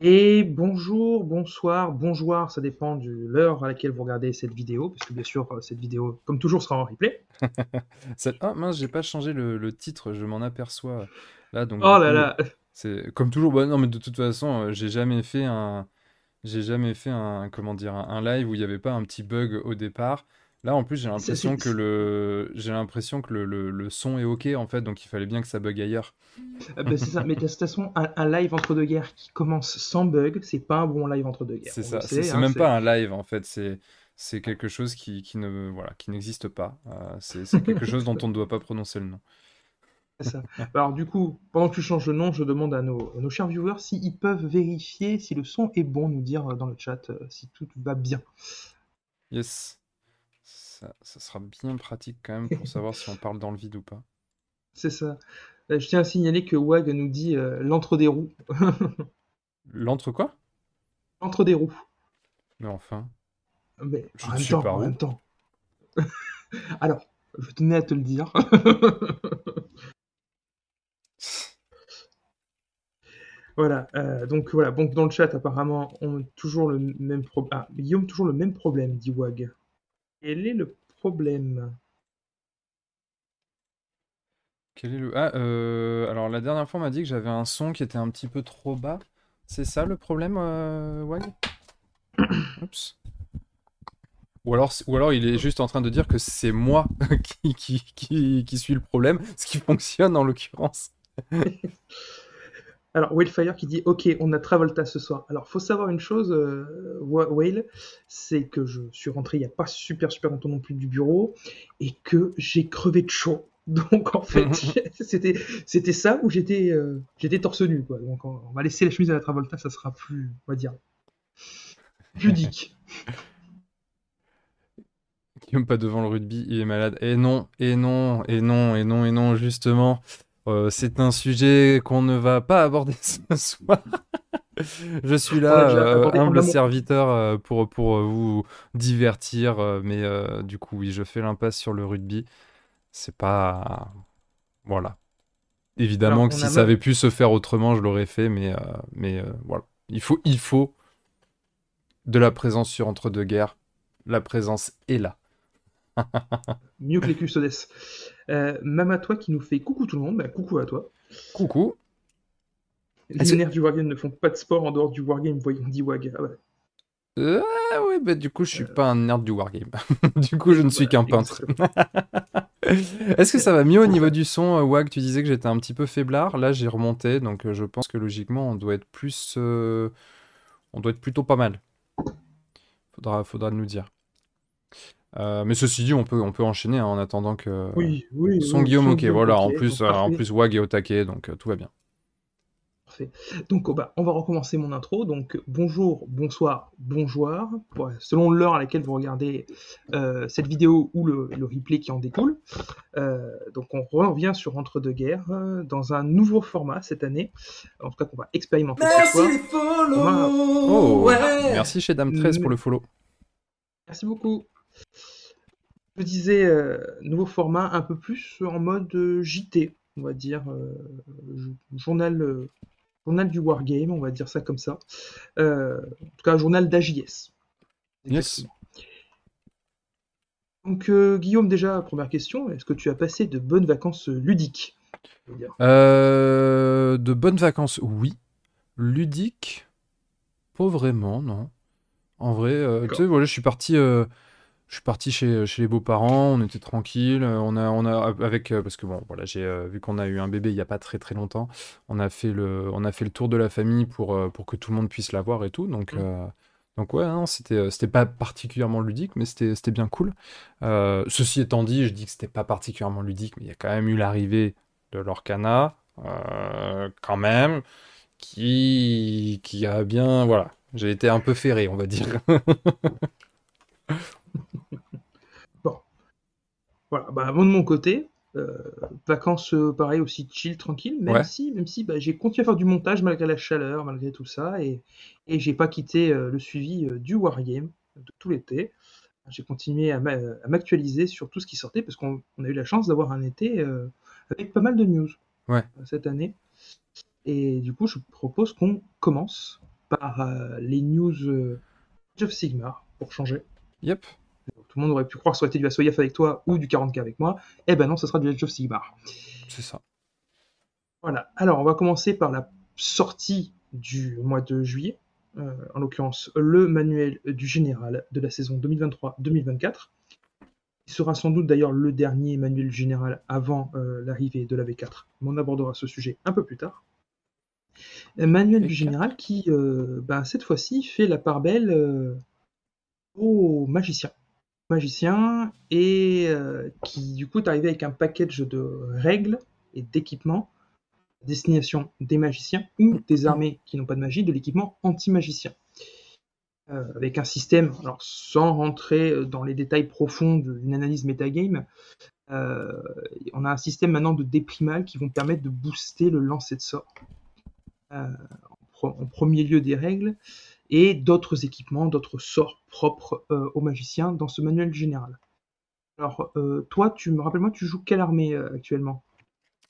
Et bonjour, bonsoir, bonjour, ça dépend de l'heure à laquelle vous regardez cette vidéo, parce que bien sûr, euh, cette vidéo, comme toujours, sera en replay. Ça- Ah mince, j'ai pas changé le, le titre, je m'en aperçois là. Donc Oh là là, c'est comme toujours. Bah, non, mais de toute façon, euh, j'ai jamais fait un, j'ai jamais fait un, comment dire, un, un live où il n'y avait pas un petit bug au départ. Là, en plus, j'ai l'impression que le, j'ai l'impression que le, le, le son est OK en fait, donc il fallait bien que ça bug ailleurs. ben, c'est ça, mais de toute façon, un, un live entre deux guerres qui commence sans bug, c'est pas un bon live entre deux guerres. C'est ça. C'est hein, même pas un live en fait. C'est c'est quelque chose qui, qui ne voilà qui n'existe pas. Euh, c'est quelque chose dont on ne doit pas prononcer le nom. ça. Alors du coup, pendant que tu changes le nom, je demande à nos, à nos chers viewers s'ils peuvent vérifier si le son est bon, nous dire euh, dans le chat euh, si tout va bien. Yes. Ça, ça sera bien pratique quand même pour savoir si on parle dans le vide ou pas. C'est ça. Euh, Je tiens à signaler que WAG nous dit euh, l'entre des roues. L'entre quoi? Entre des roues. Mais enfin, Mais je en ne même temps, pas en même temps. Alors, je tenais à te le dire. Voilà, euh, donc voilà, donc dans le chat apparemment on a toujours le même problème. Ah, Guillaume toujours le même problème, dit Wag. Quel est le problème? Quel est le... Ah, euh, alors la dernière fois on m'a dit que j'avais un son qui était un petit peu trop bas. C'est ça le problème, euh, Wag? Oups. Ou alors, ou alors il est juste en train de dire que c'est moi qui, qui, qui, qui suis le problème, ce qui fonctionne en l'occurrence. Alors, Whalefire qui dit Ok, on a Travolta ce soir. Alors, faut savoir une chose, euh, Whale, c'est que je suis rentré il n'y a pas super super longtemps non plus du bureau et que j'ai crevé de chaud. Donc, en fait, c'était c'était ça où j'étais euh, j'étais torse nu. Quoi. Donc, on, on va laisser la chemise à la Travolta, ça sera plus, on va dire, pudique. Guillaume pas devant le rugby, il est malade. Et non, et non, et non, et non, et non, justement. Euh, c'est un sujet qu'on ne va pas aborder ce soir. Je suis là, euh, humble serviteur, euh, pour, pour vous divertir, mais euh, du coup, oui, je fais l'impasse sur le rugby. C'est pas... Voilà. Évidemment Alors, que si ça avait pu se faire autrement, je l'aurais fait, mais, mais voilà. Il faut, il faut de la présence sur entre-deux-guerres. La présence est là. Mieux que les custodes. Euh, même à toi qui nous fait coucou tout le monde, bah, coucou à toi. Coucou. Les nerds du Wargame ne font pas de sport en dehors du Wargame, voyons, dit Wag. Ah ouais. Euh, oui, bah du coup, je suis pas un nerd du wargame. du coup, je ne suis qu'un peintre. Est-ce que ça va mieux au niveau du son, euh, Wag? Tu disais que j'étais un petit peu faiblard. Là, j'ai remonté, donc euh, je pense que logiquement, on doit être plus, euh, on doit être plutôt pas mal. Faudra, faudra nous dire. Euh, mais ceci dit, on peut, on peut enchaîner hein, en attendant que Oui, oui. son oui, Guillaume, ok, voilà. En plus, euh, en plus, Wag est au taquet, donc euh, tout va bien. parfait. Donc, oh, bah, on va recommencer mon intro. Donc, bonjour, bonsoir, bonjour, selon l'heure à laquelle vous regardez euh, cette vidéo ou le, le replay qui en découle. Euh, donc, on revient sur Entre deux guerres euh, dans un nouveau format cette année. En tout cas, qu'on va expérimenter cette fois. Merci les follow. Oh, ouais. merci chez Dame 13 pour le follow. Merci beaucoup. Je disais, euh, nouveau format un peu plus en mode euh, JT, on va dire, euh, journal, journal du Wargame, on va dire ça comme ça. En tout cas, journal d'AJS. Yes. Donc, Guillaume, déjà, première question, est-ce que tu as passé de bonnes vacances ludiques? Euh, de bonnes vacances, oui. Ludique, pas vraiment, non. En vrai, euh, tu sais, voilà, je suis parti, euh, je suis parti chez, chez les beaux-parents, on était tranquille, euh, on a, on a, avec, euh, parce que bon, voilà, j'ai euh, vu qu'on a eu un bébé il y a pas très très longtemps, on a fait le, on a fait le tour de la famille pour, pour que tout le monde puisse la voir et tout, donc, Mm. euh, donc ouais, non, c'était, c'était pas particulièrement ludique, mais c'était, c'était bien cool. Euh, ceci étant dit, je dis que c'était pas particulièrement ludique, mais il y a quand même eu l'arrivée de l'Orcana, euh, quand même, qui, qui a bien, voilà, j'ai été un peu ferré, on va dire. Bon, voilà, bah, moi de mon côté, euh, vacances euh, pareil aussi chill, tranquille, même Ouais. si, même si bah, j'ai continué à faire du montage malgré la chaleur, malgré tout ça, et, et j'ai pas quitté euh, le suivi euh, du Wargame de tout l'été. J'ai continué à m'a- à m'actualiser sur tout ce qui sortait parce qu'on on a eu la chance d'avoir un été avec pas mal de news Ouais. cette année. Et du coup, je propose qu'on commence par les news of Sigmar, pour changer. Yep. Le monde aurait pu croire que ça aurait été du Asoyaf avec toi ou du 40K avec moi. Eh ben non, ce sera du Age of Sigmar. C'est ça. Voilà. Alors, on va commencer par la sortie du mois de juillet. Euh, en l'occurrence, le manuel du général de la saison 2023-2024. Il sera sans doute d'ailleurs le dernier manuel général avant euh, l'arrivée de la V4. Mais on abordera ce sujet un peu plus tard. Manuel du général qui, euh, ben, cette fois-ci, fait la part belle euh, aux magiciens. Magiciens et euh, qui, du coup, est arrivé avec un package de règles et d'équipements destination des magiciens ou des armées qui n'ont pas de magie, de l'équipement anti-magicien. Euh, avec un système, alors sans rentrer dans les détails profonds d'une analyse metagame, euh, on a un système maintenant de déprimal qui vont permettre de booster le lancer de sort. Euh, en premier lieu des règles et d'autres équipements, d'autres sorts propres euh, aux magiciens dans ce manuel général. Alors, euh, toi, tu me rappelles-moi, tu joues quelle armée euh, actuellement?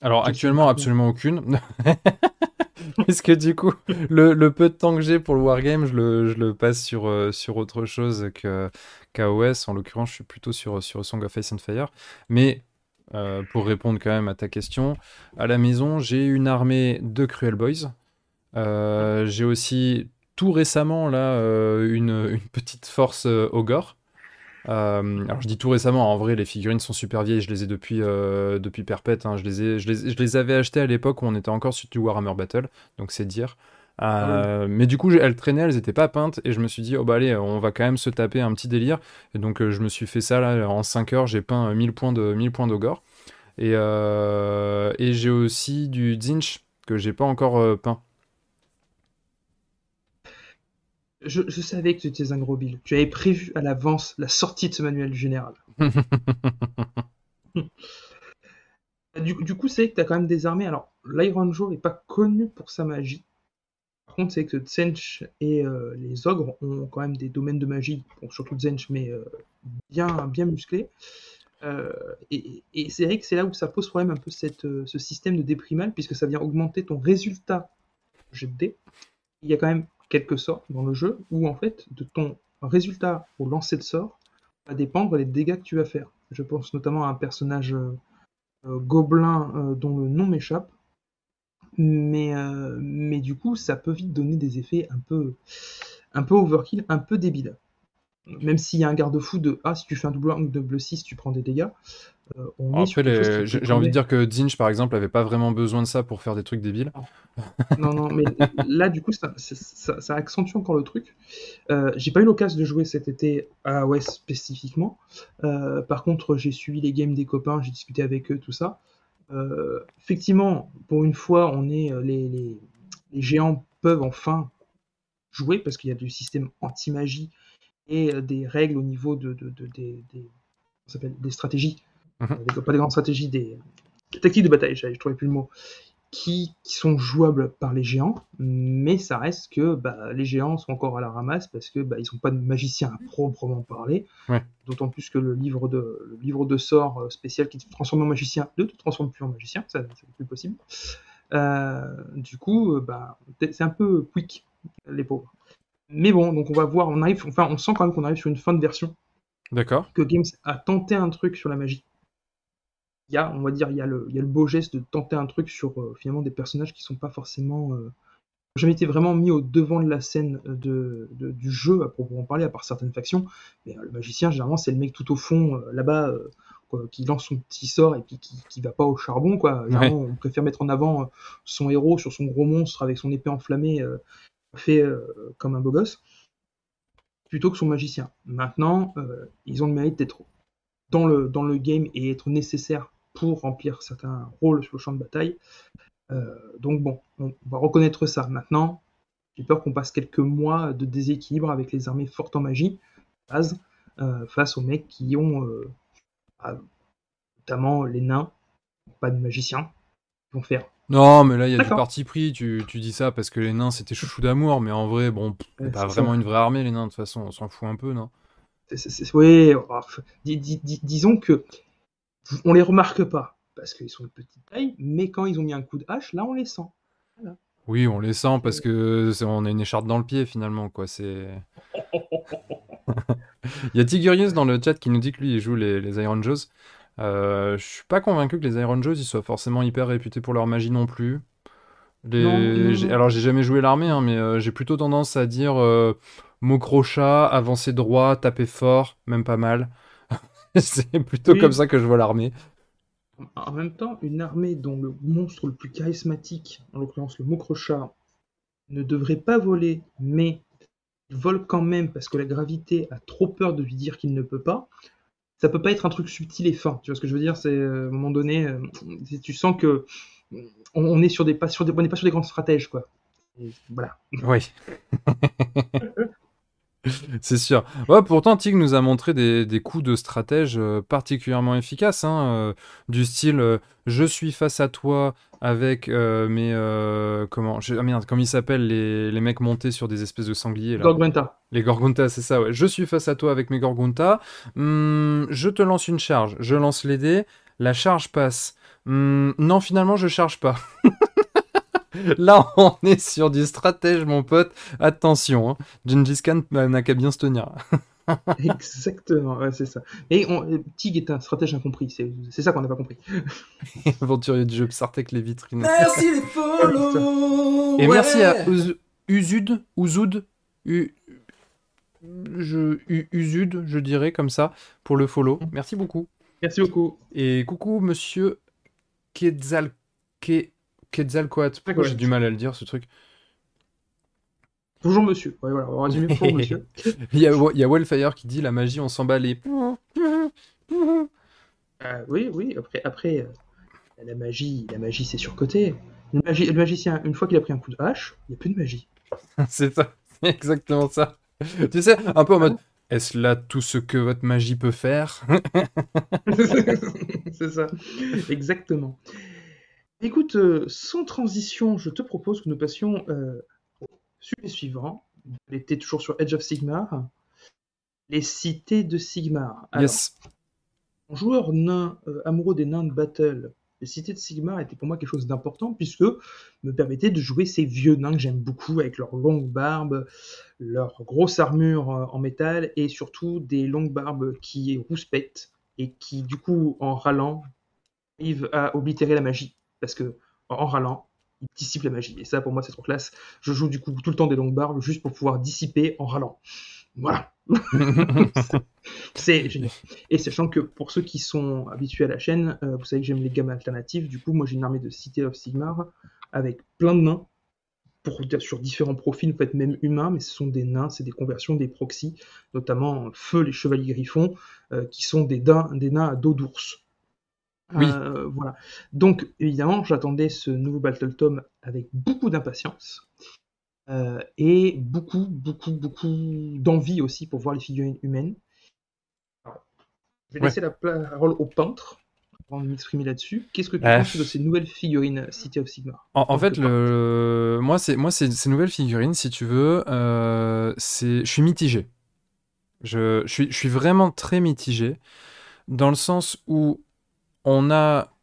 Alors actuellement, absolument aucune. Parce que du coup, le, le peu de temps que j'ai pour le wargame, je le, je le passe sur, sur autre chose que qu'AOS. En l'occurrence, je suis plutôt sur, sur Song of Ice and Fire. Mais euh, pour répondre quand même à ta question, à la maison, j'ai une armée de Cruel Boys. Euh, j'ai aussi tout récemment là euh, une, une petite force euh, Ogre. Euh, alors je dis tout récemment, en vrai les figurines sont super vieilles, je les ai depuis, euh, depuis perpète, hein. je, les ai, je, les, je les avais achetées à l'époque où on était encore sur du Warhammer Battle, donc c'est dire. Euh, mais du coup, elles traînaient, elles étaient pas peintes, et je me suis dit, oh bah allez, on va quand même se taper un petit délire. Et donc je me suis fait ça là, en 5 heures, j'ai peint euh, 1000 points de 1000 points d'Ogre. Et, et j'ai aussi du Zinch que j'ai pas encore peint. Je, je savais que tu étais un gros bill. Tu avais prévu à l'avance la sortie de ce manuel général. Du, du coup, c'est que tu as quand même des armées. Alors, l'Iron Joe n'est pas connu pour sa magie. Par contre, c'est que Zench et euh, les ogres ont quand même des domaines de magie, bon, surtout Zench, mais euh, bien, bien musclés. Euh, et et c'est vrai que c'est là où ça pose problème un peu cette, ce système de déprimal, puisque ça vient augmenter ton résultat jet de dés. Il y a quand même quelques sorts dans le jeu où, en fait, de ton résultat au lancer de sort va dépendre les dégâts que tu vas faire. Je pense notamment à un personnage euh, euh, gobelin euh, dont le nom m'échappe. Mais, mais du coup, ça peut vite donner des effets un peu, un peu overkill, un peu débile. Même s'il y a un garde-fou de Ah, si tu fais un double 1 ou double 6, tu prends des dégâts. Euh, on Après, les- j'ai envie de dire que Zinch, par exemple, avait pas vraiment besoin de ça pour faire des trucs débiles. Non, non, mais là, du coup, ça, ça- ça- ça accentue encore le truc. Euh, j'ai pas eu l'occasion de jouer cet été à AOS spécifiquement. Euh, par contre, j'ai suivi les games des copains, j'ai discuté avec eux, tout ça. Euh, effectivement, pour une fois, on est les, les, les géants peuvent enfin jouer parce qu'il y a du système anti-magie et des règles au niveau de, de- de- des, des, des stratégies, Mhm. Euh, pas des grandes stratégies, des, des tactiques de bataille, je trouvais plus le mot, qui, qui sont jouables par les géants, mais ça reste que bah, les géants sont encore à la ramasse parce que bah, ils n'ont pas de magicien à proprement parler. Ouais. D'autant plus que le livre de, le livre de sorts euh, spécial qui te transforme en magicien ne te transforme plus en magicien, ça n'est plus possible. Euh, du coup, bah, c'est un peu quick, les pauvres. Mais bon, donc on va voir, on arrive, enfin, on sent quand même qu'on arrive sur une fin de version, D'accord. que Games a tenté un truc sur la magie. Il y a, on va dire, il y a le, il y a le beau geste de tenter un truc sur euh, finalement des personnages qui sont pas forcément, euh, jamais été vraiment mis au devant de la scène de, de- du jeu à proprement parler, à part certaines factions. Mais euh, le magicien, généralement, c'est le mec tout au fond, euh, là-bas, euh, quoi, qui lance son petit sort et puis qui, qui va pas au charbon, quoi. Généralement, on préfère mettre en avant euh, son héros sur son gros monstre avec son épée enflammée, euh, fait euh, comme un beau gosse, plutôt que son magicien. Maintenant, euh, ils ont le mérite d'être dans le, dans le game et être nécessaires pour remplir certains rôles sur le champ de bataille. Euh, donc bon, on va reconnaître ça. Maintenant, j'ai peur qu'on passe quelques mois de déséquilibre avec les armées fortes en magie, base, euh, face aux mecs qui ont, euh, notamment les nains, pas de magiciens, qui vont faire. Non, mais là, il y a du parti pris. Tu, tu dis ça parce que les nains, c'était chouchou d'amour. Mais en vrai, bon, Ouais, pas vraiment ça. une vraie armée, les nains. De toute façon, on s'en fout un peu, non? C'est- c'est- c'est- oui, oh, dis- dis- dis- disons que on les remarque pas parce qu'ils sont de petite taille, mais quand ils ont mis un coup de hache, là on les sent. Oui, on les sent parce que on a une écharpe dans le pied finalement, quoi. C'est. il y a Tigurius dans le chat qui nous dit que lui il joue les, les Iron Jaws. Euh, je suis pas convaincu que les Iron Jaws ils soient forcément hyper réputés pour leur magie non plus. Alors j'ai jamais joué l'armée, hein, mais euh, j'ai plutôt tendance à dire euh, mot crochat, avancer droit, taper fort, même pas mal. C'est plutôt comme ça que je vois l'armée. En même temps, une armée dont le monstre le plus charismatique, en l'occurrence le mot crochat, ne devrait pas voler, mais vole quand même parce que la gravité a trop peur de lui dire qu'il ne peut pas, ça peut pas être un truc subtil et fin. Tu vois ce que je veux dire? C'est euh, à un moment donné, euh, tu sens que on, est sur des pas sur des, on n'est pas sur des grands stratèges quoi. voilà. Oui. C'est sûr. Ouais, pourtant, Tig nous a montré des, coups de stratège euh, particulièrement efficaces, hein, euh, du style euh, je suis face à toi avec mes comment je, ah merde, comment ils s'appellent les, les, mecs montés sur des espèces de sangliers là. Gorgunta. Les Gorgunta, c'est ça. Ouais. Je suis face à toi avec mes Gorgunta. Hmm, je te lance une charge. Je lance les dés. La charge passe. Hmm, non, finalement, je charge pas. Là, on est sur du stratège, mon pote. Attention, hein. Gengis Khan n'a qu'à bien se tenir. Exactement, c'est ça. Et Tig est un stratège incompris, c'est ça qu'on n'a pas compris. Aventurier du jeu Psartek les vitrines. Merci les follow Et merci à Uzud, Uzud, je, Uzud, je dirais comme ça, pour le follow. Merci beaucoup. Merci beaucoup. Et coucou, monsieur Quetzalke. Quetzalcoatl. Pourquoi j'ai du mal à le dire ce truc Bonjour monsieur. Ouais, voilà, on bonjour monsieur. il, y a, il y a Wildfire qui dit la magie, on s'emballe et. Euh, oui, oui, après, après euh, la magie, la magie c'est surcoté. Le, le magicien, une fois qu'il a pris un coup de hache, il n'y a plus de magie. c'est ça, c'est exactement ça. tu sais, un peu en mode. Est-ce là tout ce que votre magie peut faire? C'est ça, exactement. Écoute, euh, sans transition, je te propose que nous passions euh, au sujet suivant. On était toujours sur Edge of Sigmar. Les cités de Sigmar. yes. En joueur nain, euh, amoureux des nains de battle, les cités de Sigmar étaient pour moi quelque chose d'important puisque me permettait de jouer ces vieux nains que j'aime beaucoup avec leurs longues barbes, leur grosse armure en métal et surtout des longues barbes qui rouspètent et qui du coup en râlant arrivent à oblitérer la magie parce que en râlant, il dissipe la magie. Et ça, pour moi, c'est trop classe. Je joue du coup tout le temps des longues barbes juste pour pouvoir dissiper en râlant. Voilà. c'est génial. Et sachant que pour ceux qui sont habitués à la chaîne, euh, vous savez que j'aime les gammes alternatives. Du coup, moi, j'ai une armée de Cité of Sigmar avec plein de nains pour, sur différents profils, en fait, même humains, mais ce sont des nains, c'est des conversions des proxys, notamment Feu les Chevaliers Griffons, euh, qui sont des, des nains à dos d'ours. Oui. Euh, voilà. Donc, évidemment, j'attendais ce nouveau Battle Tome avec beaucoup d'impatience. Euh, et beaucoup, beaucoup, beaucoup d'envie aussi pour voir les figurines humaines. je vais laisser la parole au peintre pour m'exprimer là-dessus. Qu'est-ce que tu penses de ces nouvelles figurines City of Sigmar En, fait, le... moi, c'est moi, ces nouvelles figurines, si tu veux, euh, je suis mitigé. Je, je, suis, je suis vraiment très mitigé dans le sens où on a,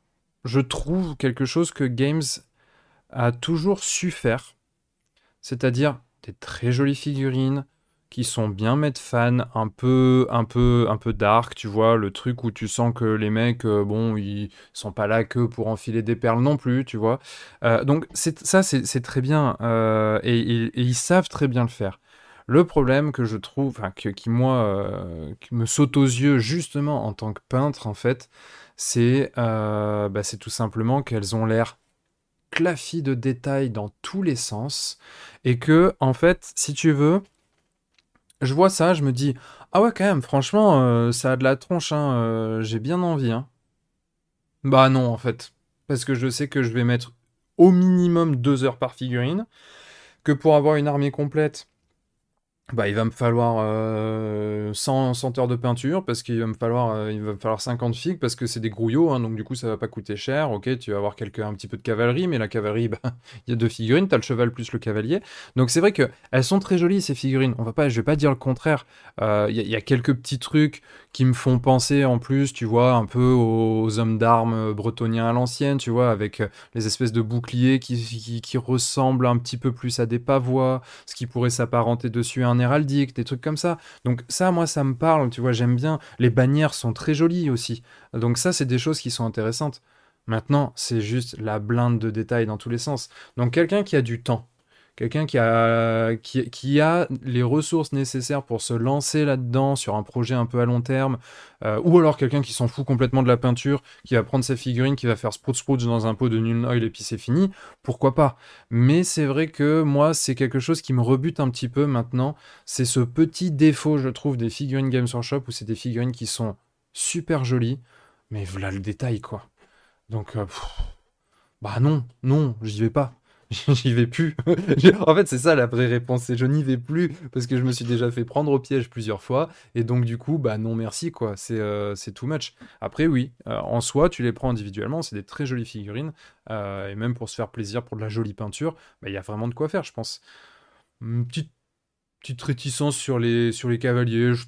je trouve, quelque chose que Games a toujours su faire, c'est-à-dire des très jolies figurines qui sont bien mettre fan, un peu, un peu, un peu dark, tu vois, le truc où tu sens que les mecs, euh, bon, ils sont pas là que pour enfiler des perles non plus, tu vois. Euh, donc ça, c'est très bien, euh, et, ils savent très bien le faire. Le problème que je trouve, enfin, qui moi, qui me saute aux yeux justement en tant que peintre, en fait, euh, bah, c'est tout simplement qu'elles ont l'air claffies de détails dans tous les sens et que en fait si tu veux je vois ça je me dis ah ouais quand même franchement euh, ça a de la tronche hein, euh, j'ai bien envie hein. bah non en fait parce que je sais que je vais mettre au minimum deux heures par figurine que pour avoir une armée complète bah, il va me falloir euh, 100, 100 heures de peinture parce qu'il va me falloir, euh, il va me falloir 50 figues parce que c'est des grouillots, hein, donc du coup ça va pas coûter cher. Ok, tu vas avoir un petit peu de cavalerie, mais la cavalerie, bah, il y a deux figurines, t'as le cheval plus le cavalier. Donc c'est vrai que elles sont très jolies ces figurines. On va pas, je vais pas dire le contraire. Euh, Il y, a- il y a quelques petits trucs qui me font penser en plus, tu vois, un peu aux hommes d'armes bretoniens à l'ancienne, tu vois, avec euh, les espèces de boucliers qui, qui, qui ressemblent un petit peu plus à des pavois ce qui pourrait s'apparenter dessus à un héraldique, des trucs comme ça. Donc ça, moi, ça me parle, tu vois, j'aime bien. Les bannières sont très jolies aussi. Donc ça, c'est des choses qui sont intéressantes. Maintenant, c'est juste la blinde de détails dans tous les sens. Donc quelqu'un qui a du temps, quelqu'un qui a, les ressources nécessaires pour se lancer là-dedans sur un projet un peu à long terme, euh, ou alors quelqu'un qui s'en fout complètement de la peinture, qui va prendre sa figurine, qui va faire sprout sprout dans un pot de Nuln Oil et puis c'est fini, pourquoi pas? Mais c'est vrai que moi, c'est quelque chose qui me rebute un petit peu maintenant. C'est ce petit défaut, je trouve, des figurines Games Workshop où c'est des figurines qui sont super jolies, mais voilà le détail, quoi. Donc, euh, bah non, non, j'y vais pas. J'y vais plus. en fait, c'est ça la vraie réponse, c'est je n'y vais plus parce que je me suis déjà fait prendre au piège plusieurs fois et donc du coup, bah non merci quoi. C'est euh, c'est too much. Après oui, euh, en soi, tu les prends individuellement, c'est des très jolies figurines euh, et même pour se faire plaisir pour de la jolie peinture, bah, il y a vraiment de quoi faire, je pense. Une petite petite réticence sur les sur les cavaliers. je-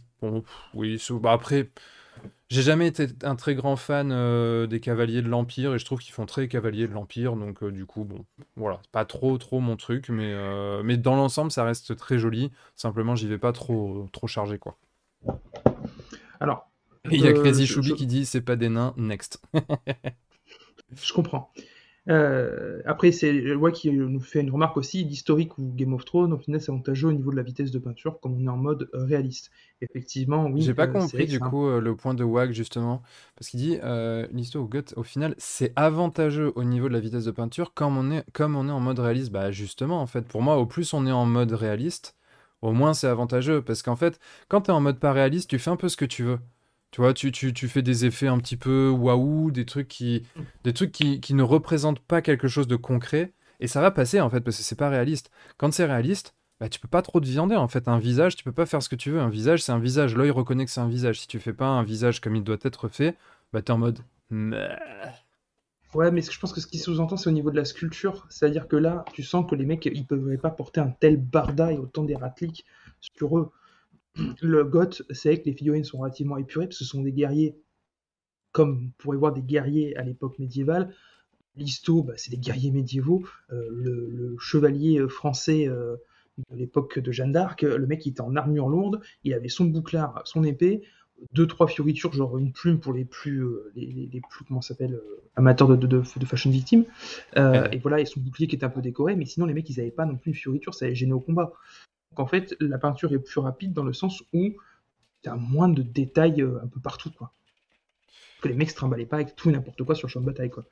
oui, bah, après. J'ai jamais été un très grand fan euh, des cavaliers de l'Empire et je trouve qu'ils font très cavaliers de l'Empire donc euh, du coup bon voilà c'est pas trop trop mon truc mais euh, mais dans l'ensemble ça reste très joli simplement j'y vais pas trop trop chargé quoi. Alors, il y a Crazy Choubi je- qui dit c'est pas des nains next. Je comprends. Euh, après, c'est ouais, qui nous fait une remarque aussi, l'historique ou Game of Thrones, au final, c'est avantageux au niveau de la vitesse de peinture, comme on est en mode euh, réaliste. Effectivement, oui. J'ai pas euh, compris du coup euh, le point de WAG justement parce qu'il dit euh, l'histoire au gut au final c'est avantageux au niveau de la vitesse de peinture comme on est comme on est en mode réaliste bah justement en fait pour moi au plus on est en mode réaliste au moins c'est avantageux parce qu'en fait quand tu es en mode pas réaliste tu fais un peu ce que tu veux tu vois tu, tu, tu fais des effets un petit peu waouh des trucs qui des trucs qui, ne représentent pas quelque chose de concret et ça va passer en fait parce que c'est pas réaliste quand c'est réaliste bah, tu peux pas trop te viander en fait. Un visage, tu peux pas faire ce que tu veux. Un visage, c'est un visage. L'œil reconnaît que c'est un visage. Si tu fais pas un visage comme il doit être fait, bah t'es en mode. Ouais, mais je pense que ce qui sous-entend, c'est au niveau de la sculpture. C'est-à-dire que là, tu sens que les mecs, ils pouvaient pas porter un tel barda et autant d'ératliques sur eux. Le goth, c'est vrai que les figurines sont relativement épurées, parce que ce sont des guerriers, comme on pourrait voir des guerriers à l'époque médiévale. L'histo, bah, c'est des guerriers médiévaux. Euh, le, le chevalier euh, français euh, de l'époque de Jeanne d'Arc, le mec, il était en armure lourde, il avait son bouclard, son épée, deux trois fioritures, genre une plume pour les plus euh, les, les- les plus comment s'appelle amateurs de, de, de, de fashion victime. Ouais. Et voilà, et son bouclier qui était un peu décoré, mais sinon les mecs ils avaient pas non plus une fioriture, ça les gênait au combat. Donc en fait, la peinture est plus rapide dans le sens où tu as moins de détails euh, un peu partout quoi. Que les mecs se trimballaient pas avec tout et n'importe quoi sur le champ de bataille quoi.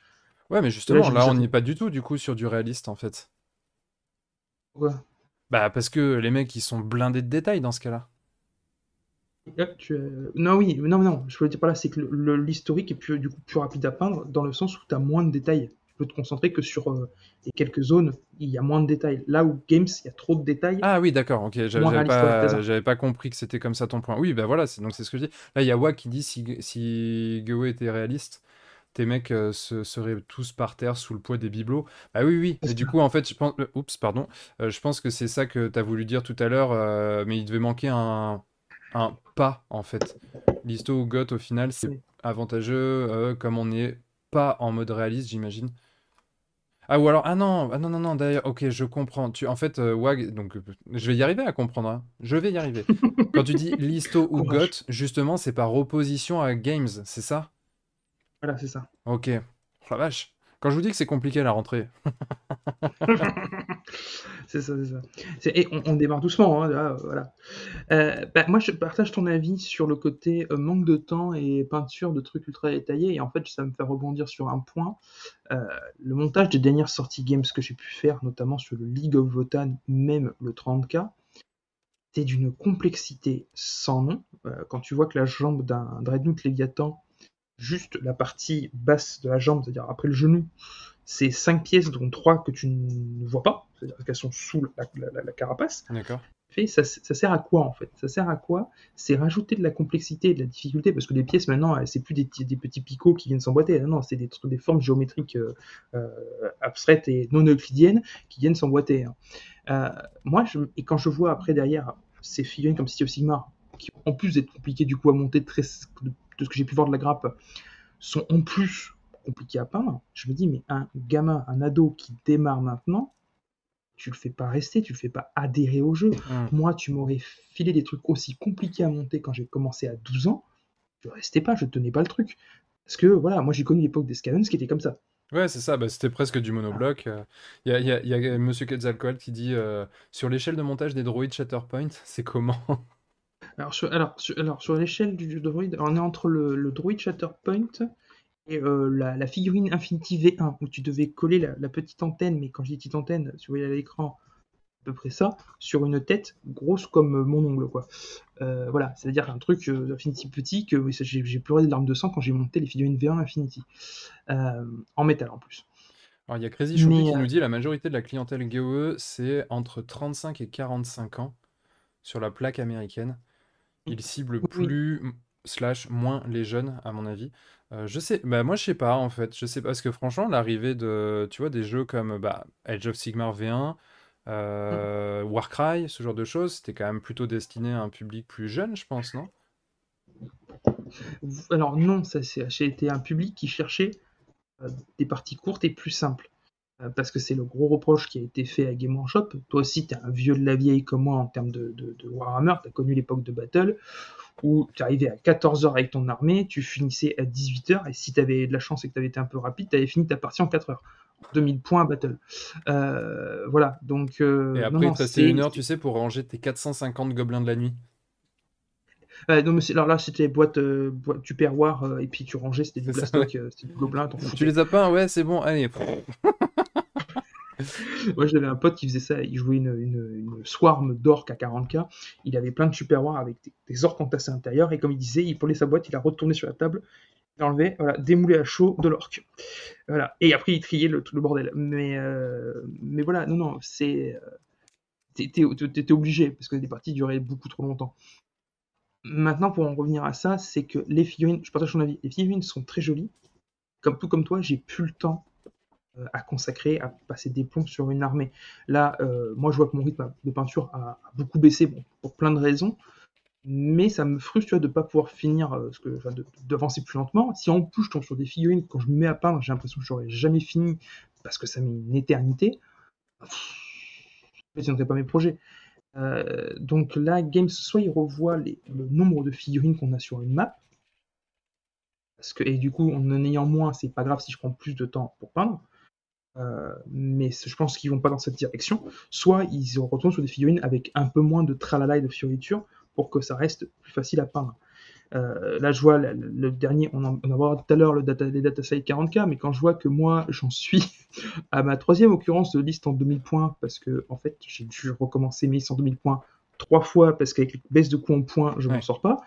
Ouais, mais justement, là, on n'y est pas du tout, du coup, sur du réaliste, en fait. Ouais. Bah, parce que les mecs, ils sont blindés de détails dans ce cas-là. Tu, euh, Non oui, non non, je voulais dire par là, c'est que l'historique est plus, du coup plus rapide à peindre dans le sens où tu as moins de détails. Peux te concentrer que sur euh, les quelques zones, il y a moins de détails. Là où Games, il y a trop de détails. Ah oui, d'accord, ok, j'avais pas, j'avais compris que c'était comme ça ton point. Oui, bah voilà, c'est donc c'est ce que je dis. Là, il y a Wag qui dit si, si était réaliste, tes mecs euh, se- seraient tous par terre sous le poids des bibelots. Bah oui, oui, et du coup, en fait, je pense... euh, Oups, pardon. Euh, je pense que c'est ça que tu as voulu dire tout à l'heure, euh, mais il devait manquer un, un pas, en fait. Listo ou Goth, au final, c'est avantageux, comme on n'est pas en mode réaliste, j'imagine. Ah ou alors ah non ah non non non d'ailleurs ok je comprends tu en fait euh, Wag donc euh, je vais y arriver à comprendre hein. je vais y arriver quand tu dis listo ou Courage. got justement c'est par opposition à games c'est ça? Voilà, c'est ça. ok oh, la vache quand je vous dis que c'est compliqué la rentrée c'est ça, c'est ça. Et on, démarre doucement, hein, là, voilà. Euh, bah, moi, je partage ton avis sur le côté euh, manque de temps et peinture de trucs ultra détaillés. Et en fait, ça me fait rebondir sur un point. Euh, le montage des dernières sorties games que j'ai pu faire, notamment sur le League of Votan, même le 30K, c'est d'une complexité sans nom. Quand tu vois que la jambe d'un Dreadnought Léviathan, juste la partie basse de la jambe, c'est-à-dire après le genou, c'est 5 pièces, dont 3 que tu ne vois pas, c'est-à-dire qu'elles sont sous la, la- la- la carapace. d'accord ça, ça sert à quoi en fait? Ça sert à quoi? C'est rajouter de la complexité et de la difficulté, parce que les pièces maintenant, c'est plus des, des, petits picots qui viennent s'emboîter, non, c'est des, des formes géométriques euh, euh, abstraites et non euclidiennes qui viennent s'emboîter. Hein. Euh, moi, je, et quand je vois après derrière ces figurines comme City of Sigmar, qui en plus d'être compliquées du coup à monter très, de, de ce que j'ai pu voir de la grappe, sont en plus compliquées à peindre, je me dis, mais un gamin, un ado qui démarre maintenant, tu le fais pas rester, tu le fais pas adhérer au jeu. Moi, tu m'aurais filé des trucs aussi compliqués à monter quand j'ai commencé à 12 ans, je restais pas, je tenais pas le truc. Parce que voilà, moi j'ai connu l'époque des Scavens qui était comme ça. Ouais, c'est ça, bah, c'était presque du monobloc. Il y, a, y a- y a Monsieur Quetzalcoatl qui dit euh, sur l'échelle de montage des droïdes Shatterpoint, c'est comment? Alors sur, alors, sur, alors, sur l'échelle du, du droid, on est entre le, le droid Shatterpoint et euh, la, la figurine Infinity V1, où tu devais coller la, la petite antenne, mais quand je dis petite antenne, si vous voyez à l'écran, à peu près ça, sur une tête grosse comme euh, mon ongle, quoi. Euh, voilà, c'est-à-dire un truc euh, Infinity petit que j'ai pleuré des larmes de sang quand j'ai monté les figurines V1 Infinity. En métal en plus. Alors, il y a Crazy Mais, qui nous dit la majorité de la clientèle GOE, c'est entre 35 et 45 ans sur la plaque américaine. Il cible Oui. plus slash moins les jeunes, à mon avis. Euh, je sais, bah moi je sais pas en fait, je sais pas parce que franchement l'arrivée de, tu vois, des jeux comme bah, Age of Sigmar V1, euh, Warcry, ce genre de choses, c'était quand même plutôt destiné à un public plus jeune, je pense, non? Alors non, ça c'est- j'ai été un public qui cherchait euh, des parties courtes et plus simples. Euh, parce que c'est le gros reproche qui a été fait à Game Workshop. Toi aussi, tu es un vieux de la vieille comme moi en termes de, de, de Warhammer, tu as connu l'époque de Battle, où tu arrivais à 14h avec ton armée, tu finissais à 18h, et si tu avais de la chance et que tu avais été un peu rapide, tu avais fini ta partie en 4 heures. 2000 points à Battle. Euh, voilà, donc... euh, Et non, après, il non, te restait c'est- une heure, tu sais, pour ranger tes 450 gobelins de la nuit. Euh, non, mais alors là, c'était boîte, euh, boîte tupperware, euh, et puis tu rangeais, c'était du euh, c'était du gobelin, Tu les as pas? Ouais, c'est bon, allez. Moi, j'avais un pote qui faisait ça. Il jouait une, une, une swarm d'orques à 40k. Il avait plein de superware avec des, des orques entassés à l'intérieur. Et comme il disait, il prenait sa boîte, il a retourné sur la table, il enlevait, voilà, démoulé à chaud de l'orque. Voilà. Et après, il triait le, le bordel. Mais, euh, mais voilà, non, non, c'est. euh, T'étais obligé, parce que des parties duraient beaucoup trop longtemps. Maintenant, pour en revenir à ça, c'est que les figurines, je partage ton avis, les figurines sont très jolies. Comme tout comme toi, j'ai plus le temps à consacrer, à passer des plombs sur une armée. Là, euh, moi, je vois que mon rythme de peinture a, beaucoup baissé, pour plein de raisons, mais ça me frustre de ne pas pouvoir finir, euh, ce d'avancer plus lentement. Si en plus je tombe sur des figurines, quand je me mets à peindre, j'ai l'impression que j'aurais jamais fini parce que ça met une éternité, je ne pas mes projets. Euh, donc là, Games, soit il revoit le nombre de figurines qu'on a sur une map, et du coup, en en ayant moins, c'est pas grave si je prends plus de temps pour peindre. Euh, mais je pense qu'ils vont pas dans cette direction. Soit ils retournent sur des figurines avec un peu moins de tralala et de fioritures pour que ça reste plus facile à peindre. Euh, là, je vois le, le dernier, on en, on en verra tout à l'heure le data, les datasets 40K, mais quand je vois que moi, j'en suis à ma troisième occurrence de liste en 2000 points, parce que en fait, j'ai dû recommencer mes listes en 2000 points trois fois, parce qu'avec les baisses de coûts en points, je m'en Ouais. sors pas.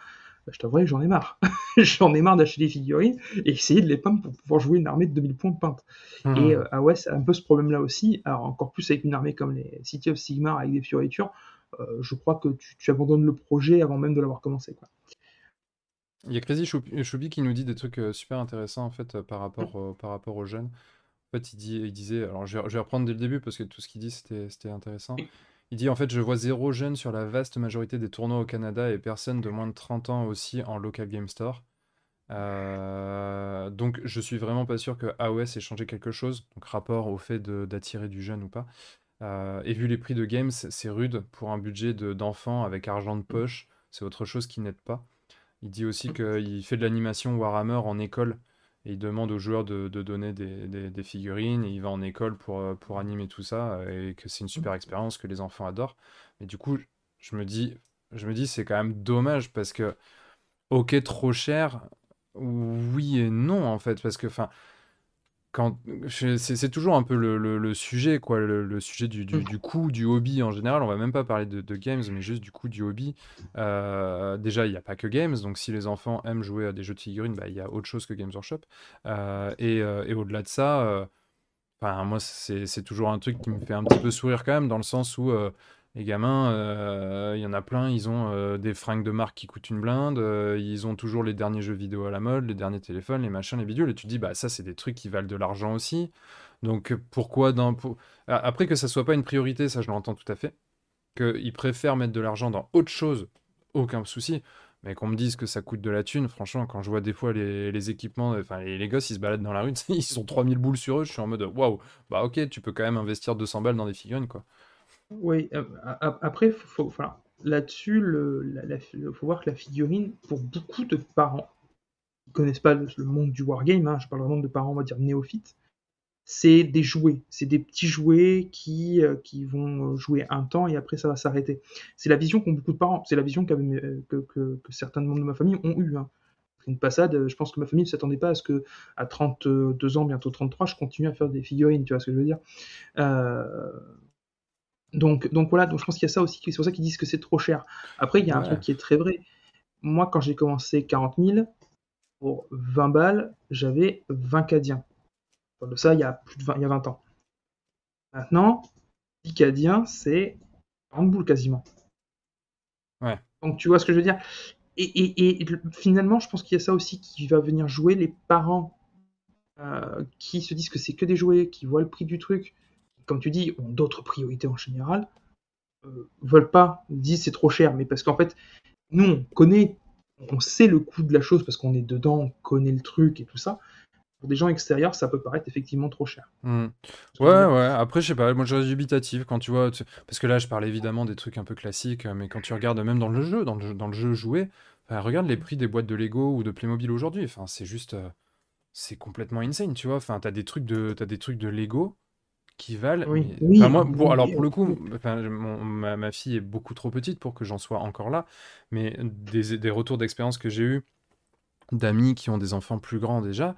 Bah, je t'avouerai que j'en ai marre. j'en ai marre d'acheter des figurines et essayer de les peindre pour pouvoir jouer une armée de 2000 points peinte. Hmm. Et euh, ah ouais, c'est un peu ce problème-là aussi. Alors encore plus avec une armée comme les City of Sigmar avec des fioritures, euh, je crois que tu, tu abandonnes le projet avant même de l'avoir commencé. Quoi. Il y a Crazy Choupi qui nous dit des trucs euh, super intéressants en fait par rapport, euh, par rapport aux jeunes. En fait, il, dit, il disait, alors je vais, je vais reprendre dès le début parce que tout ce qu'il dit c'était c'était intéressant. Il dit en fait, je vois zéro jeune sur la vaste majorité des tournois au Canada et personne de moins de 30 ans aussi en local game store. Euh, donc je suis vraiment pas sûr que AOS ait changé quelque chose, donc rapport au fait de- d'attirer du jeune ou pas. Euh, et vu les prix de games, c'est rude pour un budget de- d'enfant avec argent de poche, c'est autre chose qui n'aide pas. Il dit aussi qu'il fait de l'animation Warhammer en école il demande aux joueurs de, donner des, figurines et il va en école pour, euh, pour animer tout ça et que c'est une super expérience que les enfants adorent. Mais du coup, je me dis, je me dis c'est quand même dommage parce que, ok, trop cher, oui et non en fait, parce que, enfin, c'est c'est toujours un peu le, le- le sujet quoi le, le sujet du, du, du coût du hobby en général. On va même pas parler de, de games mais juste du coût du hobby. Euh, déjà il n'y a pas que games donc si les enfants aiment jouer à des jeux de figurines bah, il y a autre chose que Games Workshop. Euh, et, euh, et au-delà de ça moi c'est toujours un truc qui me fait un petit peu sourire quand même dans le sens où Les gamins, euh, il y en a plein, ils ont euh, des fringues de marque qui coûtent une blinde, euh, ils ont toujours les derniers jeux vidéo à la mode, les derniers téléphones, les machins, les bidules, et tu te dis, bah ça, c'est des trucs qui valent de l'argent aussi. Donc pourquoi dans... Après que ça soit pas une priorité, ça je l'entends tout à fait. Qu'ils préfèrent mettre de l'argent dans autre chose, aucun souci. Mais qu'on me dise que ça coûte de la thune, franchement, quand je vois des fois les, équipements, enfin les, les gosses, ils se baladent dans la rue, ils sont 3000 boules sur eux, je suis en mode, waouh, bah ok, tu peux quand même investir 200 balles dans des figurines, quoi. Oui, euh, après, enfin, là-dessus, le- faut voir que la figurine, pour beaucoup de parents qui connaissent pas le, monde du wargame, hein, je parle vraiment de parents, on va dire néophytes, c'est des jouets, c'est des petits jouets qui, euh, qui vont jouer un temps et après ça va s'arrêter. C'est la vision qu'ont beaucoup de parents, c'est la vision euh, que, que, certains membres de ma famille ont eu. Hein. Une passade, euh, je pense que ma famille ne s'attendait pas à ce que à 32 ans, bientôt 33, je continue à faire des figurines, tu vois ce que je veux dire. Euh, donc, donc voilà, donc je pense qu'il y a ça aussi, c'est pour ça qu'ils disent que c'est trop cher. Après, il y a un truc qui est très vrai. Moi, quand j'ai commencé 40 000, pour 20 balles, j'avais 20 cadiens. De ça il y a plus de 20, il y a 20 ans. Maintenant, 10 cadiens, c'est 40 boules quasiment. Ouais. Donc tu vois ce que je veux dire? Et, et- et le- finalement, je pense qu'il y a ça aussi qui va venir jouer les parents euh, qui se disent que c'est que des jouets, qui voient le prix du truc, comme tu dis, ont d'autres priorités en général, euh, veulent pas, disent c'est trop cher, mais parce qu'en fait, nous on connaît, on sait le coût de la chose parce qu'on est dedans, on connaît le truc et tout ça. Pour des gens extérieurs, ça peut paraître effectivement trop cher. Hmm. Ouais, ouais, après, je sais pas, moi je reste dubitatif quand tu vois, tu- parce que là, je parle évidemment des trucs un peu classiques, euh, mais quand tu regardes même dans le jeu, dans le jeu, dans le jeu joué, enfin, regarde les prix des boîtes de Lego ou de Playmobil aujourd'hui, enfin, c'est juste, euh, c'est complètement insane, tu vois, enfin, t'as des trucs de, t'as des trucs de Lego qui valent, Oui, mais- oui, enfin, moi, oui, alors pour le coup, enfin, mon- ma, ma fille est beaucoup trop petite pour que j'en sois encore là, mais des, des retours d'expérience que j'ai eu d'amis qui ont des enfants plus grands déjà,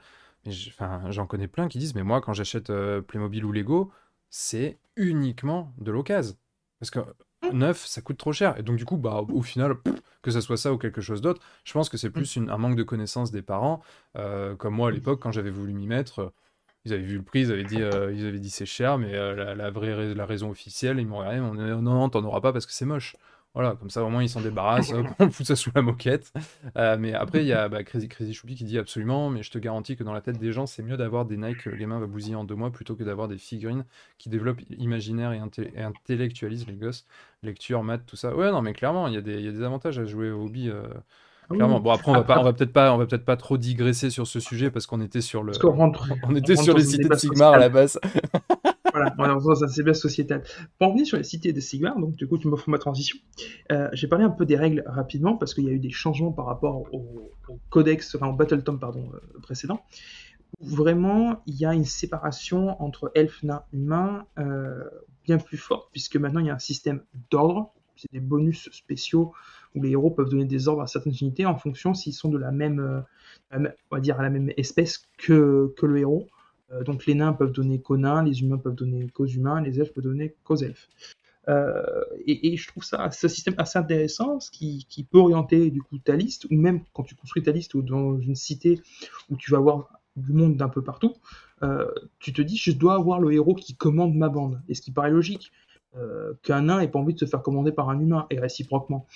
j'en connais plein qui disent, mais moi, quand j'achète euh, Playmobil ou Lego, c'est uniquement de l'occasion. Parce que neuf, ça coûte trop cher. Et donc, du coup, bah, au final, que ça soit ça ou quelque chose d'autre, je pense que c'est plus une- un manque de connaissance des parents. Euh, comme moi, à l'époque, quand j'avais voulu m'y mettre, ils avaient vu le prix, ils avaient dit, euh, ils avaient dit c'est cher, mais euh, la, vraie la raison officielle, ils m'ont regardé, dit, non, non, t'en auras pas parce que c'est moche. Voilà, comme ça au moins ils s'en débarrassent, on fout ça sous la moquette. Euh, mais après, il y a bah, Crazy, Crazy Choupi qui dit absolument, mais je te garantis que dans la tête des gens, c'est mieux d'avoir des Nike que le gamin va bousiller en deux mois plutôt que d'avoir des figurines qui développent imaginaire et, intellectualisent les gosses. Lecture, maths, tout ça. Ouais, non, mais clairement, il y, a des- il y a des avantages à jouer au hobby. Clairement. Bon, après, on va, pas, Après- on va peut-être pas, on va peut-être pas trop digresser sur ce sujet parce qu'on était sur le. Rentre, On était sur les cités de Sigmar à la base. Voilà, on est dans un débat sociétal. Pour en venir sur les cités de Sigmar, donc du coup tu m'offres ma transition, euh, j'ai parlé un peu des règles rapidement parce qu'il y a eu des changements par rapport au, au codex, enfin au Battletome pardon, euh, précédent, vraiment il y a une séparation entre elfes, nains, humains euh, bien plus forte puisque maintenant il y a un système d'ordre, c'est des bonus spéciaux où les héros peuvent donner des ordres à certaines unités en fonction s'ils sont de la même, euh, on va dire à la même espèce que, que le héros. Euh, donc les nains peuvent donner qu'aux nains, les humains peuvent donner qu'aux humains, les elfes peuvent donner qu'aux elfes. Euh, et, je trouve ça, ce système assez intéressant, ce qui, qui peut orienter du coup ta liste, ou même quand tu construis ta liste ou dans une cité où tu vas avoir du monde d'un peu partout, tu te dis je dois avoir le héros qui commande ma bande. Et ce qui paraît logique, qu'un nain ait pas envie de se faire commander par un humain, et réciproquement.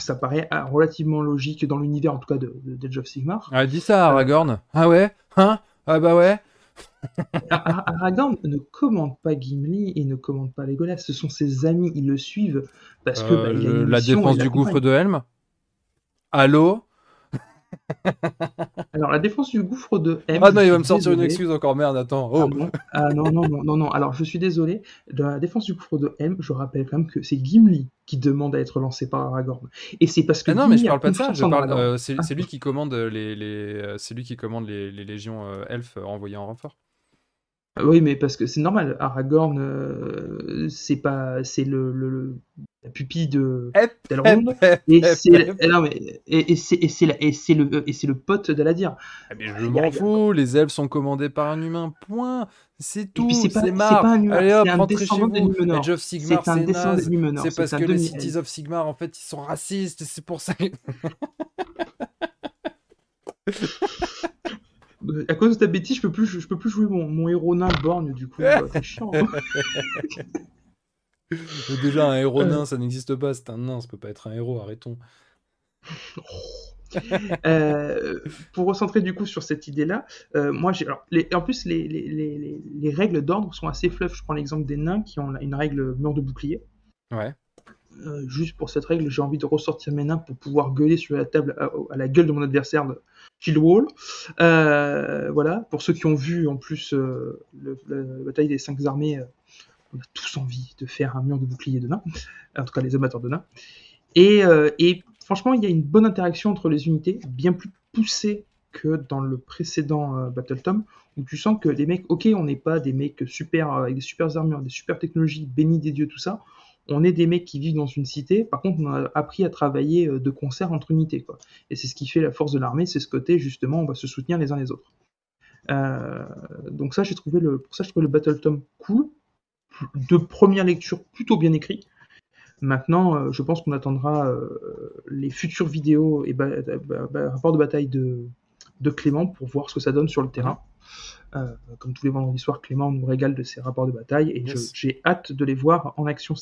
Ça paraît ah, relativement logique dans l'univers, en tout cas de, de, of Sigmar. Ah, dis ça, Aragorn. Ah ouais? Hein? Ah bah ouais? Ar- Ar- Aragorn ne commande pas Gimli et ne commande pas Legolas, ce sont ses amis, ils le suivent parce que Euh, bah, il a le- une La défense du gouffre de Helm? Allô? Alors la défense du gouffre de M. Ah non, il va me sortir une excuse encore, merde, attends. Ah Oh non, ah non, non, non, non, non. Alors je suis désolé. Dans la défense du gouffre de M, je rappelle quand même que c'est Gimli qui demande à être lancé par Aragorn. Et c'est parce que Ah non, mais je parle pas de ça, euh, c'est Ah. c'est lui qui commande les, les, euh, c'est lui qui commande les, les légions euh, elfes envoyées en renfort. Ah Oui, mais parce que c'est normal. Aragorn, euh, c'est pas, c'est le, le- le- la pupille de d'Elrond. Et c'est et non, mais- et- et c'est et c'est la- et c'est le et c'est le pote d'Aladir. Ah, mais je Il y a- m'en fous, les elfes sont commandés par un humain, point. C'est tout, puis c'est pas- c'est c'est marre. pas un humain, Allez hop, c'est un rentrez chez vous. Numenor. Age of Sigmar, C'est un c'est descendant naze. C'est c'est parce que les. Cities of Sigmar, en fait, ils sont racistes, c'est pour ça. Euh, À cause de ta bêtise, je peux plus, je peux plus jouer mon, mon héros nain borgne du coup. euh, C'est chiant. hein. Déjà, un héros nain, ça n'existe pas. C'est un nain, ça peut pas être un héros, arrêtons. Euh, pour recentrer du coup sur cette idée-là, euh, moi j'ai alors les, en plus les, les, les, les règles d'ordre sont assez fluff. Je prends l'exemple des nains qui ont une règle mur de bouclier. Ouais. Euh, juste pour cette règle, j'ai envie de ressortir mes nains pour pouvoir gueuler sur la table à, la gueule de mon adversaire de Shield Wall. Euh, voilà, pour ceux qui ont vu en plus euh, la, bataille des cinq armées, euh, on a tous envie de faire un mur de bouclier de nains, en tout cas les amateurs de nains. Et, franchement, il y a une bonne interaction entre les unités, bien plus poussée que dans le précédent Battle Tom, où tu sens que les mecs, ok, on n'est pas des mecs super avec des super armures, des super technologies, bénis des dieux, tout ça. On est des mecs qui vivent dans une cité. Par contre, on a appris à travailler euh, de concert entre unités, quoi. Et c'est ce qui fait la force de l'armée, c'est ce côté justement, on va se soutenir les uns les autres. Euh, donc ça, j'ai trouvé le, pour ça, je le Battle Tom cool, de première lecture plutôt bien écrit. Maintenant, euh, je pense qu'on attendra euh, les futures vidéos et ba- ba- ba- rapports de bataille de, de Clément pour voir ce que ça donne sur le terrain. Comme tous les vendredis soirs, Clément nous régale de ses rapports de bataille et je- j'ai hâte de les voir en action.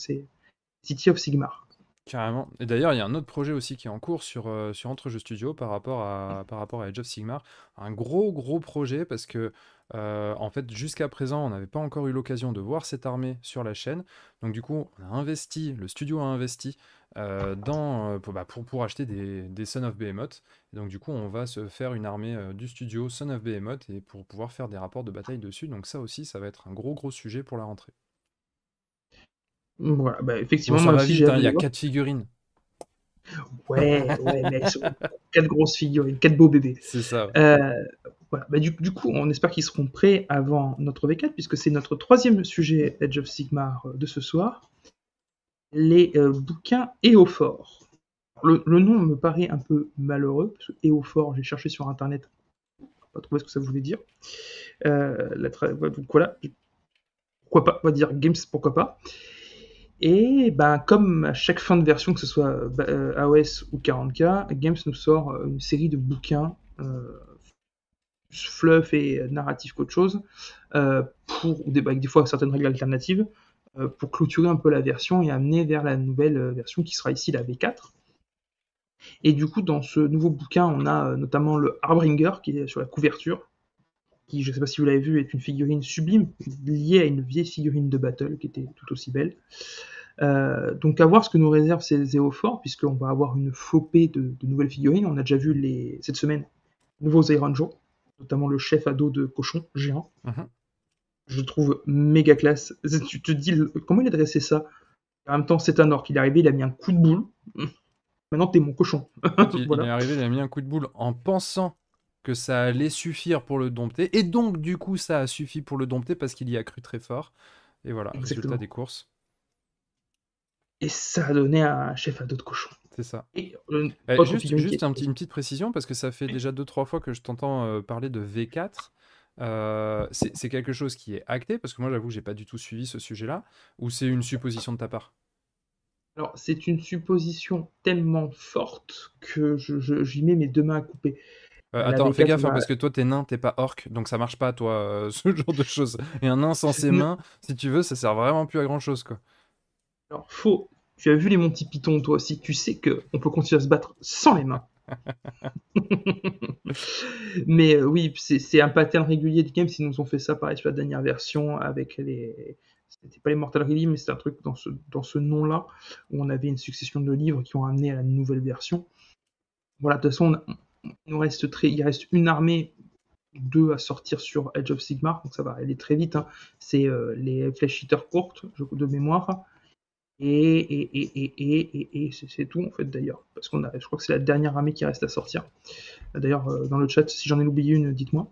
City of Sigmar. Carrément. Et d'ailleurs, il y a un autre projet aussi qui est en cours sur, euh, sur Entrejeux Studio par rapport à, par rapport à Age of Sigmar. Un gros, gros projet parce que, euh, en fait, jusqu'à présent, on n'avait pas encore eu l'occasion de voir cette armée sur la chaîne. Donc, du coup, on a investi, le studio a investi euh, dans, euh, pour, bah, pour, pour acheter des, des Son of Behemoth. Et donc, du coup, on va se faire une armée du studio Son of Behemoth et pour pouvoir faire des rapports de bataille dessus. Donc, ça aussi, ça va être un gros, gros sujet pour la rentrée. Voilà, bah, effectivement, moi aussi hein, il y a voir. quatre figurines. Ouais, ouais, mais elles sont quatre grosses figurines, quatre beaux bébés. C'est ça. ouais. Euh, voilà. Bah, du, du coup, on espère qu'ils seront prêts avant notre V4, puisque c'est notre troisième sujet Edge of Sigmar euh, de ce soir. Les euh, bouquins Éophore. Le, le nom me paraît un peu malheureux, parce que Éophore, j'ai cherché sur internet, pas trouvé ce que ça voulait dire. Euh, la donc voilà, pourquoi pas, on va dire Games, pourquoi pas. Et ben, comme à chaque fin de version, que ce soit euh, AOS ou 40K, Games nous sort euh, une série de bouquins euh, fluff et narratif qu'autre chose, euh, pour, avec des fois certaines règles alternatives, pour clôturer un peu la version et amener vers la nouvelle version qui sera ici la V4. Et du coup, dans ce nouveau bouquin, on a notamment le Harbringer qui est sur la couverture, qui, je ne sais pas si vous l'avez vu, est une figurine sublime, liée à une vieille figurine de Battle qui était tout aussi belle. Euh, donc à voir ce que nous réserve ces Zéophores, puisqu'on va avoir une flopée de, de nouvelles figurines. On a déjà vu les, cette semaine nouveaux Iron Joe, notamment le chef à dos de cochon géant. Mhm. Je trouve méga classe. Tu te dis, comment il a dressé ça? En même temps, c'est un orc. Il est arrivé, il a mis un coup de boule. Maintenant, t'es mon cochon. Il, est arrivé, il a mis un coup de boule en pensant que ça allait suffire pour le dompter. Et donc, du coup, ça a suffi pour le dompter parce qu'il y a cru très fort. Et voilà, Exactement. résultat des courses. Et ça a donné un chef à dos de cochon. C'est ça. Et euh, Eh, juste un petit- une petite précision, parce que ça fait déjà 2-3 fois que je t'entends euh, parler de V4. Euh, c'est quelque chose qui est acté, parce que moi, j'avoue, j'ai pas du tout suivi ce sujet-là, ou c'est une supposition de ta part? Alors, c'est une supposition tellement forte que je- je- j'y mets mes deux mains à couper. Euh, attends, fais V4, gaffe, hein, parce que toi, t'es nain, t'es pas orc, donc ça marche pas, toi, euh, ce genre de choses. Et un nain sans ses mains, si tu veux, ça sert vraiment plus à grand-chose, quoi. Alors, faux. Tu as vu les Monty Python, toi aussi. Tu sais que on peut continuer à se battre sans les mains. Mais euh, oui, c'est un pattern régulier de games. Ils nous ont fait ça pareil sur la dernière version avec les. C'était pas les Mortal Rally, mais c'était un truc dans ce, dans ce nom-là, où on avait une succession de livres qui ont amené à la nouvelle version. Voilà, de toute façon, on- il nous reste une armée, deux à sortir sur Edge of Sigmar, donc ça va aller très vite. hein. C'est euh, les Flash Eaters courtes, de mémoire. Et, c'est tout en fait d'ailleurs, parce qu'on a, je crois que c'est la dernière armée qui reste à sortir. D'ailleurs, euh, dans le chat, si j'en ai oublié une, dites-moi.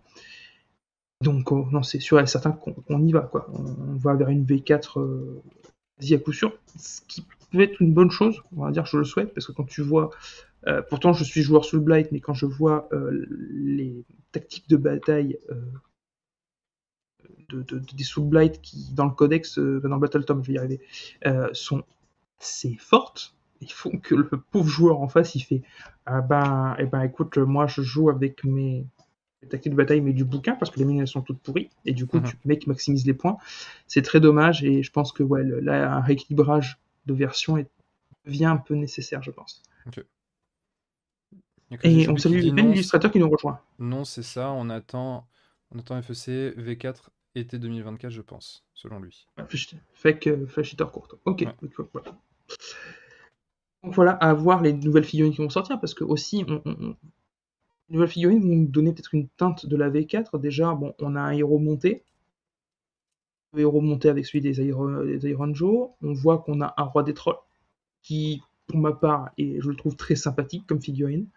Donc, euh, non, c'est sûr et certain qu'on y va, quoi. On, va vers une V4 euh, quasi à coup sûr, ce qui peut être une bonne chose, on va dire, je le souhaite, parce que quand tu vois, euh, pourtant je suis joueur sous le Blight, mais quand je vois euh, les tactiques de bataille euh, de, de- de- des Soul Blight qui, dans le codex, euh, dans le Battle Tom, je vais y arriver, sont assez fortes. Il faut que le pauvre joueur en face, il fait Ah ben, eh ben écoute, moi je joue avec mes tactiques de bataille, mais du bouquin, parce que les mines elles sont toutes pourries, et du coup, Mhm. tu mec maximise les points. C'est très dommage, et je pense que ouais, le- là, un rééquilibrage de version est, devient un peu nécessaire, je pense. Et on salue Ben, l'illustrateur qui nous rejoint. Non, c'est ça. On attend, on attend FEC V4 été 2024, je pense, selon lui. Fake euh, Flash Hitter courte. Ok, Ouais. ok, voilà. Donc voilà, à voir les nouvelles figurines qui vont sortir, parce que aussi, on- on- on- les nouvelles figurines vont nous donner peut-être une teinte de la V4. Déjà, bon, on a un héros monté. Le héros monté avec celui des Iron, des Iron Joe. On voit qu'on a un roi des trolls, qui, pour ma part, et je le trouve très sympathique comme figurine.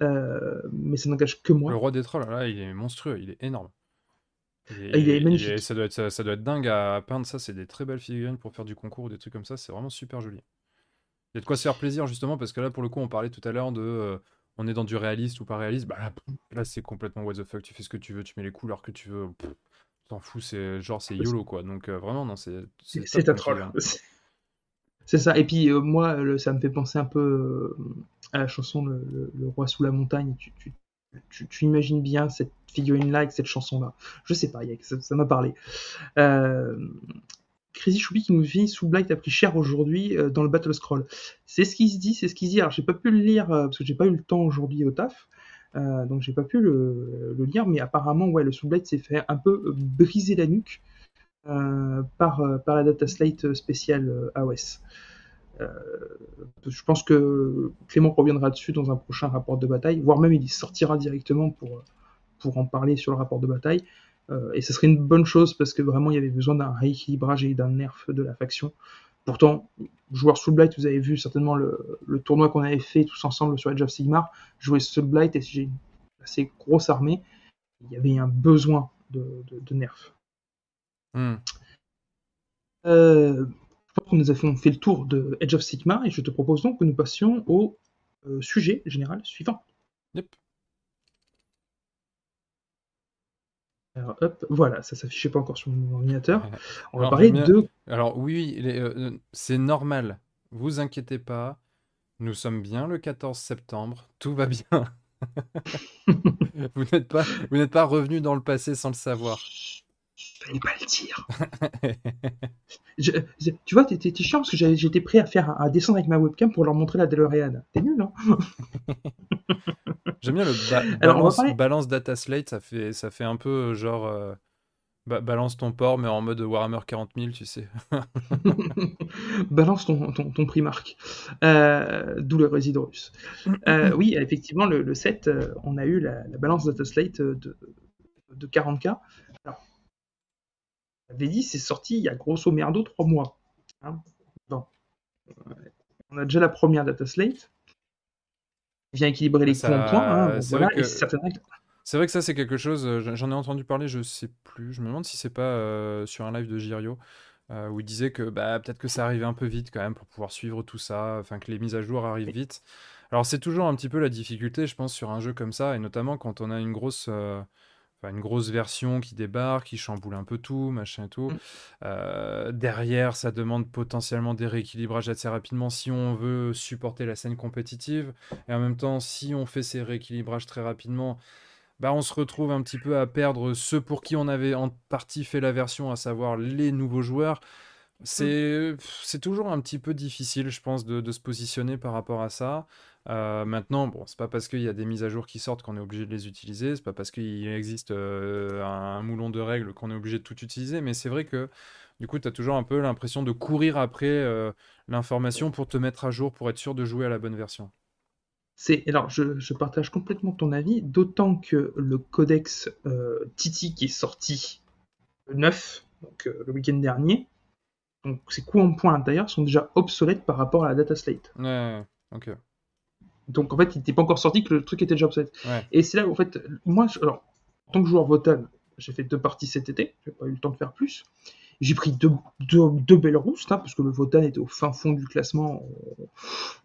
Euh, mais ça n'engage que moi. Le roi des trolls, là, il est monstrueux, il est énorme. Il il est magnifique. ça, doit être, ça, ça doit être dingue à peindre ça. C'est des très belles figurines pour faire du concours ou des trucs comme ça. C'est vraiment super joli. Il y a de quoi se faire plaisir justement parce que là, pour le coup, on parlait tout à l'heure de euh, on est dans du réaliste ou pas réaliste. Bah là, c'est complètement what the fuck. Tu fais ce que tu veux, tu mets les couleurs que tu veux. T'en fous, c'est genre c'est YOLO quoi. Donc euh, vraiment, non, c'est. C'est un troll. C'est ça. Et puis euh, moi, ça me fait penser un peu euh, à la chanson Le, roi sous la montagne. Tu, imagines bien cette figurine-là avec cette chanson-là. Je sais pas, ça m'a parlé. Euh, Crazy Choubi qui nous dit Sous Blight a pris cher aujourd'hui euh, dans le Battle Scroll. C'est ce qui se dit, c'est ce qui se dit. Alors j'ai pas pu le lire parce que j'ai pas eu le temps aujourd'hui au taf. Donc j'ai pas pu le, lire, mais apparemment ouais, le Sous Blight s'est fait un peu briser la nuque par, euh, par la data slate spéciale euh, AOS. Euh, je pense que Clément reviendra dessus dans un prochain rapport de bataille, voire même il sortira directement pour, en parler sur le rapport de bataille. Euh, et ce serait une bonne chose parce que vraiment il y avait besoin d'un rééquilibrage et d'un nerf de la faction. Pourtant, joueur Soul Blight, vous avez vu certainement le, tournoi qu'on avait fait tous ensemble sur Age of Sigmar. Jouer Soul Blight et j'ai une assez grosse armée. Il y avait un besoin de, de, de nerf. Hmm. Euh, je pense qu'on nous a fait, le tour de Edge of Sigmar et je te propose donc que nous passions au euh, sujet général suivant. Yep. Alors, hop, voilà, ça s'affichait pas encore sur mon ordinateur. On va Alors, parler bien- de. Alors oui, euh, euh, c'est normal. Vous inquiétez pas. Nous sommes bien le 14 septembre. Tout va bien. vous n'êtes pas, vous n'êtes pas revenu dans le passé sans le savoir. Fallait pas le dire. Je- je- tu vois, t'étais t'es chiant parce que j'étais prêt à faire à descendre avec ma webcam pour leur montrer la DeLorean. T'es nul, hein J'aime bien le ba- Alors, balance, parler- balance data slate. Ça fait, ça fait un peu euh, genre euh, ba- balance ton port, mais en mode Warhammer 40 000, tu sais. Balance ton, ton, ton Primark. Euh, D'où le résident russe. Euh, oui, effectivement, le, le 7, euh, on a eu la, la balance data slate de, de 40K. Dit, c'est sorti il y a grosso merdo 3 mois. Hein. Bon. On a déjà la première data slate. Il vient équilibrer les Ça- points hein, c'est voilà, vrai certaines vrai que ça, c'est quelque chose, euh, j'en- j'en ai entendu parler, je sais plus. Je me demande si c'est pas euh, sur un live de Girio, euh, où il disait que bah, peut-être que ça arrivait un peu vite quand même pour pouvoir suivre tout ça, enfin que les mises à jour arrivent vite. Alors c'est toujours un petit peu la difficulté, je pense, sur un jeu comme ça, et notamment quand on a une grosse, euh, enfin, une grosse version qui débarque, qui chamboule un peu tout, machin et tout. Mm. Euh, derrière, ça demande potentiellement des rééquilibrages assez rapidement si on veut supporter la scène compétitive. Et en même temps, si on fait ces rééquilibrages très rapidement, bah, on se retrouve un petit peu à perdre ceux pour qui on avait en partie fait la version, à savoir les nouveaux joueurs. C'est c'est toujours un petit peu difficile, je pense, de, de se positionner par rapport à ça. Euh, maintenant, bon, c'est pas parce qu'il y a des mises à jour qui sortent qu'on est obligé de les utiliser, c'est pas parce qu'il existe euh, un, un moulon de règles qu'on est obligé de tout utiliser, mais c'est vrai que du coup, tu as toujours un peu l'impression de courir après euh, l'information pour te mettre à jour, pour être sûr de jouer à la bonne version. C'est alors je, je partage complètement ton avis, d'autant que le codex Titi qui est sorti le 9, donc le week-end dernier, donc ces coups en point à l'intérieur sont déjà obsolètes par rapport à la data slate. Ouais, ok. Donc en fait, il n'était pas encore sorti que le truc était déjà obsolète. Ouais. Et c'est là où en fait, moi, je- alors, en tant que joueur Votan, j'ai fait deux parties cet été, j'ai pas eu le temps de faire plus. J'ai pris deux, deux, deux belles roustes, hein, parce que le Votan était au fin fond du classement.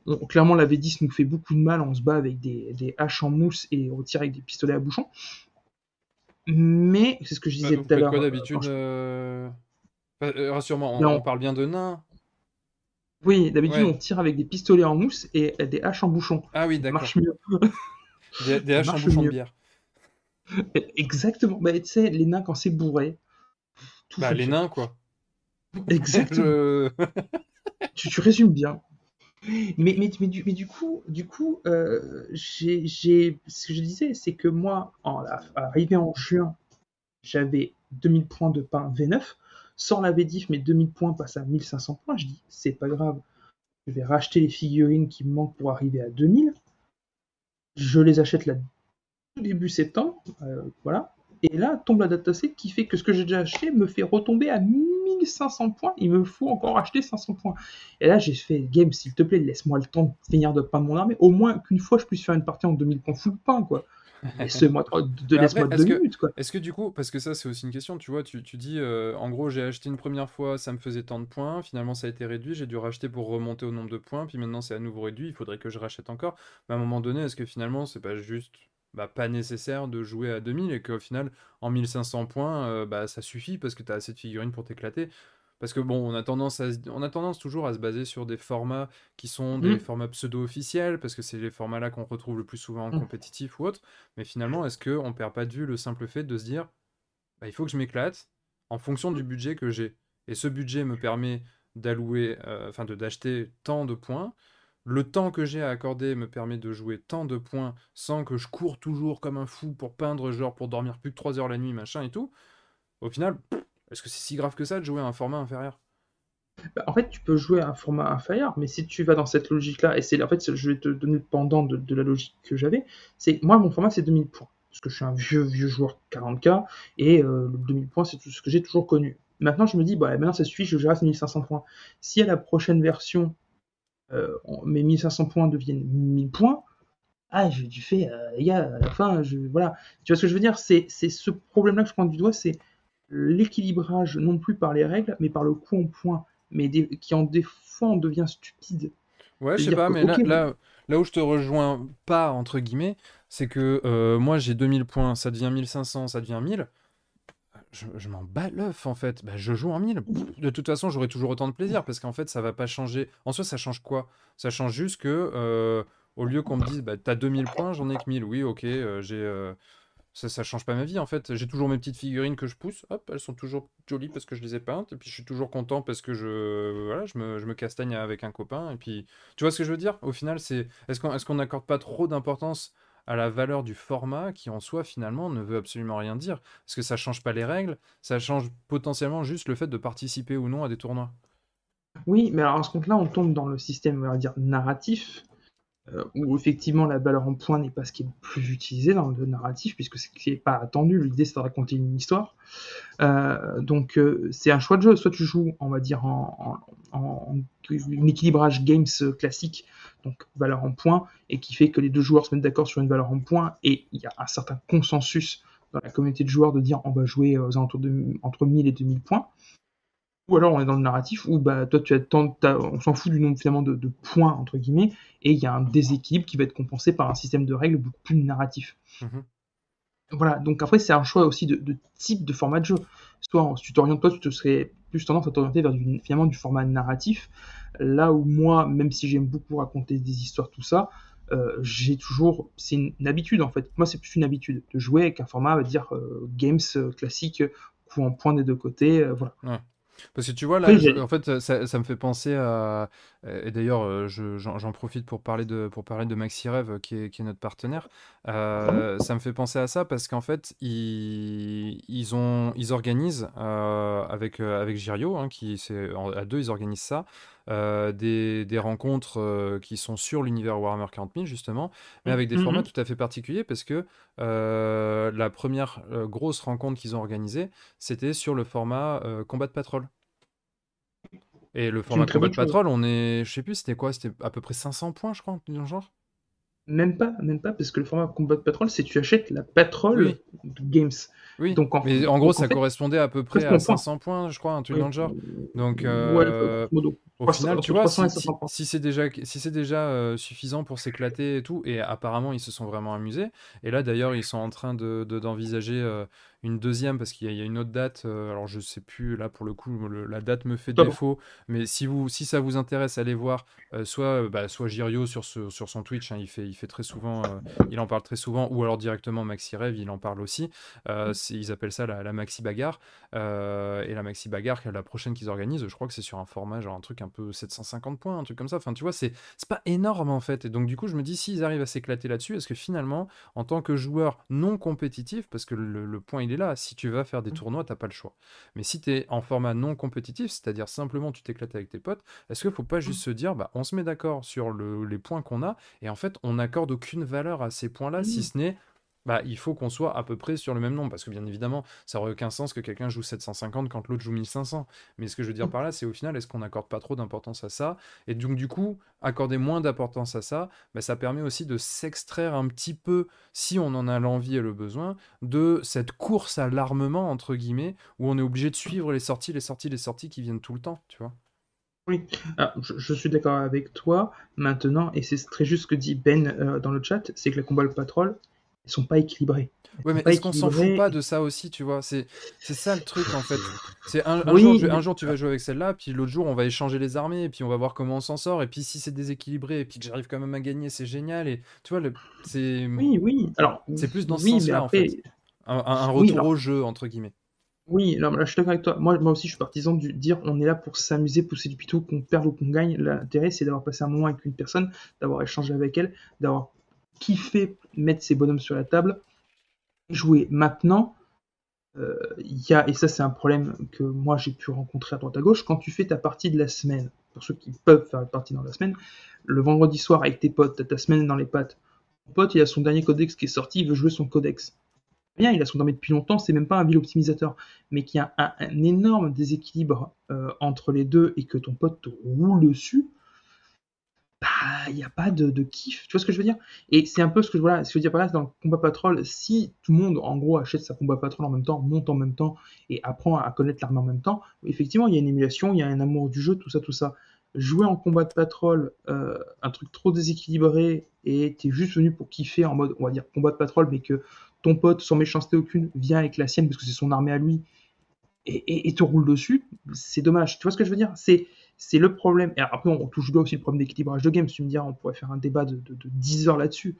On- on- clairement, la V10 nous fait beaucoup de mal, on se bat avec des, des haches en mousse et on tire avec des pistolets à bouchon. Mais, c'est ce que je disais Vous tout à l'heure. euh, d'habitude je- euh, euh, Rassure-moi, on, on parle bien de nains Oui, d'habitude, Ouais. on tire avec des pistolets en mousse et des haches en bouchon. Ah oui, d'accord. marche mieux. Des, des haches en bouchon de bière. Exactement. Bah, tu sais, les nains, quand c'est bourré, tout Bah, les nains, quoi. Exactement. Je- Tu, tu résumes bien. Mais, mais, mais, du, mais du coup, du coup euh, j'ai, ce que je disais, c'est que moi, en, arrivé en juin, j'avais 2000 points de pain V9. Sans la V10, mes 2000 points passent à 1500 points. Je dis, c'est pas grave. Je vais racheter les figurines qui me manquent pour arriver à 2000. Je les achète là début septembre. euh, voilà. Et là, tombe la dataset qui fait que ce que j'ai déjà acheté me fait retomber à 1500 points. Il me faut encore acheter 500 points. Et là, j'ai fait game, s'il te plaît, laisse-moi le temps de finir de peindre mon armée. Au moins qu'une fois, je puisse faire une partie en 2000 points full pain, quoi. Laisse-moi de, laisse-moi deux est-ce que- minutes, quoi. Est-ce que du coup, parce que ça c'est aussi une question, tu vois, tu, tu dis euh, en gros j'ai acheté une première fois, ça me faisait tant de points, finalement ça a été réduit, j'ai dû racheter pour remonter au nombre de points, puis maintenant c'est à nouveau réduit, il faudrait que je rachète encore. Mais à un moment donné, est-ce que finalement c'est pas juste bah, pas nécessaire de jouer à 2000 et qu'au final en 1500 points euh, bah, ça suffit parce que tu as assez de figurines pour t'éclater? Parce que bon, on a tendance à se- on a tendance toujours à se baser sur des formats qui sont des Mm. formats pseudo-officiels parce que c'est les formats-là qu'on retrouve le plus souvent en Mm. compétitif ou autre. Mais finalement, est-ce qu'on perd pas de vue le simple fait de se dire, bah, il faut que je m'éclate en fonction du budget que j'ai. Et ce budget me permet d'allouer, euh, enfin d'acheter tant de points. Le temps que j'ai à accorder me permet de jouer tant de points sans que je cours toujours comme un fou pour peindre, genre pour dormir plus de 3 heures la nuit, machin et tout. Au final, est-ce que c'est si grave que ça de jouer à un format inférieur? Bah, en fait, tu peux jouer à un format inférieur, mais si tu vas dans cette logique-là, et c'est en fait, je vais te donner le pendant de, la logique que j'avais, c'est moi, mon format, c'est 2000 points. Parce que je suis un vieux, vieux joueur 40k, et euh, le 2000 points, c'est tout ce que j'ai toujours connu. Maintenant, je me dis, bah, maintenant, ça suffit, je reste 1500 points. Si à la prochaine version, euh, mes 1500 points deviennent 1000 points, ah, du fais, euh, les gars, à la fin, je, voilà. Tu vois ce que je veux dire? C'est ce problème-là que je prends du doigt, c'est l'équilibrage, non plus par les règles, mais par le coup en points, mais des- qui en des fois on devient stupide. Ouais, je sais pas, que, mais là, là, là où je te rejoins pas, entre guillemets, c'est que euh, moi j'ai 2000 points, ça devient 1500, ça devient 1000. Je, je m'en bats l'œuf en fait. Bah, je joue en 1000. De toute façon, j'aurai toujours autant de plaisir parce qu'en fait, ça va pas changer. En soi, ça change quoi? Ça change juste que euh, au lieu qu'on me dise, bah, t'as 2000 points, j'en ai que 1000. Oui, ok, euh, j'ai. Ça, ça change pas ma vie en fait. J'ai toujours mes petites figurines que je pousse. Hop, elles sont toujours jolies parce que je les ai peintes. Et puis je suis toujours content parce que je, voilà, je me, je me castagne avec un copain. Et puis, tu vois ce que je veux dire? Au final, c'est. Est-ce qu'on qu'on n'accorde pas trop d'importance à la valeur du format qui en soi finalement ne veut absolument rien dire? Parce que ça change pas les règles, ça change potentiellement juste le fait de participer ou non à des tournois? Oui, mais alors à ce compte-là, on tombe dans le système, on va dire, narratif, euh, où effectivement la valeur en points n'est pas ce qui est le plus utilisé dans le narratif, puisque ce qui n'est pas attendu. L'idée, c'est de raconter une histoire. Euh, donc, euh, c'est un choix de jeu. Soit tu joues, on va dire, en, équilibrage games classique, donc valeur en points, et qui fait que les deux joueurs se mettent d'accord sur une valeur en points, et il y a un certain consensus dans la communauté de joueurs de dire on va jouer aux alentours entre 1000 et 2000 points. Ou alors on est dans le narratif où bah, toi tu as tant, on s'en fout du nombre finalement de, de points entre guillemets et il y a un déséquilibre qui va être compensé par un système de règles beaucoup plus narratif. Mhm. Voilà, donc après c'est un choix aussi de, de type de format de jeu. Soit si tu t'orientes toi, tu te serais plus tendance à t'orienter vers du, finalement du format narratif. Là où moi, même si j'aime beaucoup raconter des histoires, tout ça, euh, j'ai toujours, c'est une, une habitude en fait. Moi c'est plus une habitude de jouer avec un format, on va dire euh, games euh, classique, coup en point des deux côtés, euh, voilà. Parce que tu vois, là, je- en fait, ça, ça me fait penser à. Et d'ailleurs, euh, je- j'en profite pour parler de, pour parler de Maxi Rêve, qui est, qui est notre partenaire. Euh, ça me fait penser à ça parce qu'en fait, ils, ils, ont, ils organisent euh, avec, euh, avec Girio, hein, qui à deux, ils organisent ça, euh, des, des rencontres euh, qui sont sur l'univers Warhammer 40 000, justement, mais avec des Mhm. formats tout à fait particuliers parce que euh, la première grosse rencontre qu'ils ont organisée, c'était sur le format Combat de Patrol. Et le format Combat de. Patrol, on est, je sais plus, c'était quoi? C'était à peu près 500 points, je crois, dans le genre. Même pas, même pas, parce que le format Combat Patrol, c'est tu achètes la Patrol Oui. de Games. Oui, Donc, en- mais en gros, donc, en ça fait, correspondait à peu près à correspond aux points. 500 points, je crois, un truc Oui. dans le genre. Donc, Ouais, euh, Au final, tu vois, si, c'est déjà, si c'est déjà euh, suffisant pour s'éclater et tout, et apparemment ils se sont vraiment amusés. Et là d'ailleurs, ils sont en train de, d'envisager euh, une deuxième parce qu'il y, a une autre date. Euh, alors je sais plus là pour le coup, la date me fait défaut. Mais si vous, si ça vous intéresse, allez voir. soit, bah, soit Girio sur, sur son Twitch, hein, il fait, il fait très souvent, il en parle très souvent, ou alors directement Maxi Rêve, il en parle aussi. Mmh. ils appellent ça la, la Maxi Bagarre. et la Maxi Bagarre, la prochaine qu'ils organisent, je crois que c'est sur un format genre un truc un peu 750 points, un truc comme ça. Enfin, tu vois, c'est pas énorme en fait. Et donc, du coup, je me dis, s'ils arrivent à s'éclater là-dessus, est-ce que finalement, en tant que joueur non compétitif, parce que le, point il est là, si tu vas faire des mmh. tournois, t'as pas le choix. Mais si tu es en format non compétitif, c'est-à-dire simplement tu t'éclates avec tes potes, est-ce qu'il faut pas juste mmh. se dire, bah, on se met d'accord sur les points qu'on a, et en fait, on n'accorde aucune valeur à ces points-là, si mmh. ce n'est bah, il faut qu'on soit à peu près sur le même nombre. Parce que bien évidemment, ça n'aurait aucun sens que quelqu'un joue 750 quand l'autre joue 1500. Mais ce que je veux dire mmh. par là, c'est au final, est-ce qu'on n'accorde pas trop d'importance à ça? Et donc, du coup, accorder moins d'importance à ça, bah, ça permet aussi de s'extraire un petit peu, si on en a l'envie et le besoin, de cette course à l'armement, entre guillemets, où on est obligé de suivre les sorties, les sorties, les sorties qui viennent tout le temps, tu vois. Oui, ah, je, suis d'accord avec toi maintenant, et c'est très juste ce que dit Ben euh, dans le chat, c'est que la combat le patrol, ils sont pas équilibrés. ouais, mais est-ce qu'on s'en fout pas de ça aussi, tu vois? C'est ça le truc en fait. C'est un, jour, un, jour, tu vas jouer avec celle-là, puis l'autre jour on va échanger les armées, et puis on va voir comment on s'en sort, et puis si c'est déséquilibré, et puis que j'arrive quand même à gagner, c'est génial. Et tu vois, c'est. Oui, oui. Alors. C'est plus dans ce sens-là en fait. Un, retour au jeu entre guillemets. Oui, là, je suis d'accord avec toi. Moi, moi aussi, je suis partisan de dire on est là pour s'amuser, pousser du pitou, qu'on perde ou qu'on gagne. L'intérêt, c'est d'avoir passé un moment avec une personne, d'avoir échangé avec elle, d'avoir fait mettre ses bonhommes sur la table, jouer maintenant. Euh, y a, et ça c'est un problème que moi j'ai pu rencontrer à droite à gauche, quand tu fais ta partie de la semaine, pour ceux qui peuvent faire une partie dans la semaine, le vendredi soir avec tes potes, ta semaine dans les pattes, ton pote il a son dernier codex qui est sorti, il veut jouer son codex. Bien, il a son dernier depuis longtemps, c'est même pas un ville optimisateur, mais qu'il y a un, énorme déséquilibre euh, entre les deux et que ton pote te roule dessus, il n'y a pas de, kiff. Tu vois ce que je veux dire? Et c'est un peu ce que, voilà, ce que je veux dire par là, dans le combat patrol, si tout le monde, en gros, achète sa combat patrol en même temps, monte en même temps et apprend à connaître l'arme en même temps, effectivement, il y a une émulation, il y a un amour du jeu, tout ça, tout ça. Jouer en combat de patrol, euh, un truc trop déséquilibré et t'es juste venu pour kiffer en mode, on va dire, combat de patrol, mais que ton pote, sans méchanceté aucune, vient avec la sienne parce que c'est son armée à lui et, et te roule dessus, c'est dommage. Tu vois ce que je veux dire? C'est c'est le problème. Et après, on touche aussi le problème d'équilibrage de game. Si tu me dis, on pourrait faire un débat de, 10 heures là-dessus.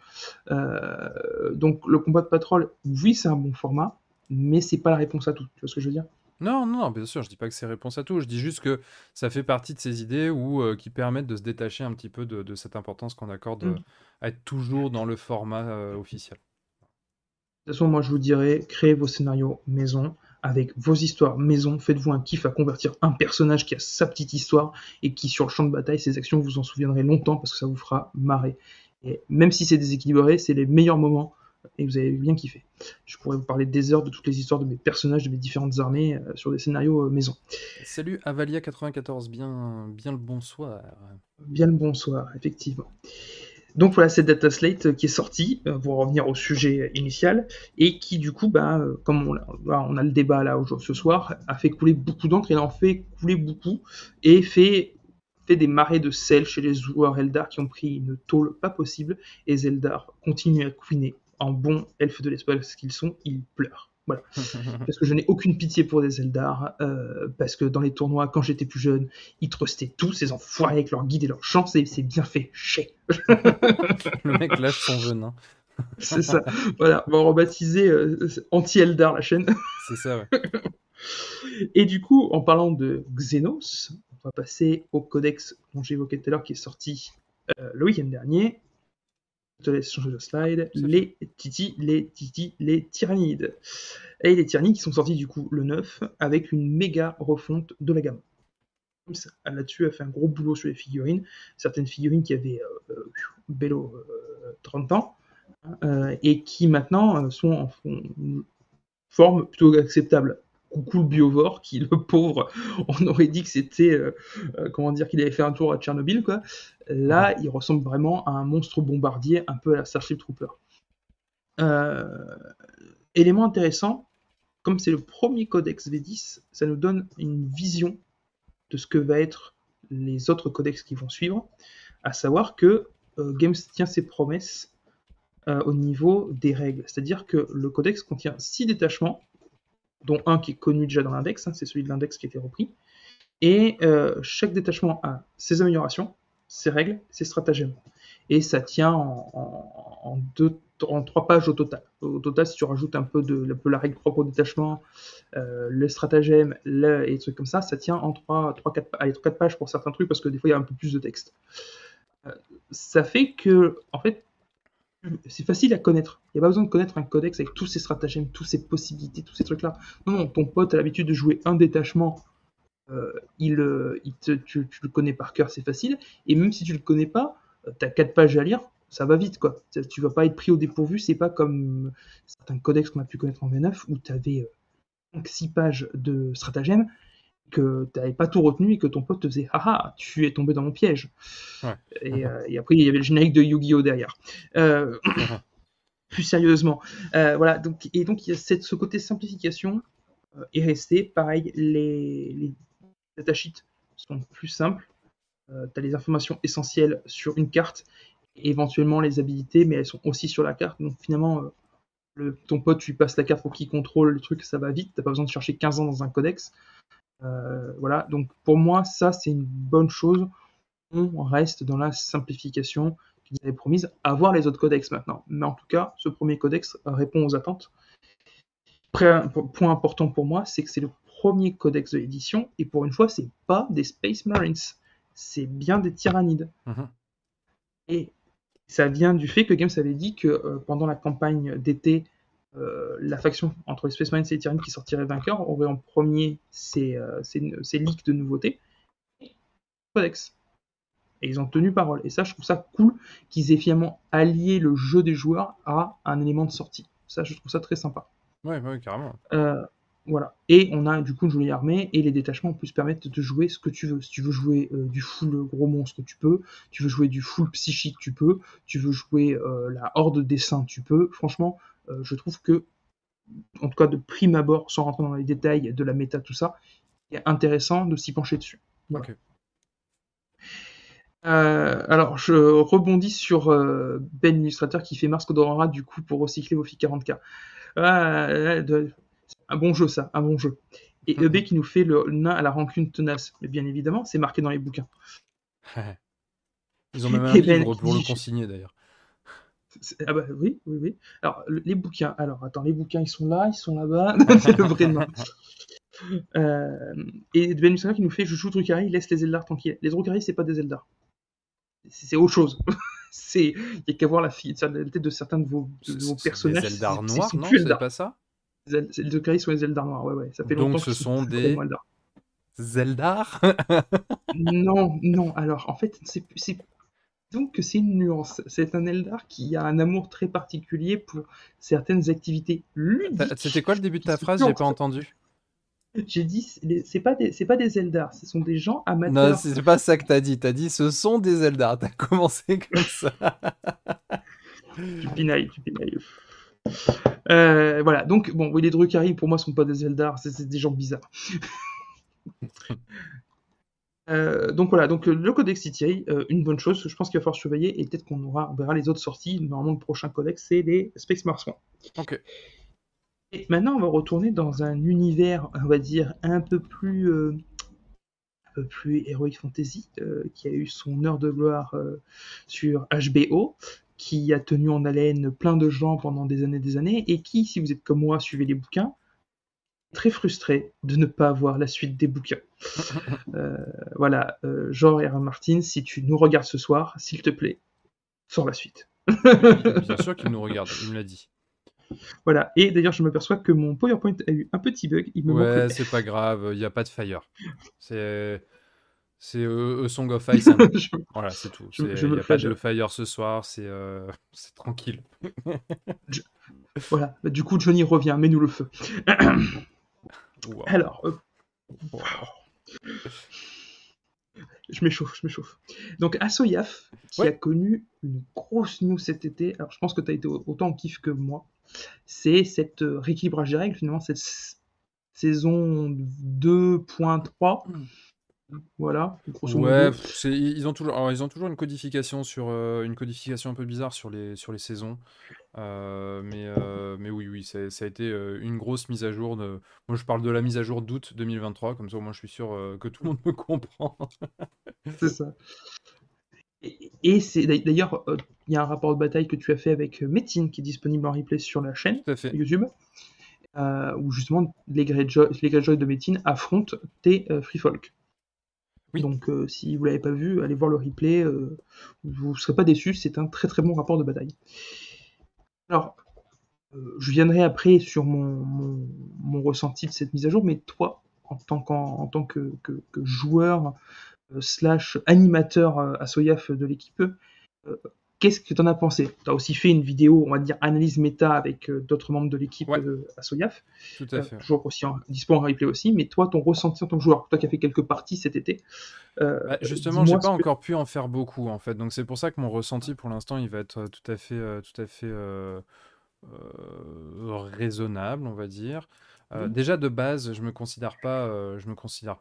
Euh, donc, le combat de patrol, oui, c'est un bon format, mais c'est pas la réponse à tout. Tu vois ce que je veux dire? Non, non, bien sûr, je dis pas que c'est réponse à tout. Je dis juste que ça fait partie de ces idées où, euh, qui permettent de se détacher un petit peu de, cette importance qu'on accorde mm. à être toujours dans le format euh, officiel. De toute façon, moi je vous dirais, créez vos scénarios maison avec vos histoires maison. Faites-vous un kiff à convertir un personnage qui a sa petite histoire et qui, sur le champ de bataille, ses actions, vous en souviendrez longtemps parce que ça vous fera marrer. Et même si c'est déséquilibré, c'est les meilleurs moments et vous avez bien kiffé. Je pourrais vous parler des heures de toutes les histoires de mes personnages, de mes différentes armées euh, sur des scénarios euh, maison. Salut Avalia94, bien, bien le bonsoir. Bien le bonsoir, effectivement. Donc voilà cette data slate qui est sortie, euh, pour revenir au sujet initial, et qui du coup, bah, euh, comme on, a le débat là aujourd'hui ce soir, a fait couler beaucoup d'encre, et en fait couler beaucoup, et fait, fait des marées de sel chez les joueurs Eldar qui ont pris une tôle pas possible, et Zeldar continue à couiner en bon elfe de l'espace qu'ils sont, ils pleurent. Voilà. parce que je n'ai aucune pitié pour des Eldar, euh, parce que dans les tournois, quand j'étais plus jeune, ils trustaient tous ces enfoirés avec leur guide et leur chance, et c'est bien fait. Chez. Le mec lâche son venin. c'est ça. Voilà, on va rebaptiser euh, Anti-Eldar la chaîne. c'est ça, ouais. Et du coup, en parlant de Xenos, on va passer au codex dont j'évoquais tout à l'heure qui est sorti euh, le week-end dernier, te laisse changer de slide. Les Titi, les Titi, les Tyrannides. Et les Tyrannides qui sont sortis du coup le 9 avec une méga refonte de la gamme. Là-dessus, a fait un gros boulot sur les figurines. Certaines figurines qui avaient euh, euh bello 30 euh, ans euh, et qui maintenant sont en forme plutôt acceptable coucou le biovore qui le pauvre on aurait dit que c'était euh, euh, comment dire qu'il avait fait un tour à Tchernobyl quoi. Là il ressemble vraiment à un monstre bombardier un peu à la Starship Trooper. Euh, élément intéressant comme c'est le premier codex V10 ça nous donne une vision de ce que va être les autres codex qui vont suivre, à savoir que euh, Games tient ses promesses euh, au niveau des règles. C'est-à-dire que le codex contient six détachements, dont un qui est connu déjà dans l'index, hein, c'est celui de l'index qui a été repris, et euh, chaque détachement a ses améliorations, ses règles, ses stratagèmes. Et ça tient en, trois pages au total. Au total, si tu rajoutes un peu la règle propre au détachement, euh, le stratagème et trucs comme ça, ça tient en 3, 3 4, allez, 4 pages pour certains trucs parce que des fois il y a un peu plus de texte. Euh, ça fait que, en fait, c'est facile à connaître. Il n'y a pas besoin de connaître un codex avec tous ses stratagèmes, toutes ses possibilités, tous ces trucs-là. Non, non, ton pote a l'habitude de jouer un détachement, euh, il, euh, tu, le connais par cœur, c'est facile. Et même si tu le connais pas, tu as 4 pages à lire, ça va vite, quoi. Tu- Tu vas pas être pris au dépourvu, c'est pas comme certains codex qu'on a pu connaître en V9 où tu avais 5-6 pages de stratagèmes que tu n'avais pas tout retenu et que ton pote te faisait haha, tu es tombé dans mon piège. Ouais. Et, euh, et après, il y avait le générique de Yu-Gi-Oh! derrière. Euh, plus sérieusement. Euh, voilà, donc, et donc il y a cette, ce côté simplification est resté. Pareil, les, les datasheets sont plus simples. tu as les informations essentielles sur une carte, et éventuellement les habilités, mais elles sont aussi sur la carte. Donc finalement, le, ton pote, tu lui passes la carte pour qu'il contrôle le truc, ça va vite. T'as pas besoin de chercher 15 ans dans un codex. Euh, voilà, donc pour moi, ça c'est une bonne chose. On reste dans la simplification qu'ils avaient promise, à voir les autres codex maintenant. Mais en tout cas, ce premier codex répond aux attentes. Point important pour moi, c'est que c'est le premier codex de l'édition, et pour une fois, c'est pas des Space Marines, c'est bien des Tyrannides. Mhm. Et ça vient du fait que Games avait dit que euh, pendant la campagne d'été, euh, la faction entre les Space Marines et les Tyranides qui sortirait vainqueur aurait en premier ces, euh, ces, ces leaks de nouveautés et Codex. Et ils ont tenu parole. Et ça, je trouve ça cool qu'ils aient finalement allié le jeu des joueurs à un élément de sortie. Ça, je trouve ça très sympa. Ouais, ouais, carrément. Euh, voilà. Et on a du coup une jolie armée et les détachements en plus permettent de jouer ce que tu veux. Si tu veux jouer euh, du full gros monstre, tu peux. Tu veux jouer du full psychique, tu peux. Tu veux jouer euh, la horde des saints, tu peux. Franchement, je trouve que, en tout cas de prime abord, sans rentrer dans les détails de la méta, tout ça, il est intéressant de s'y pencher dessus. Voilà. Euh, alors, je rebondis sur euh, Ben, l'illustrateur, qui fait Mars Codorara, du coup, pour recycler vos filles 40k. Ah, euh, de- un bon jeu, ça, un bon jeu. Et Mhm. EB qui nous fait le nain à la rancune tenace. Mais bien évidemment, c'est marqué dans les bouquins. Ils ont même un Et Ben pour le consigner d'ailleurs. Ah bah oui, oui, oui. Alors, le- les bouquins. Alors, attends, les bouquins, ils sont là, ils sont là-bas. c'est le vrai nain. Euh, et Ben l'illustrateur qui nous fait Je joue Drukari, laisse les Eldar tranquilles. Les Drukari, c'est pas des Eldar. C'est autre chose. c'est Il n'y a qu'à voir la, fille, la tête de certains de vos, de vos personnages. des Eldar noirs, c'est non C'est pas ça Les El- les Drukari sont les Eldar noirs, ouais, ouais. Ça fait Donc longtemps ce sont des- Eldar. Zeldar Non, non, alors en fait, c'est donc que c'est une nuance. C'est un Eldar qui a un amour très particulier pour certaines activités ludiques. C'était quoi le début de ta phrase? J'ai pas entendu. J'ai dit, c'est pas des, c'est pas des Eldar, ce sont des gens Non, amateurs. c'est pas ça que t'as dit. T'as dit ce sont des Zeldar. T'as commencé comme ça. Tu pinailles, tu pinailles. Euh, voilà, donc bon, oui, les Drukari pour moi sont pas des Eldar, c'est des gens bizarres. Euh, donc voilà, donc euh, le codex City, euh, une bonne chose, je pense qu'il va falloir surveiller et peut-être qu'on aura, on verra les autres sorties. Normalement, le prochain codex c'est les Space Marines. Ok. Et maintenant, on va retourner dans un univers, on va dire, un peu plus, euh, un peu plus Heroic Fantasy, qui a eu son heure de gloire sur HBO, qui a tenu en haleine plein de gens pendant des années et des années, et qui, si vous êtes comme moi, suivez les bouquins, très frustré de ne pas avoir la suite des bouquins. Euh, voilà, euh, George R. Martin, si tu nous regardes ce soir, s'il te plaît, sors la suite. Bien sûr qu'il nous regarde. Il me l'a dit. Voilà, et d'ailleurs, je m'aperçois que mon PowerPoint a eu un petit bug, il me Ouais, c'est pas grave. Il y a pas de fire. C'est c'est euh, A Song of Ice. and- Je- Voilà, c'est tout. Il n'y a pas de fire ce soir. C'est euh, c'est tranquille. Voilà, Bah, du coup Johnny revient, mets-nous le feu. Wow. Alors, euh, Wow. je m'échauffe, je m'échauffe. Donc Asoyaf, qui Ouais. a connu une grosse news cet été, alors je pense que tu as été au- autant en kiff que moi, c'est cette euh, rééquilibrage des règles, finalement, cette saison 2.3, Mm. Voilà, Ouais, ils ont toujours, alors, ils ont toujours une codification sur euh, une codification un peu bizarre sur les sur les saisons, Euh, mais euh, mais oui oui, ça, ça a été une grosse mise à jour de. Moi, je parle de la mise à jour d'août 2023, comme ça au moins je suis sûr que tout le monde me comprend. C'est ça. Et, et c'est d'ailleurs, il y a un rapport de bataille que tu as fait avec Metin qui est disponible en replay sur la chaîne fait. YouTube, où justement les Greyjoy, les Greyjoy de Metin affrontent tes Free Folk. Donc euh, si vous l'avez pas vu, allez voir le replay, euh, vous ne serez pas déçus, c'est un très très bon rapport de bataille. Alors, euh, je viendrai après sur mon, ressenti de cette mise à jour, mais toi, en tant, que, joueur slash animateur à Soyaf de l'équipe, qu'est-ce que tu en as pensé? Tu as aussi fait une vidéo, on va dire, analyse méta avec euh, d'autres membres de l'équipe Ouais. euh, à Soyaf, Tout à euh, fait. toujours aussi en, dispo en replay aussi, mais toi, ton ressenti en tant que joueur, toi qui as fait quelques parties cet été, Bah, justement, j'ai dis-moi pas que- encore pu en faire beaucoup en fait, donc c'est pour ça que mon ressenti pour l'instant il va être tout à fait, tout à fait raisonnable, on va dire. Oui. déjà de base, je me considère pas, je me considère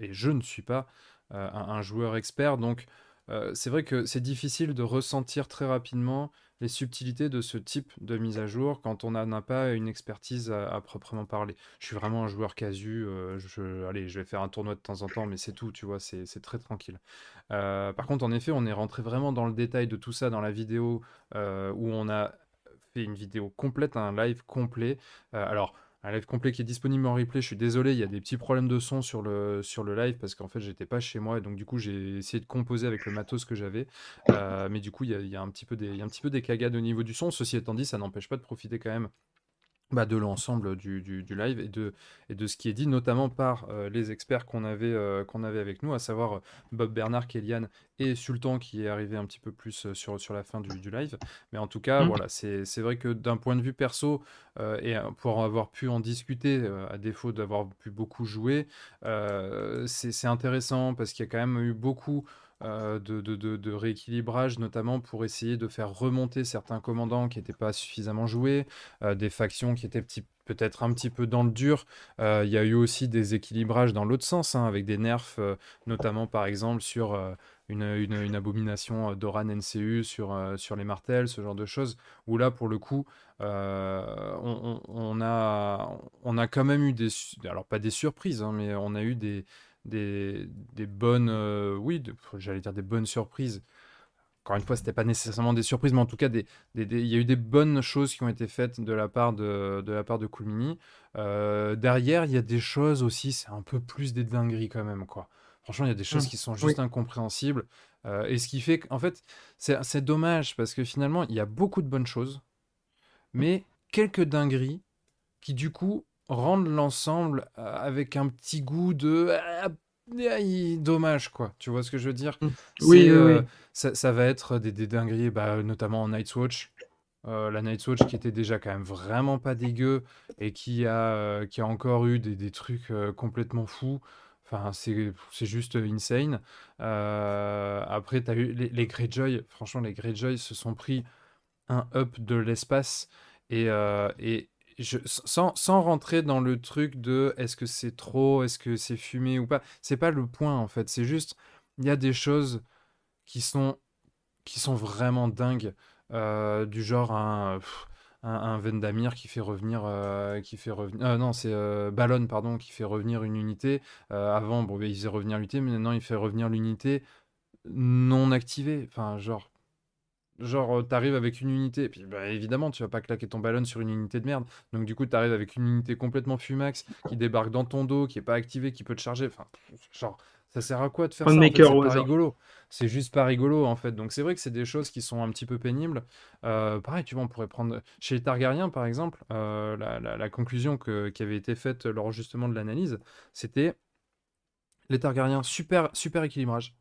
et je ne suis pas un, un joueur expert, donc euh, c'est vrai que c'est difficile de ressentir très rapidement les subtilités de ce type de mise à jour quand on n'a pas une expertise à, proprement parler. Je suis vraiment un joueur casu, euh, je, allez, je vais faire un tournoi de temps en temps, mais c'est tout, tu vois, c'est très tranquille. Euh, par contre, en effet, on est rentré vraiment dans le détail de tout ça dans la vidéo où on a fait une vidéo complète, un live complet. Alors, un live complet qui est disponible en replay. Je suis désolé, il y a des petits problèmes de son sur le, sur le live parce qu'en fait, j'étais pas chez moi et donc du coup, j'ai essayé de composer avec le matos que j'avais. Euh, mais du coup, il y a, un petit peu il y a un petit peu des cagades au niveau du son. Ceci étant dit, ça n'empêche pas de profiter quand même bah, de l'ensemble du, du- du live et de, et de ce qui est dit, notamment par euh, les experts qu'on avait, euh, qu'on avait avec nous, à savoir euh, Bob Bernard, Kéliane et Sultan qui est arrivé un petit peu plus sur, sur la fin du, du live. Mais en tout cas, Mm. voilà, c'est vrai que d'un point de vue perso, euh, et pour avoir pu en discuter, à défaut d'avoir pu beaucoup jouer, c'est c'est intéressant parce qu'il y a quand même eu beaucoup de, de, rééquilibrage, notamment pour essayer de faire remonter certains commandants qui n'étaient pas suffisamment joués, euh, des factions qui étaient peut-être un petit peu dans le dur. Euh, Il y a eu aussi des équilibrages dans l'autre sens, hein, avec des nerfs, euh, notamment par exemple sur euh, une, abomination euh, d'Oran NCU, sur, euh, les martels, ce genre de choses, où là, pour le coup, euh, on, a, quand même eu des, alors pas des surprises, hein, mais on a eu des, des, des bonnes, euh, oui, de- j'allais dire des bonnes surprises. Encore une fois, c'était pas nécessairement des surprises, mais en tout cas, des, il y a eu des bonnes choses qui ont été faites de la part de, de la part de. Euh, derrière, il y a des choses aussi, c'est un peu plus des dingueries quand même, quoi. Franchement, il y a des choses Mm. qui sont Oui. juste incompréhensibles. Euh, et ce qui fait qu'en fait, c'est c'est dommage parce que finalement, il y a beaucoup de bonnes choses, mais quelques dingueries qui du coup rendent l'ensemble euh, avec un petit goût de aïe, dommage quoi. Tu vois ce que je veux dire? Mm. C'est, Oui, oui, euh, ça, ça va être des, des dingueries, bah, notamment en Night's Watch. Euh, la Night's Watch qui était déjà quand même vraiment pas dégueu et qui a, euh, qui a encore eu des, des trucs euh, complètement fous. Enfin, c'est juste insane. Euh, après, tu as eu les, les Greyjoy. Franchement, les Greyjoy se sont pris un up de l'espace et, euh, et sans, rentrer dans le truc de est-ce que c'est trop, est-ce que c'est fumé ou pas, c'est pas le point en fait, c'est juste il y a des choses qui sont qui sont vraiment dingues euh, du genre un, un, Vendamir qui fait revenir euh, qui fait revenir euh, non c'est euh, Ballon pardon qui fait revenir une unité. Avant bon il faisait revenir l'unité mais maintenant il fait revenir l'unité non activée. Enfin genre Genre, euh, t'arrives avec une unité, et puis bah, évidemment, tu vas pas claquer ton ballon sur une unité de merde. Donc, du coup, t'arrives avec une unité complètement fumax qui débarque dans ton dos, qui est pas activée, qui peut te charger. Enfin, genre, ça sert à quoi de faire ça en fait? Maker C'est pas hasard. rigolo. C'est juste pas rigolo en fait. Donc, c'est vrai que c'est des choses qui sont un petit peu pénibles. Euh, pareil, tu vois, on pourrait prendre. Chez les Targaryens, par exemple, euh, la, la- la conclusion que- qui avait été faite lors justement de l'analyse, c'était les Targaryens, super, super équilibrage.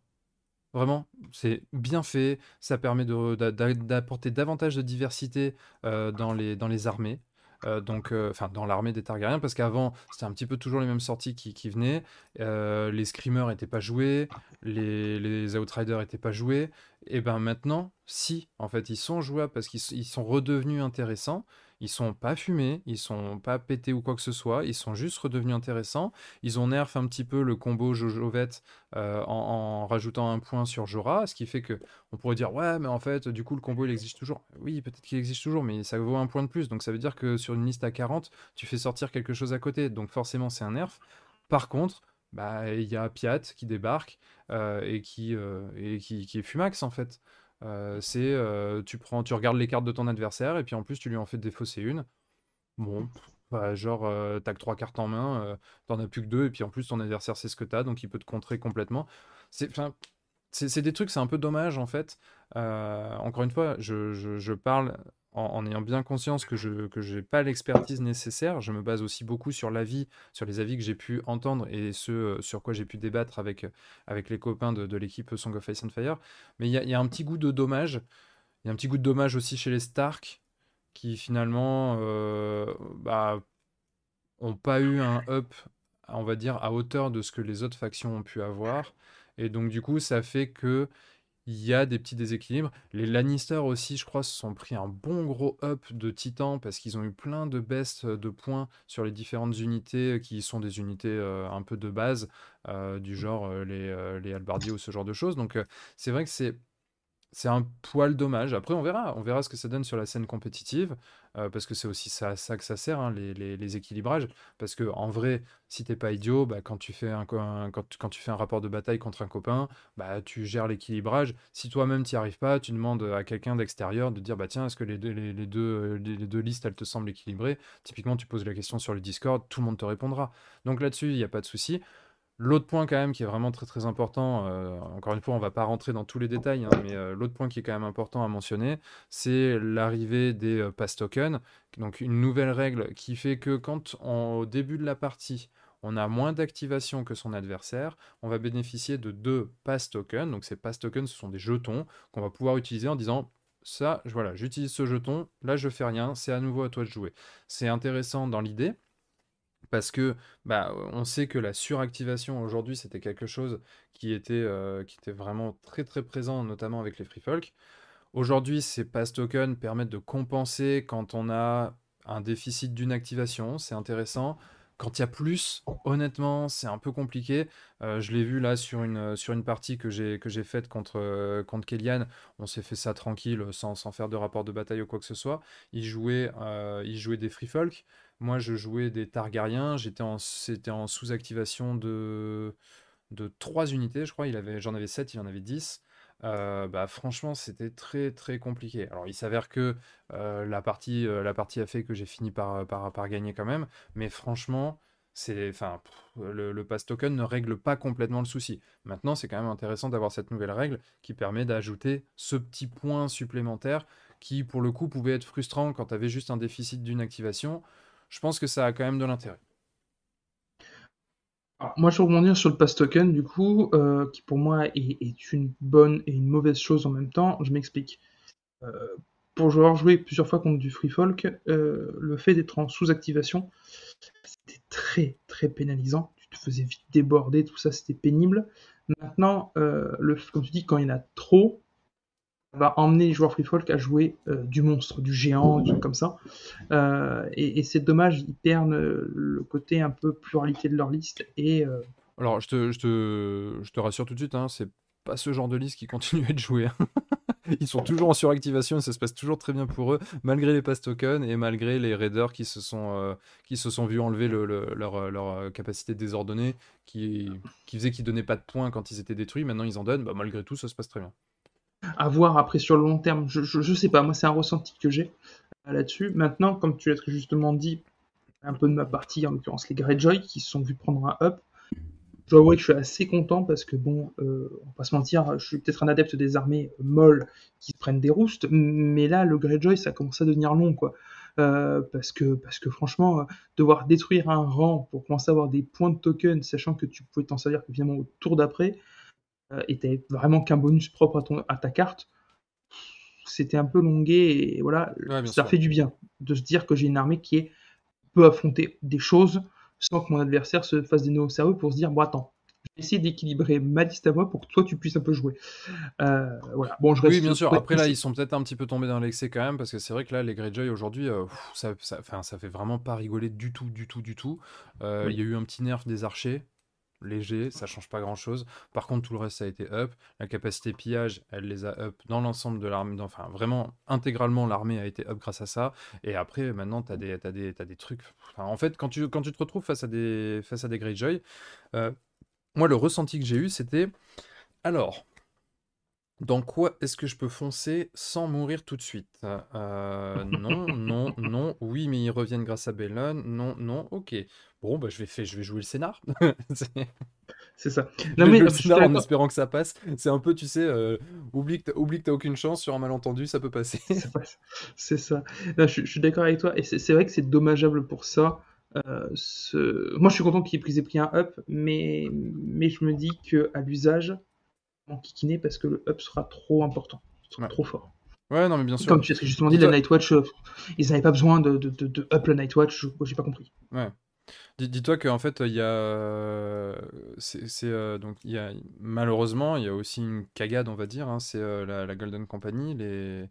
Vraiment, c'est bien fait, ça permet d'apporter davantage de diversité euh, dans les, armées. Euh, donc, euh, enfin, dans l'armée des Targaryens, parce qu'avant, c'était un petit peu toujours les mêmes sorties qui, venaient. Les Screamers n'étaient pas joués, les, les Outriders n'étaient pas joués. Et ben maintenant, si, en fait, ils sont jouables parce qu'ils sont redevenus intéressants. Ils sont pas fumés, ils sont pas pétés ou quoi que ce soit, ils sont juste redevenus intéressants. Ils ont nerf un petit peu le combo Jojovette euh, en, rajoutant un point sur Jora, ce qui fait que on pourrait dire ouais mais en fait du coup le combo il existe toujours. Oui peut-être qu'il existe toujours mais ça vaut un point de plus donc ça veut dire que sur une liste à 40 tu fais sortir quelque chose à côté donc forcément c'est un nerf. Par contre bah il y a Piat qui débarque euh, et, qui, euh, et qui est Fumax en fait. Euh, c'est euh, tu prends, tu regardes les cartes de ton adversaire et puis en plus tu lui en fais défausser une. Bon, bah, genre euh, t'as que trois cartes en main, t'en as plus que deux et puis en plus ton adversaire sait ce que t'as donc il peut te contrer complètement. C'est, c'est des trucs, c'est un peu dommage en fait. encore une fois, je, je, je parle en, ayant bien conscience que je n'ai pas l'expertise nécessaire, je me base aussi beaucoup sur l'avis, sur les avis que j'ai pu entendre et ce euh, sur quoi j'ai pu débattre avec, avec les copains de, l'équipe Song of Ice and Fire. Mais il y, a un petit goût de dommage. Il y a un petit goût de dommage aussi chez les Stark qui finalement euh, bah, ont pas eu un up, on va dire, à hauteur de ce que les autres factions ont pu avoir. Et donc du coup, ça fait que il y a des petits déséquilibres. Les Lannister aussi, je crois, se sont pris un bon gros up de Titan parce qu'ils ont eu plein de baisses de points sur les différentes unités qui sont des unités euh, un peu de base, euh, du genre euh, les, les Albardiers ou ce genre de choses. Donc c'est vrai que c'est c'est un poil dommage. Après, on verra. On verra ce que ça donne sur la scène compétitive, euh, parce que c'est aussi ça, que ça sert, hein, les, équilibrages. Parce que en vrai, si t'es pas idiot, bah, quand, tu fais un, rapport de bataille contre un copain, bah, tu gères l'équilibrage. Si toi-même t'y arrives pas, tu demandes à quelqu'un d'extérieur de dire bah tiens, est-ce que les deux, les, deux, les, deux listes elles te semblent équilibrées? Typiquement, tu poses la question sur le Discord, tout le monde te répondra. Donc là-dessus, il n'y a pas de souci. L'autre point quand même qui est vraiment très très important, euh, encore une fois on va pas rentrer dans tous les détails, hein, mais euh, l'autre point qui est quand même important à mentionner, c'est l'arrivée des euh, pass tokens, donc une nouvelle règle qui fait que quand au début de la partie on a moins d'activation que son adversaire, on va bénéficier de deux pass tokens, donc ces pass tokens ce sont des jetons qu'on va pouvoir utiliser en disant ça, voilà, j'utilise ce jeton, là je fais rien, c'est à nouveau à toi de jouer. C'est intéressant dans l'idée, parce que bah, on sait que la suractivation aujourd'hui c'était quelque chose qui était, euh, qui était vraiment très très présent notamment avec les free folk. Aujourd'hui ces pass tokens permettent de compenser quand on a un déficit d'une activation, c'est intéressant. Quand il y a plus, honnêtement, c'est un peu compliqué. Euh, je l'ai vu là sur une, une partie que j'ai, faite contre, euh, contre Kellyanne. On s'est fait ça tranquille, sans, sans, faire de rapport de bataille ou quoi que ce soit. Il jouait, il des free folk. Moi, je jouais des Targaryens, j'étais c'était en sous-activation de, de 3 unités, je crois. J'en avais 7, il en avait 10. Bah, franchement, c'était très très compliqué. Alors, il s'avère que la, partie, la partie a fait que j'ai fini par, par, par, gagner quand même, mais franchement, c'est, enfin, le, le, pass token ne règle pas complètement le souci. Maintenant, c'est quand même intéressant d'avoir cette nouvelle règle qui permet d'ajouter ce petit point supplémentaire qui, pour le coup, pouvait être frustrant quand tu avais juste un déficit d'une activation je pense que ça a quand même de l'intérêt. Moi, je vais rebondir sur le pass token, du coup, euh, qui pour moi est, une bonne et une mauvaise chose en même temps. Je m'explique. Euh, pour avoir joué plusieurs fois contre du free folk, euh, le fait d'être en sous-activation, c'était très très pénalisant. Tu te faisais vite déborder, tout ça, c'était pénible. Maintenant, le, comme tu dis, quand il y en a trop, va emmener les joueurs free folk à jouer euh, du monstre, du géant, des trucs comme ça. Euh, et, c'est dommage, ils perdent euh, le côté un peu pluralité de leur liste. Et, Alors, je te, rassure tout de suite, hein, c'est pas ce genre de liste qui continue à être joué. Hein. Ils sont toujours en suractivation et ça se passe toujours très bien pour eux, malgré les pass tokens et malgré les raiders qui se sont, qui se sont vus enlever le, leur, capacité désordonnée, qui, qui faisait qu'ils donnaient pas de points quand ils étaient détruits. Maintenant, ils en donnent. Bah, malgré tout, ça se passe très bien à voir après sur le long terme. Je, je, sais pas, moi c'est un ressenti que j'ai euh, là-dessus. Maintenant, comme tu l'as justement dit, un peu de ma partie, en l'occurrence les Greyjoy, qui se sont vus prendre un up. Je dois avouer que je suis assez content parce que bon, euh, on va pas se mentir, je suis peut-être un adepte des armées molles qui prennent des roustes, mais là le Greyjoy ça commence à devenir long quoi. Euh, parce que parce que franchement devoir détruire un rang pour commencer à avoir des points de token sachant que tu pouvais t'en servir évidemment au tour d'après euh, et vraiment qu'un bonus propre à, ton, à ta carte, c'était un peu longué et voilà, ça fait du bien de se dire que j'ai une armée qui est, peut affronter des choses sans que mon adversaire se fasse des nœuds au cerveau pour se dire bon attends, essayer d'équilibrer ma liste à moi pour que toi tu puisses un peu jouer. Euh, voilà. Bon, je Oui, bien sûr. Après, là, ils sont peut-être un petit peu tombés dans l'excès quand même, parce que c'est vrai que là, les Greyjoy aujourd'hui, euh, ça, ça, fait vraiment pas rigoler du tout, du tout, du tout. Euh, Il y a eu un petit nerf des archers, léger, ça change pas grand-chose. Par contre, tout le reste, a été up. La capacité pillage, elle les a up dans l'ensemble de l'armée, enfin, vraiment, intégralement, l'armée a été up grâce à ça. Et après, maintenant, tu as des, t'as des, des trucs. En fait, quand tu, quand tu te retrouves face à des, face à des Greyjoy, euh, moi, le ressenti que j'ai eu, c'était. Alors. Dans quoi est-ce que je peux foncer sans mourir tout de suite? Euh, non, non, non. Oui, mais ils reviennent grâce à Bellon. Non, non. Ok. Bon, bah je vais faire, je vais jouer le scénar. C'est- ça. Non mais le scénar en espérant que ça passe. C'est un peu, tu sais, euh, oublie que t'as, aucune chance sur un malentendu, ça peut passer. C'est ça. Non, je, je suis d'accord avec toi. Et c'est vrai que c'est dommageable pour ça. Euh, ce- Moi, je suis content qu'ils aient pris un up, mais, mais je me dis que à l'usage, on kikiner parce que le up sera trop important, sera Ouais. trop fort. Ouais, non, mais bien sûr. Comme tu as justement dit, la Nightwatch, euh, ils n'avaient pas besoin de, de, de, de up la Nightwatch. j'ai pas compris. Ouais. Dis- Dis-toi qu'en fait, il y a, c'est, euh, donc il y a, malheureusement, il y a aussi une cagade, on va dire. hein, c'est euh, la, la Golden Company, les,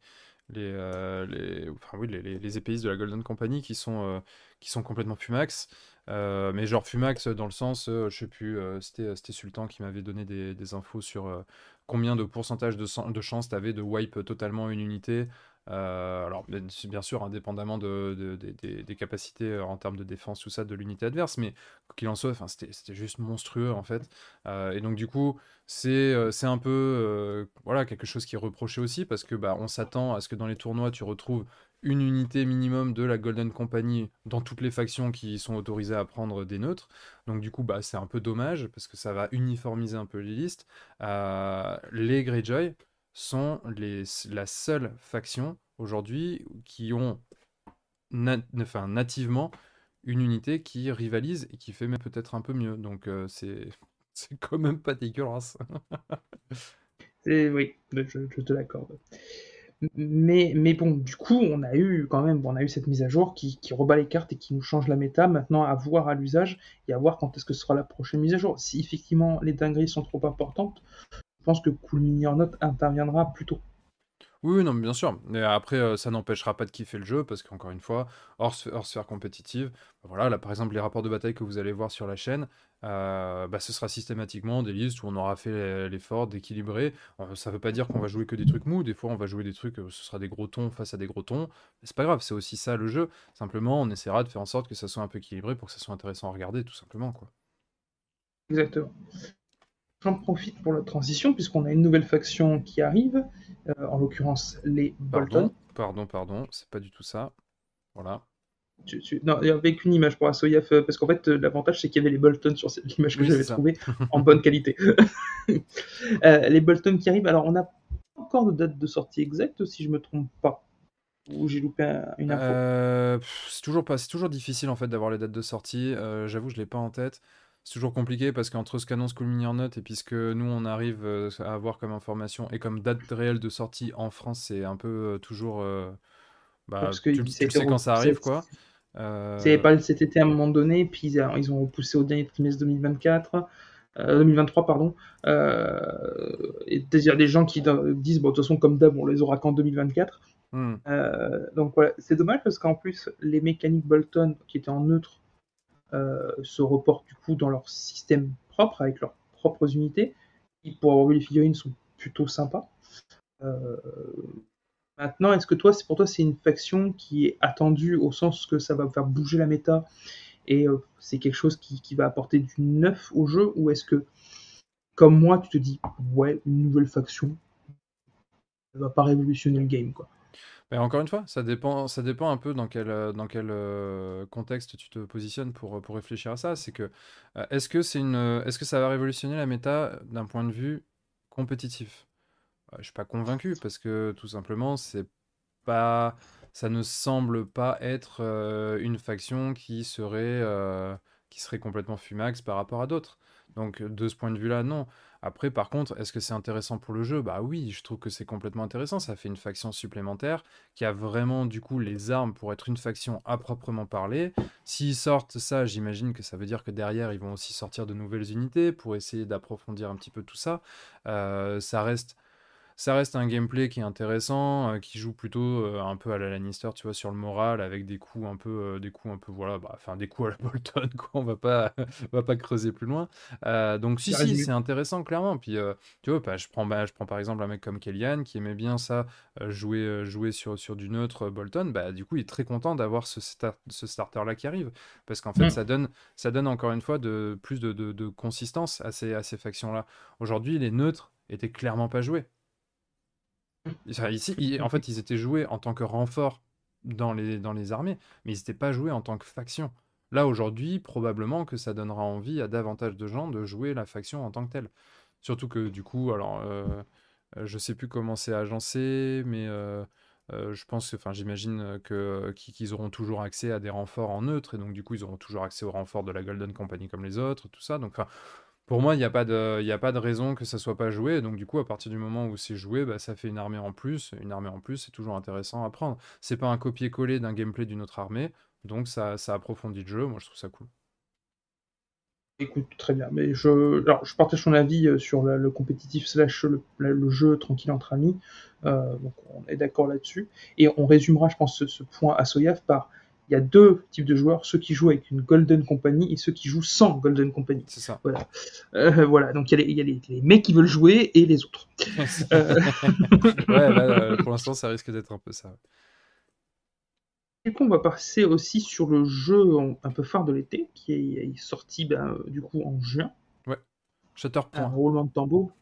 les, euh, les, enfin oui, les, les, les épéistes de la Golden Company qui sont, qui sont complètement Fumax. Euh, mais genre Fumax dans le sens, euh, je sais plus, euh, c'était, Sultan qui m'avait donné des, infos sur euh, combien de pourcentage de, de chance tu avais de wipe totalement une unité. Euh, alors, bien bien sûr, indépendamment de, de- de- des- capacités euh, en termes de défense, tout ça, de l'unité adverse, mais quoi qu'il en soit, c'était juste monstrueux en fait. Euh, et donc, du coup, c'est euh, un peu euh, voilà, quelque chose qui est reproché aussi parce que bah, on s'attend à ce que dans les tournois, tu retrouves une unité minimum de la Golden Company dans toutes les factions qui sont autorisées à prendre des neutres. Donc, du coup, bah, c'est un peu dommage parce que ça va uniformiser un peu les listes. Euh, les Greyjoy sont les, la seule faction aujourd'hui qui ont enfin, nativement une unité qui rivalise et qui fait même peut-être un peu mieux. Donc euh, c'est quand même pas dégueulasse. Oui, je, je te l'accorde. Mais, bon, du coup, on a eu quand même, on a eu cette mise à jour qui, rebat les cartes et qui nous change la méta. Maintenant, à voir à l'usage et à voir quand est-ce que sera la prochaine mise à jour. Si effectivement les dingueries sont trop importantes, je pense que Cool Mini interviendra plus tôt. Oui, non, mais bien sûr. Mais après, euh, ça n'empêchera pas de kiffer le jeu parce qu'encore une fois, hors, sphère compétitive, voilà, là par exemple, les rapports de bataille que vous allez voir sur la chaîne, euh, bah, ce sera systématiquement des listes où on aura fait l'effort d'équilibrer. Ça veut pas dire qu'on va jouer que des trucs mous, des fois on va jouer des trucs, euh, ce sera des gros tons face à des gros tons. C'est pas grave, c'est aussi ça le jeu. Simplement, on essaiera de faire en sorte que ça soit un peu équilibré pour que ça soit intéressant à regarder, tout simplement. Exactement. J'en profite pour la transition puisqu'on a une nouvelle faction qui arrive, euh, en l'occurrence les Bolton. Pardon, pardon, pardon, c'est pas du tout ça. Voilà. Tu- tu- Non, avec une image pour Asoyaf, euh, parce qu'en fait, euh, l'avantage c'est qu'il y avait les Bolton sur cette- l'image que Oui, j'avais trouvée en bonne qualité. Euh, les Bolton qui arrivent, alors on n'a pas encore de date de sortie exacte, si je me trompe pas, ou j'ai loupé un- une info. Euh, c'est toujours pas, c'est toujours difficile en fait d'avoir les dates de sortie. J'avoue, je l'ai pas en tête. C'est toujours compliqué parce qu'entre ce qu'annonce Cool Mini or Not et puis ce que nous on arrive euh, à avoir comme information et comme date réelle de sortie en France, c'est un peu euh, toujours. euh, bah, Parce que tu, tu sais quand ça arrive quoi. C'est pas cet été à un moment donné, puis ils ont repoussé au dernier trimestre 2024, euh, 2023, pardon. Euh, et il y a des gens qui disent, bon, de toute façon, comme d'hab, on les aura qu'en 2024. hmm. Euh, donc voilà, c'est dommage parce qu'en plus, les mécaniques Bolton qui étaient en neutre se reportent du coup dans leur système propre avec leurs propres unités. qui, pour avoir vu les figurines, sont plutôt sympas. Euh, maintenant, est-ce que toi, c'est pour toi, c'est une faction qui est attendue au sens que ça va faire bouger la méta et euh, c'est quelque chose qui, qui va apporter du neuf au jeu ou est-ce que, comme moi, tu te dis, ouais, une nouvelle faction, elle va pas révolutionner le game, quoi? Mais encore une fois, ça dépend, ça dépend un peu dans quel, euh, dans quel euh, contexte tu te positionnes pour, pour réfléchir à ça. C'est que euh, est-ce que c'est une, euh, est-ce que ça va révolutionner la méta d'un point de vue compétitif? Euh, je suis pas convaincu parce que tout simplement, c'est pas, ça ne semble pas être euh, une faction qui serait, euh, qui serait complètement fumax par rapport à d'autres. Donc de ce point de vue-là, non. Après, par contre, est-ce que c'est intéressant pour le jeu? Bah oui, je trouve que c'est complètement intéressant. Ça fait une faction supplémentaire qui a vraiment du coup les armes pour être une faction à proprement parler. S'ils sortent ça, j'imagine que ça veut dire que derrière, ils vont aussi sortir de nouvelles unités pour essayer d'approfondir un petit peu tout ça. Euh, ça reste ça reste un gameplay qui est intéressant, euh, qui joue plutôt euh, un peu à la Lannister, tu vois, sur le moral, avec des coups un peu, euh, des coups un peu, voilà, bah, enfin des coups à la Bolton, quoi. On va pas, on va pas creuser plus loin. donc si, si, c'est intéressant clairement. Puis tu vois, bah, je prends, bah, je prends par exemple un mec comme Kellyanne qui aimait bien ça, jouer, jouer sur, sur du neutre Bolton. Bah du coup, il est très content d'avoir ce, ce starter là qui arrive, parce qu'en fait, mm. ça donne, ça donne encore une fois de plus de, de, de consistance à ces, à ces factions là. Aujourd'hui, les neutres étaient clairement pas joués. Ici, en fait, ils étaient joués en tant que renfort dans les, dans les armées, mais ils n'étaient pas joués en tant que faction. Là, aujourd'hui, probablement que ça donnera envie à davantage de gens de jouer la faction en tant que telle. Surtout que, du coup, alors, euh, euh je sais plus comment c'est agencé, mais euh, euh, je pense, enfin, j'imagine que qu'ils auront toujours accès à des renforts en neutre, et donc, du coup, ils auront toujours accès aux renforts de la Golden Company comme les autres, tout ça. Donc, enfin, pour moi, il n'y a, pas de, raison que ça soit pas joué. Donc, du coup, à partir du moment où c'est joué, bah, ça fait une armée en plus. Une armée en plus, c'est toujours intéressant à prendre. C'est pas un copier-coller d'un gameplay d'une autre armée. Donc, ça, ça approfondit le jeu. Moi, je trouve ça cool. Écoute, très bien. Mais je, je partage ton avis euh, sur le, compétitif slash le, jeu tranquille entre amis. Euh, donc, on est d'accord là-dessus. Et on résumera, je pense, ce, point à Soyaf par il y a deux types de joueurs, ceux qui jouent avec une Golden Company et ceux qui jouent sans Golden Company. C'est ça. Voilà. Euh, voilà. Donc il y a, les, mecs qui veulent jouer et les autres. Euh. ouais, là, pour l'instant, ça risque d'être un peu ça. Et coup, on va passer aussi sur le jeu un peu phare de l'été, qui est, sorti ben, du coup en juin. Ouais. Shatterpoint. Un roulement de tambour.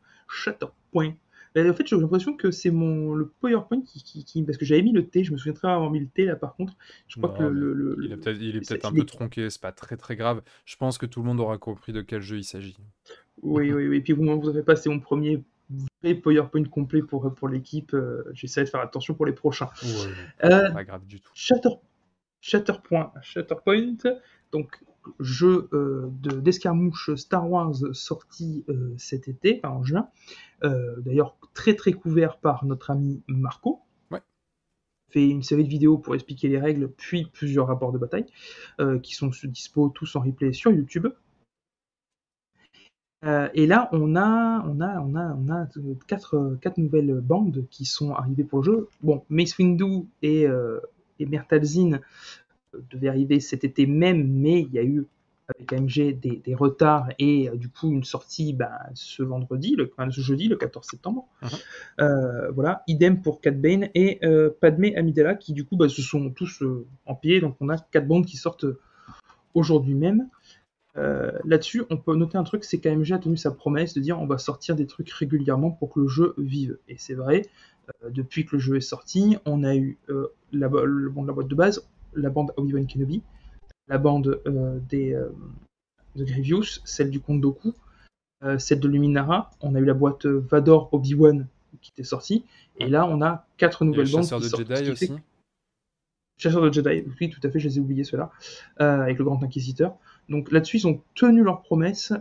En fait, j'ai l'impression que c'est mon le PowerPoint qui, qui, parce que j'avais mis le T, je me souviens très bien avoir mis le T là. Par contre, je crois que le, il, est peut-être, il est peut-être un peu tronqué, c'est pas très très grave. Je pense que tout le monde aura compris de quel jeu il s'agit. Oui, oui, oui. Et puis vous, vous avez passé mon premier vrai PowerPoint complet pour pour l'équipe. Euh, j'essaie de faire attention pour les prochains. Ouais, euh, pas grave du tout. Shatter, Shatterpoint, Shatterpoint. Donc jeu euh, d'escarmouche Star Wars sorti euh, cet été, en juin. Euh, d'ailleurs, très très couvert par notre ami Marco. Fait une série de vidéos pour expliquer les règles, puis plusieurs rapports de bataille qui sont dispo tous en replay sur YouTube. et là, on a, on a, on a, on a quatre, quatre, nouvelles bandes qui sont arrivées pour le jeu. Bon, Mace Windu et, et Mertalzin devait arriver cet été même, mais il y a eu avec AMG des, retards et euh, du coup une sortie bah, ce vendredi, le, ce jeudi, le 14 septembre. Uh-huh. Euh, voilà, idem pour Cat Bane et euh, Padmé Amidala qui du coup bah, se sont tous en pied, donc on a quatre bandes qui sortent aujourd'hui même. Là-dessus, on peut noter un truc, c'est qu'AMG a tenu sa promesse de dire on va sortir des trucs régulièrement pour que le jeu vive. Et c'est vrai, depuis que le jeu est sorti, on a eu la, bon, la boîte de base, la bande Obi-Wan Kenobi, la bande euh, des euh, de Grievous, celle du Comte Doku, euh, celle de Luminara. On a eu la boîte Vador Obi-Wan qui était sortie, et là on a quatre nouvelles bandes. Chasseurs de Jedi aussi. Chasseurs de Jedi, oui, tout à fait, je les ai oubliés ceux-là, avec le Grand Inquisiteur. Donc là-dessus, ils ont tenu leur promesse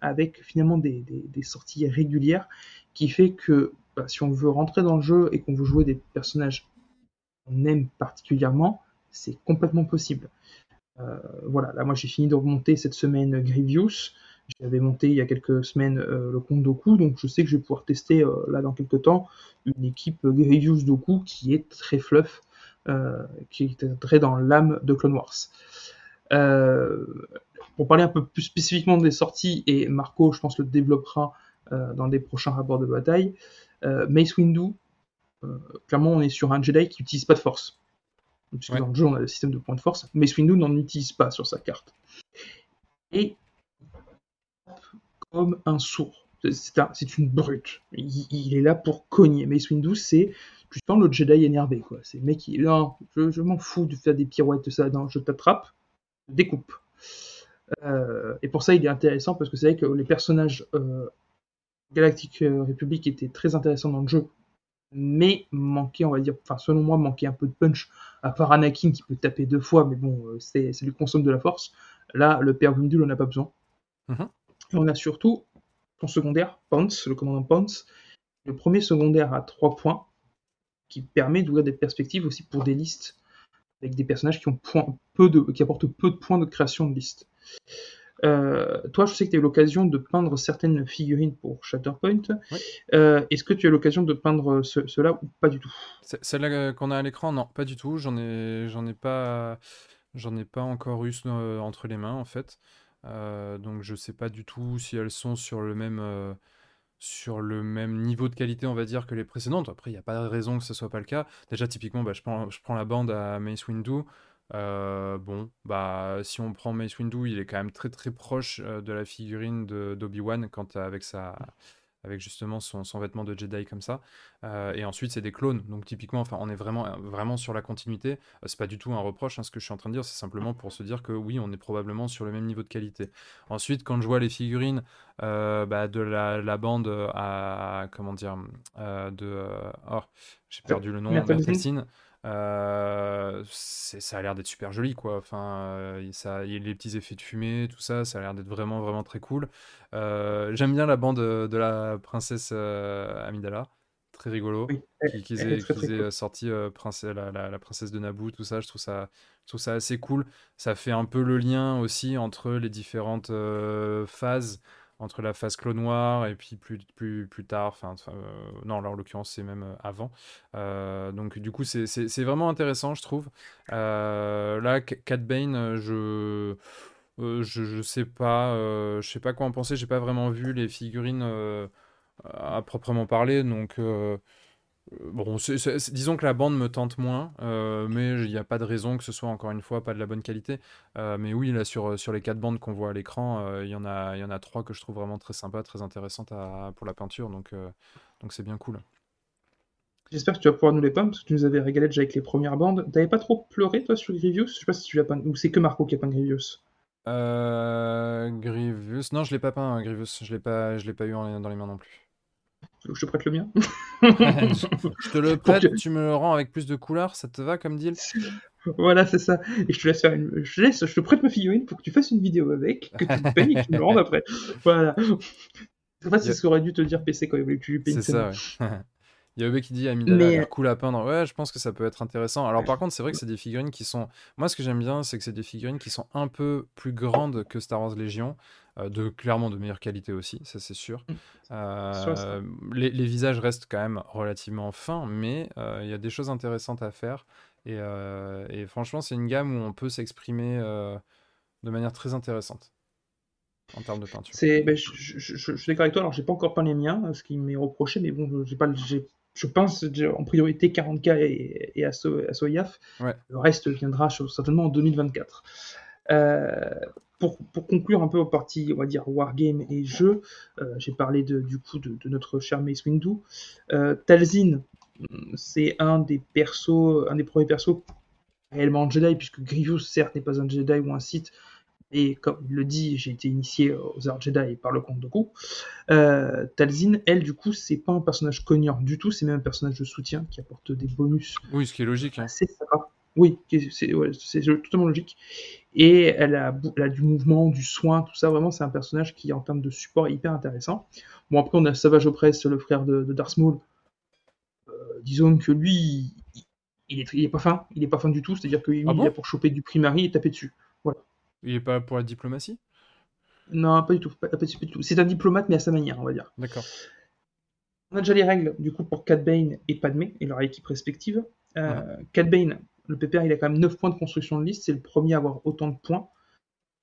avec finalement des, sorties régulières, qui fait que bah, si on veut rentrer dans le jeu et qu'on veut jouer des personnages qu'on aime particulièrement, c'est complètement possible. Euh, voilà, là moi j'ai fini de remonter cette semaine Grievous. J'avais monté il y a quelques semaines euh, le compte Doku, donc je sais que je vais pouvoir tester euh, là dans quelques temps une équipe Grievous Doku qui est très fluff, qui est très dans l'âme de Clone Wars. pour parler un peu plus spécifiquement des sorties, et Marco, je pense, le développera dans des prochains rapports de bataille, Mace Windu, clairement, on est sur un Jedi qui n'utilise pas de force puisque dans le jeu on a le système de points de force, mais Windu n'en utilise pas sur sa carte. Et comme un sourd. C'est une brute. Il, est là pour cogner. Mace Windu, c'est tu sens le Jedi énervé. quoi. C'est le mec qui. Non, je, m'en fous de faire des pirouettes, ça. Non, je t'attrape, je découpe. Euh, et pour ça, il est intéressant parce que c'est vrai que les personnages euh, Galactic euh, Republic étaient très intéressants dans le jeu mais manquait, on va dire, enfin selon moi, manquait un peu de punch, à part Anakin qui peut taper deux fois, mais bon, euh, c'est, ça lui consomme de la force. Là, le père Windu, on n'a pas besoin. Mhm. Et on a surtout ton secondaire, Ponce, le commandant Ponce, le premier secondaire à 3 points, qui permet d'ouvrir des perspectives aussi pour des listes avec des personnages qui, ont peu de, qui apportent peu de points de création de liste. Euh, toi, je sais que tu as eu l'occasion de peindre certaines figurines pour Shatterpoint. Euh, est-ce que tu as eu l'occasion de peindre cela ou pas du tout? Celle-là qu'on a à l'écran, non, pas du tout. J'en ai, j'en ai pas, j'en ai pas encore eu euh, entre les mains en fait. donc je sais pas du tout si elles sont sur le même sur le même niveau de qualité, on va dire, que les précédentes. Après, il n'y a pas de raison que ce soit pas le cas. Déjà, typiquement, bah, je, prends, je prends la bande à Mace Windu. Euh, bon, bah, si on prend Mace Windu, il est quand même très très proche euh, de la figurine d'Obi-Wan quand avec sa, avec justement son, vêtement de Jedi comme ça. Euh, et ensuite, c'est des clones. Donc typiquement, enfin, on est vraiment, vraiment sur la continuité. Euh, c'est pas du tout un reproche, hein, ce que je suis en train de dire, c'est simplement pour se dire que oui, on est probablement sur le même niveau de qualité. Ensuite, quand je vois les figurines euh, bah, de la, bande à, comment dire, de, oh, j'ai perdu le nom, Mertelsin. Euh, ça a l'air d'être super joli, quoi. Enfin, euh, ça, il y a les petits effets de fumée, tout ça, ça a l'air d'être vraiment, vraiment très cool. Euh, j'aime bien la bande de la princesse Amidala, très rigolo. qui, est, sorti la, princesse de Naboo, tout ça. Je trouve ça, je trouve ça assez cool. Ça fait un peu le lien aussi entre les différentes phases entre la phase Clone Noir et puis plus, plus, plus tard, enfin, euh, non, là en l'occurrence c'est même euh, avant. Euh, donc du coup c'est vraiment intéressant je trouve. là, Cat Bane, je, je, je sais pas, je sais pas quoi en penser, j'ai pas vraiment vu les figurines à proprement parler, donc Bon, disons que la bande me tente moins, euh, mais il n'y a pas de raison que ce soit encore une fois pas de la bonne qualité. Euh, mais oui, là sur, sur les quatre bandes qu'on voit à l'écran, euh, il y en a il y en a trois que je trouve vraiment très sympa, très intéressantes pour la peinture, donc donc c'est bien cool. J'espère que tu vas pouvoir nous les peindre parce que tu nous avais régalé déjà avec les premières bandes. T'avais pas trop pleuré toi sur Grievous? Je sais pas si tu l'as peint ou c'est que Marco qui a peint Grievous? Grievous, non je l'ai pas peint Grievous, je l'ai pas je l'ai pas eu dans les main non plus je te prête le mien Je te le prête, tu me le rends avec plus de couleurs, ça te va comme deal? Voilà, c'est ça. Et je te laisse faire une. Je, laisse, je te prête ma figurine pour que tu fasses une vidéo avec, que tu me payes et que tu me le rendes après. Voilà. En fait, c'est ce qu'aurait dû te dire PC quand il voulait que tu lui payes C'est ça, ouais. Il y a Obe qui dit Amidala Mais... a cool à peindre. Ouais, je pense que ça peut être intéressant. Alors par contre, c'est vrai que c'est des figurines qui sont. Moi, ce que j'aime bien, c'est que c'est des figurines qui sont un peu plus grandes que Star Wars Légion, euh, de clairement de meilleure qualité aussi, ça c'est sûr. Mmh. Euh, les, les, visages restent quand même relativement fins, mais euh, il y a des choses intéressantes à faire. Et, et franchement, c'est une gamme où on peut s'exprimer de manière très intéressante en termes de peinture. C'est, ben, je, je, je, suis d'accord avec toi. Alors, j'ai pas encore peint les miens, ce qui m'est reproché, mais bon, j'ai pas, j'ai je pense en priorité 40K et, et Soyaf. Le reste viendra certainement en 2024. Euh, pour, conclure un peu aux parties, on va dire, wargame et jeux, euh, j'ai parlé du coup de, notre cher Mace Windu. Euh, Talzin, c'est un des persos, un des premiers persos réellement Jedi, puisque Grievous, certes, n'est pas un Jedi ou un Sith, et comme il le dit, j'ai été initié aux arts Jedi par le comte de Kou. Euh, Talzin, elle, du coup, c'est pas un personnage cognant du tout, c'est même un personnage de soutien qui apporte des bonus. Oui, ce qui est logique. Hein. Oui, c'est totalement logique. Et elle a, du mouvement, du soin, tout ça. Vraiment, c'est un personnage qui, en termes de support, est hyper intéressant. Bon, après, on a Savage Opress, le frère de, de Darth Maul. Euh, disons que lui, il, est, pas fin. Il est pas fin du tout. C'est-à-dire qu'il ah est là pour choper du primary et taper dessus. Voilà. Il est pas pour la diplomatie? Non, pas du tout. tout. C'est un diplomate, mais à sa manière, on va dire. D'accord. On a déjà les règles, du coup, pour Cad Bane et Padmé et leur équipe respective. Euh, Bane, le PPR, il a quand même 9 points de construction de liste. C'est le premier à avoir autant de points.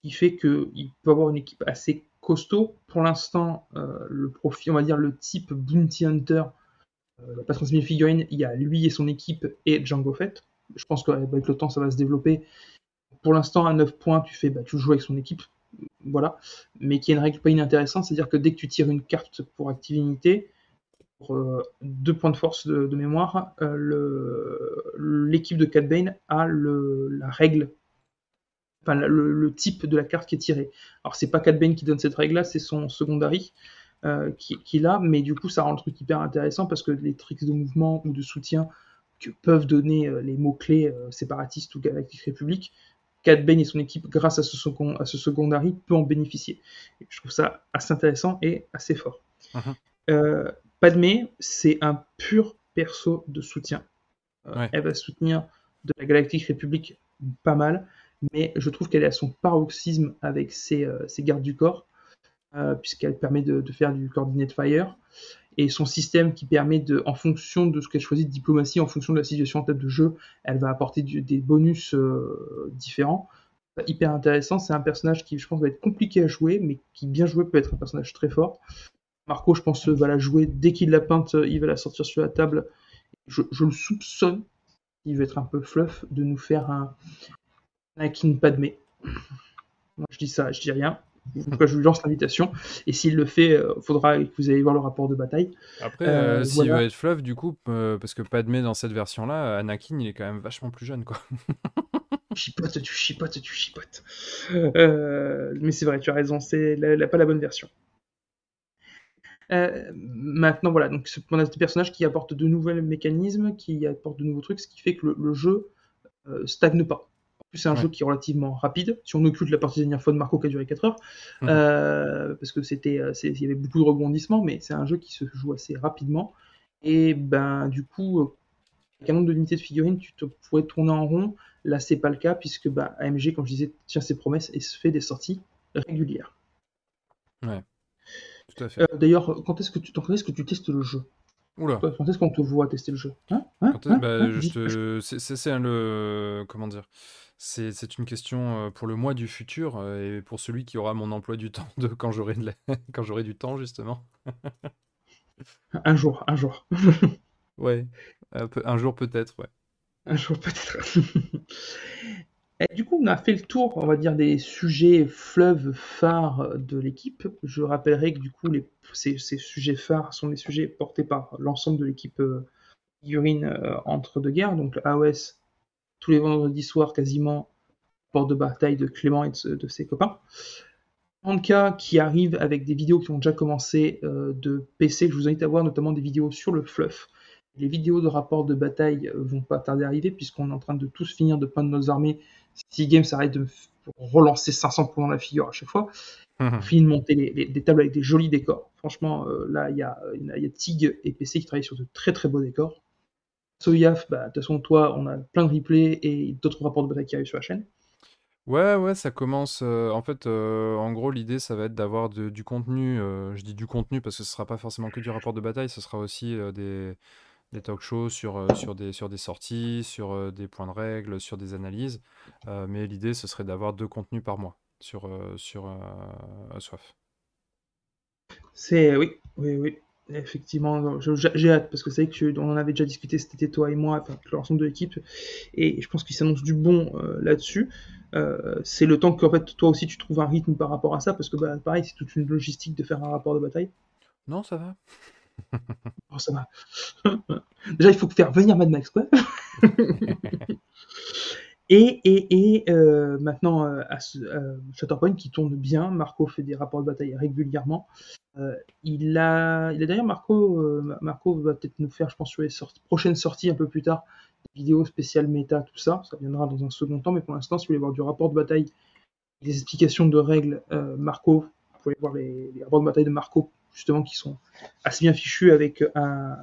Qui fait qu'il peut avoir une équipe assez costaud. Pour l'instant, euh, le profil, on va dire le type Bounty Hunter, euh, pas transmis figurine, il y a lui et son équipe et Django Fett. Je pense qu'avec le temps, ça va se développer pour l'instant, à 9 points, tu fais, bah, tu joues avec son équipe, voilà, mais qui a une règle pas inintéressante, c'est-à-dire que dès que tu tires une carte pour activer une pour 2 euh, points de force de, mémoire, euh, l'équipe de Cat Bane a la règle, enfin le, type de la carte qui est tirée. Alors c'est pas Cat Bane qui donne cette règle-là, c'est son secondary. Euh, qui, qui l'a, mais du coup ça rend le truc hyper intéressant parce que les tricks de mouvement ou de soutien que peuvent donner les mots-clés séparatistes ou Galactic République Cad Bane et son équipe, grâce à ce, second, à ce secondary, peut en bénéficier. Et je trouve ça assez intéressant et assez fort. Euh, Padmé, c'est un pur perso de soutien. Euh, Ouais. Elle va soutenir de la Galactique République pas mal, mais je trouve qu'elle est à son paroxysme avec ses, euh, ses gardes du corps, euh, puisqu'elle permet de, de faire du coordinate fire, et son système qui permet de, en fonction de ce qu'elle choisit de diplomatie, en fonction de la situation en tête de jeu, elle va apporter du- des bonus différents. Hyper intéressant, c'est un personnage qui je pense va être compliqué à jouer, mais qui bien joué peut être un personnage très fort. Marco, je pense, va la jouer dès qu'il l'a peinte, il va la sortir sur la table. Je, je le soupçonne, il va être un peu fluff, de nous faire un Anakin Padmé. Moi, je dis ça, je dis rien. Je lui lance l'invitation. Et s'il le fait, il faudra que vous allez voir le rapport de bataille. Après, Euh, euh, s'il voilà. veut être fluff, du coup, euh, parce que Padmé dans cette version-là, Anakin, il est quand même vachement plus jeune, quoi. chipote, tu chipotes, tu chipotes. Euh, mais c'est vrai, tu as raison, c'est la- la- pas la bonne version. Euh, maintenant, voilà, donc on a des personnages qui apportent de nouveaux mécanismes, qui apportent de nouveaux trucs, ce qui fait que le, le jeu euh, stagne pas. En plus, c'est un Ouais. jeu qui est relativement rapide. Si on occulte la partie dernière fois de Marco qui a duré 4 heures, Mhm. euh, parce que c'était, euh, il y avait beaucoup de rebondissements, mais c'est un jeu qui se joue assez rapidement. Et ben, du coup, avec un nombre de unités de figurines, tu te pourrais tourner en rond. Là, c'est pas le cas, puisque bah, AMG, comme je disais, tient ses promesses et se fait des sorties régulières. Tout à fait. Euh, D'ailleurs, quand est-ce que tu quand est-ce que tu testes le jeu? Oula. Quand est-ce qu'on te voit tester le jeu? Hein? Hein? Hein? bah, te- c'est- le. Comment dire? C'est une question euh, pour le mois du futur euh, et pour celui qui aura mon emploi du temps de quand j'aurai de la- quand j'aurai du temps, justement. Un jour, un jour. Ouais. Un, peu- un jour peut-être, ouais. Un jour peut-être. Du coup, on a fait le tour, on va dire, des sujets fleuves phares de l'équipe. Je rappellerai que du coup, les, ces, sujets phares sont des sujets portés par l'ensemble de l'équipe euh, figurine euh, entre deux guerres. Donc AOS, tous les vendredis soirs quasiment, porte de bataille de Clément et de, ses copains. Anka qui arrive avec des vidéos qui ont déjà commencé euh, de PC, que je vous invite à voir, notamment des vidéos sur le fluff. Les vidéos de rapport de bataille euh, vont pas tarder à arriver puisqu'on est en train de tous finir de peindre nos armées. Si Game s'arrête de me relancer 500 points dans la figure à chaque fois, on finit de monter les, les- des tables avec des jolis décors. Franchement, euh, là, il y a, il y a- Tig et PC qui travaillent sur de très très beaux décors. Soyaf, bah, de toute façon, toi, on a plein de replays et d'autres rapports de bataille qui arrivent sur la chaîne. Ouais, ouais, ça commence. euh, en fait, euh, en gros, l'idée, ça va être d'avoir du contenu. euh, je dis du contenu parce que ce sera pas forcément que du rapport de bataille, ce sera aussi euh, des, des talk shows sur, euh, sur des, sur des sorties, sur euh, des points de règle, sur des analyses. Euh, mais l'idée, ce serait d'avoir deux contenus par mois sur, sur Soif. C'est oui, oui, oui. Effectivement, j'ai hâte parce que c'est vrai que tu- on en avait déjà discuté cet été toi et moi, enfin l'ensemble de l'équipe, et je pense qu'il s'annonce du bon euh, là-dessus. Euh, c'est le temps que en fait toi aussi tu trouves un rythme par rapport à ça parce que bah, pareil c'est toute une logistique de faire un rapport de bataille. Non, ça va. Oh, ça va. Déjà il faut faire venir Mad Max quoi. Et, et, et euh, maintenant, euh, à ce- euh, Shatterpoint qui tourne bien, Marco fait des rapports de bataille régulièrement. Euh, il a, il a d'ailleurs Marco, euh, Marco va peut-être nous faire, je pense, sur les sorties- prochaines sorties un peu plus tard, des vidéos spéciales méta, tout ça. Ça viendra dans un second temps, mais pour l'instant, si vous voulez voir du rapport de bataille, des explications de règles, Marco, vous pouvez voir les, les rapports de bataille de Marco, justement, qui sont assez bien fichus avec un,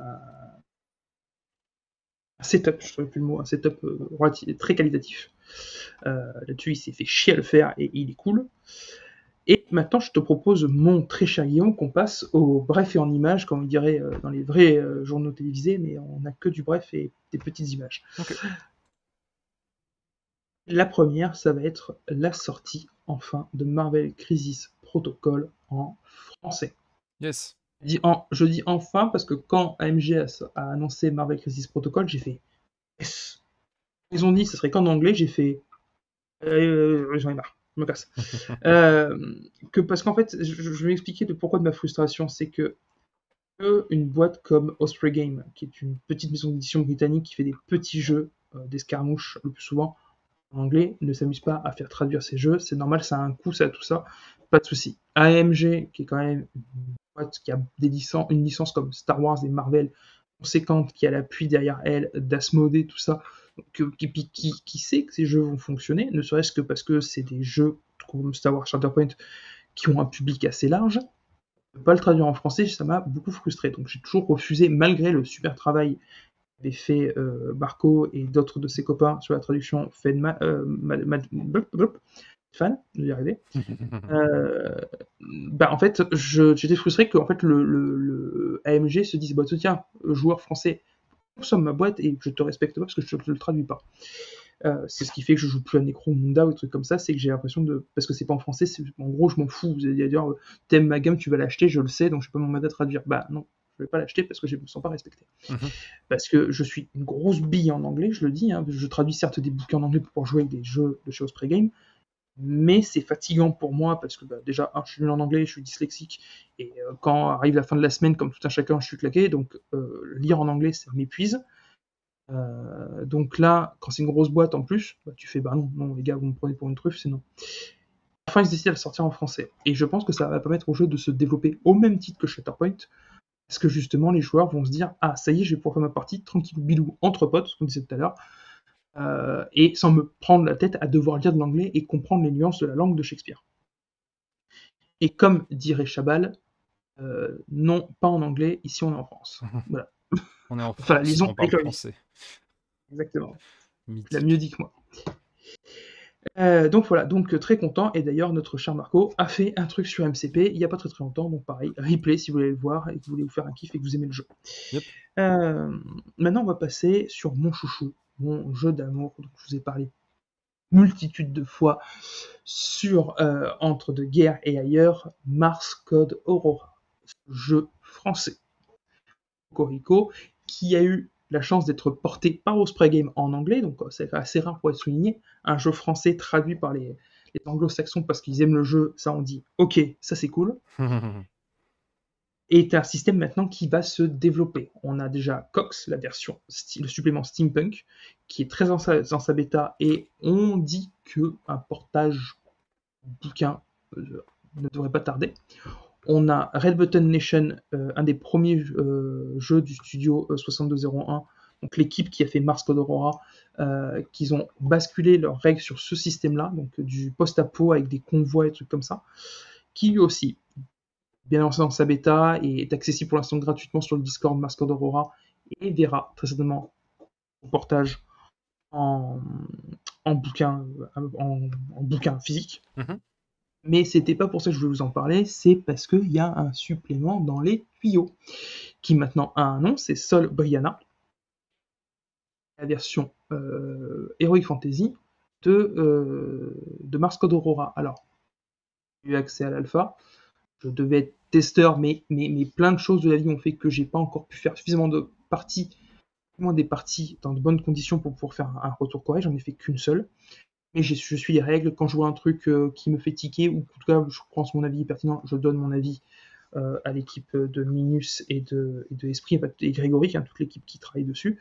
un setup, je ne trouvais plus le mot, un setup euh, très qualitatif. Euh, Là-dessus, il s'est fait chier à le faire et il est cool. Et maintenant, je te propose, mon très cher Guillaume, qu'on passe au bref et en images, comme on dirait euh, dans les vrais journaux télévisés, mais on n'a que du bref et des petites images. La première, ça va être la sortie, enfin, de Marvel Crisis Protocol en français. Yes. Je dis, en- je dis enfin parce que quand AMG a, a annoncé Marvel Crisis Protocol, j'ai fait yes. Ils ont dit ce serait qu'en anglais, j'ai fait euh, j'en ai marre, je me casse. Euh, que parce qu'en fait, je, je vais expliquer le pourquoi de ma frustration, c'est que une boîte comme Osprey Game, qui est une petite maison d'édition britannique qui fait des petits jeux, euh, d'escarmouches le plus souvent en anglais, ne s'amuse pas à faire traduire ses jeux. C'est normal, ça a un coût, ça a tout ça, pas de souci. AMG, qui est quand même une boîte qui a une licence comme Star Wars et Marvel conséquente, qui a l'appui derrière elle, d'Asmodée, tout ça, qui, sait que ces jeux vont fonctionner, ne serait-ce que parce que c'est des jeux comme Star Wars Shatterpoint qui ont un public assez large. Pas le traduire en français, ça m'a beaucoup frustré. Donc j'ai toujours refusé, malgré le super travail qu'avait fait euh, Barco et d'autres de ses copains sur la traduction fait fan, je vais y arriver. Euh, bah, en fait, j'étais frustré que en fait, le, le- le AMG se dise bah, tiens, joueur français, consomme ma boîte et je te respecte pas parce que je ne le traduis pas. Euh, c'est ce qui fait que je joue plus à Necromunda ou des trucs comme ça, c'est que j'ai l'impression de. Parce que c'est pas en français, c'est- en gros, je m'en fous. Vous allez dire, euh, t'aimes ma gamme, tu vas l'acheter, je le sais, donc je vais pas m'en à traduire. Bah non, je vais pas l'acheter parce que je me sens pas respecté. Mhm. Parce que je suis une grosse bille en anglais, je le dis. hein, je traduis certes des bouquins en anglais pour pouvoir jouer avec des jeux de chez Osprey Game, mais c'est fatigant pour moi parce que bah, déjà, je suis nul en anglais, je suis dyslexique, et euh, quand arrive la fin de la semaine, comme tout un chacun, je suis claqué, donc euh, lire en anglais, ça m'épuise. Euh, donc là, quand c'est une grosse boîte en plus, bah, tu fais bah non, les gars, vous me prenez pour une truffe, c'est non. Enfin, ils décident de sortir en français. Et je pense que ça va permettre au jeu de se développer au même titre que Shatterpoint. Parce que justement, les joueurs vont se dire Ah, ça y est, je vais pouvoir faire ma partie tranquille bilou entre potes, ce qu'on disait tout à l'heure, euh, et sans me prendre la tête à devoir lire de l'anglais et comprendre les nuances de la langue de Shakespeare. Et comme dirait Chabal, euh, non, pas en anglais, ici on est en France. Voilà, On est en France, Enfin, lisons on parle avec le- français. exactement. Il a mieux dit que moi. Euh, donc voilà, donc très content. Et d'ailleurs, notre cher Marco a fait un truc sur MCP il n'y a pas très très longtemps. Donc pareil, replay si vous voulez le voir et que vous voulez vous faire un kiff et que vous aimez le jeu. Yep. Euh, maintenant, on va passer sur mon chouchou, mon jeu d'amour dont je vous ai parlé multitude de fois sur euh, Entre de guerre et ailleurs, Mars Code Aurora, jeu français. Corico, qui a eu la chance d'être porté par Osprey Game en anglais, donc euh, c'est assez rare pour être souligné. Un jeu français traduit par les, les anglo-saxons parce qu'ils aiment le jeu, ça on dit ok, ça c'est cool. Et un système maintenant qui va se développer. On a déjà Cox, la version, le supplément Steampunk, qui est très dans sa, sa bêta, et on dit que un portage bouquin euh, ne devrait pas tarder. On a Red Button Nation, euh, un des premiers euh, jeux du studio euh, 6201, donc l'équipe qui a fait Mars Code Aurora, qu'ils ont basculé leurs règles sur ce système-là, donc du post-apo avec des convois et trucs comme ça, qui lui aussi, bien lancé dans sa bêta et est accessible pour l'instant gratuitement sur le Discord Mars Code Aurora et verra très certainement au portage en, en bouquin, en, en bouquin physique. Mhm. Mais c'était pas pour ça que je voulais vous en parler, c'est parce qu'il y a un supplément dans les tuyaux qui maintenant a un nom, c'est Sol Brianna, la version euh, Heroic Fantasy de, euh, de Mars Code Aurora. Alors, j'ai eu accès à l'alpha, je devais être testeur, mais, mais, plein de choses de la vie ont fait que j'ai pas encore pu faire suffisamment de parties, moins des parties dans de bonnes conditions pour pouvoir faire un, retour correct, j'en ai fait qu'une seule. Mais je suis les règles, quand je vois un truc euh, qui me fait tiquer, ou en tout cas je pense mon avis est pertinent, je donne mon avis euh, à l'équipe de Minus et de, et Esprit, et Grégory, hein, toute l'équipe qui travaille dessus.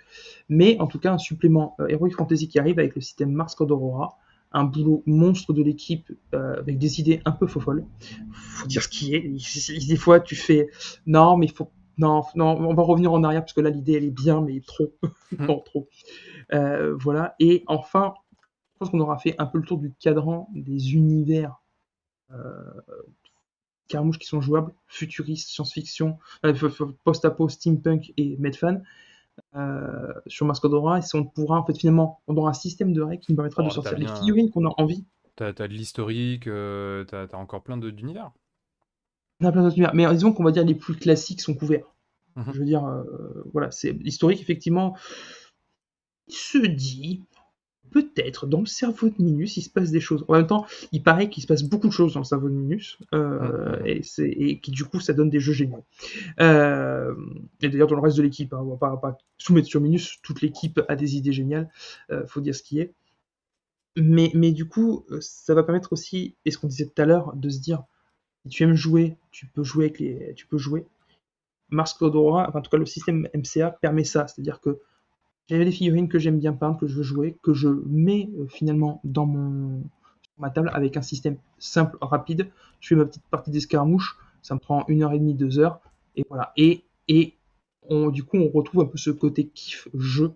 Mais en tout cas, un supplément euh, Heroic Fantasy qui arrive avec le système Mars Code Aurora, un boulot monstre de l'équipe euh, avec des idées un peu folles. Faut dire ce qui est. Des fois, tu fais non, mais il faut. Non, non, on va revenir en arrière parce que là, l'idée, elle est bien, mais trop. non, trop. Euh, voilà. Et enfin, je pense qu'on aura fait un peu le tour du cadran des univers euh, qui sont jouables, futuristes, science-fiction, euh, post-apo, steampunk et medfan. Euh, sur Mascodora, et si on pourra en fait finalement, on aura un système de règles qui nous permettra Oh, de sortir t'as les bien- figurines qu'on a envie. T'as t'as de l'historique, euh, t'as encore plein d'univers. On a plein d'autres univers, mais disons qu'on va dire les plus classiques sont couverts. Mhm. Je veux dire, euh, voilà, c'est historique effectivement. Il se dit peut-être dans le cerveau de Minus il se passe des choses. En même temps, il paraît qu'il se passe beaucoup de choses dans le cerveau de Minus euh, et, et qui du coup ça donne des jeux géniaux. Euh, et d'ailleurs dans le reste de l'équipe, hein, on va pas, pas soumettre sur Minus, toute l'équipe a des idées géniales. euh, faut dire ce qui est. Mais, mais du coup, euh, ça va permettre aussi, et ce qu'on disait tout à l'heure, de se dire si tu aimes jouer, tu peux jouer avec les, tu peux jouer. Mars Code Aurora, enfin, en tout cas le système MCA permet ça, c'est-à-dire que j'ai des figurines que j'aime bien peindre, que je veux jouer, que je mets euh, finalement dans mon sur ma table avec un système simple, rapide. Je fais ma petite partie d'escarmouche, ça me prend une heure et demie, deux heures, et voilà. Et, et on, du coup, on retrouve un peu ce côté kiff jeu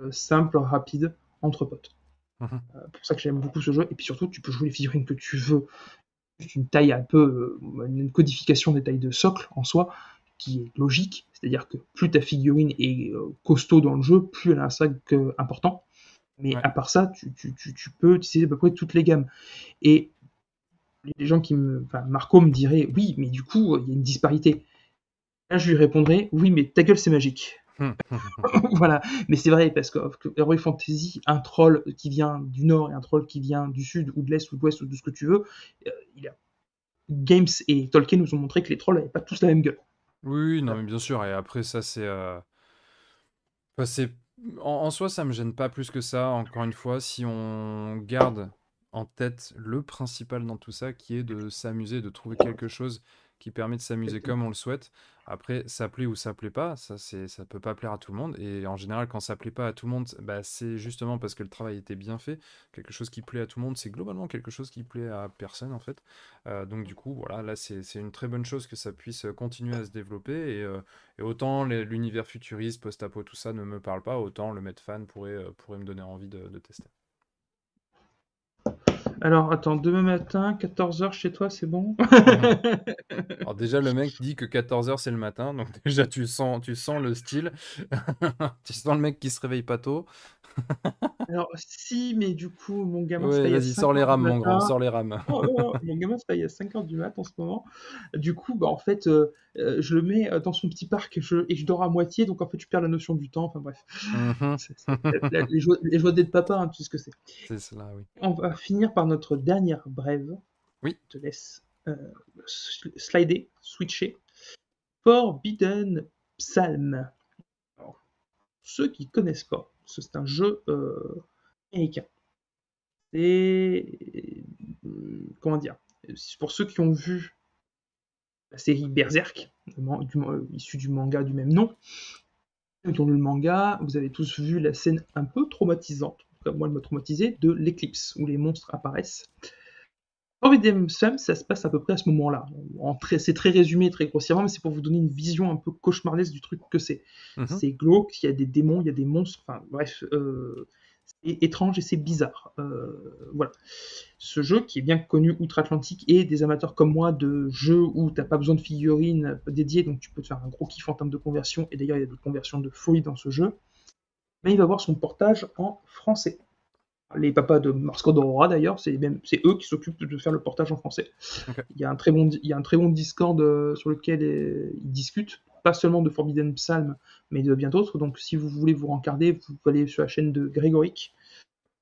euh, simple, rapide, entre potes. Mhm. Euh, pour ça que j'aime beaucoup ce jeu. Et puis surtout, tu peux jouer les figurines que tu veux. Juste une taille un peu, euh, une codification des tailles de socle en soi, qui est logique. C'est-à-dire que plus ta figurine est euh, costaud dans le jeu, plus elle a un sac euh, important. Mais Ouais. à part ça, tu, tu- tu- tu peux utiliser à peu près toutes les gammes. Et les gens qui me. Enfin, Marco me dirait oui, mais du coup, il y a une disparité. Là, je lui répondrais oui, mais ta gueule, c'est magique. voilà, mais c'est vrai parce que, que Heroic Fantasy, un troll qui vient du nord et un troll qui vient du sud ou de l'est ou de l'ouest ou de ce que tu veux, euh, il a... Games et Tolkien nous ont montré que les trolls n'avaient pas tous la même gueule. Oui, oui, non, mais bien sûr. Et après, ça, c'est. euh, enfin, c'est... En, en soi, ça me gêne pas plus que ça. Encore une fois, si on garde en tête le principal dans tout ça, qui est de s'amuser, de trouver quelque chose qui permet de s'amuser comme on le souhaite. Après, ça plaît ou ça plaît pas, ça, c'est, ça peut pas plaire à tout le monde. Et en général, quand ça plaît pas à tout le monde, bah, c'est justement parce que le travail était bien fait. Quelque chose qui plaît à tout le monde, c'est globalement quelque chose qui plaît à personne, en fait. Euh, donc du coup, voilà, là c'est une très bonne chose que ça puisse continuer à se développer. Et, euh, et autant l'univers futuriste, post-apo, tout ça ne me parle pas, autant le mettre fan pourrait, euh, pourrait me donner envie de, de tester. Alors, attends, demain matin, 14h chez toi, c'est bon? Alors déjà, le mec dit que 14h c'est le matin, donc déjà tu sens, tu sens le style. tu sens le mec qui se réveille pas tôt. Alors, si, mais du coup, mon gamin se Ouais, à vas-y, 5 sors les rames, mon grand, matin. sors les rames. Oh, oh, oh, mon gamin se réveille à 5h du mat en ce moment. Du coup, bah, en fait, euh, euh, je le mets euh, dans son petit parc je- et je dors à moitié, donc en fait, tu perds la notion du temps. Enfin bref, la- la- les, joies, les joies d'être papa, hein, tu sais ce que c'est. c'est cela, oui. On va finir par notre dernière brève. Oui. Je te laisse euh, sl- slider, switcher. Forbidden Psalm. Alors, ceux qui connaissent pas, ce- c'est un jeu euh, américain. C'est. euh, Comment dire Pour ceux qui ont vu la série Berserk, issue du manga du même nom, lu le manga, vous avez tous vu la scène un peu traumatisante, cas moi elle m'a traumatisé, de l'éclipse, où les monstres apparaissent. Forbidden Psalm, ça se passe à peu près à ce moment-là. C'est très résumé, très grossièrement, mais c'est pour vous donner une vision un peu cauchemardesque du truc que c'est. Mhm. C'est glauque, il y a des démons, il y a des monstres, enfin bref, euh, c'est étrange et c'est bizarre. Euh, voilà. Ce jeu qui est bien connu outre-Atlantique et des amateurs comme moi de jeux où t'as pas besoin de figurines dédiées, donc tu peux te faire un gros kiff en termes de conversion, et d'ailleurs il y a des conversions de folie dans ce jeu, mais il va avoir son portage en français. Les papas de Marsco d'Aurora d'ailleurs, c'est eux qui s'occupent de faire le portage en français. Il y a un très bon il y a un très bon Discord euh, sur lequel euh, ils discutent pas seulement de Forbidden Psalm, mais de bien d'autres. Donc si vous voulez vous rencarder, vous pouvez aller sur la chaîne de Grégoric,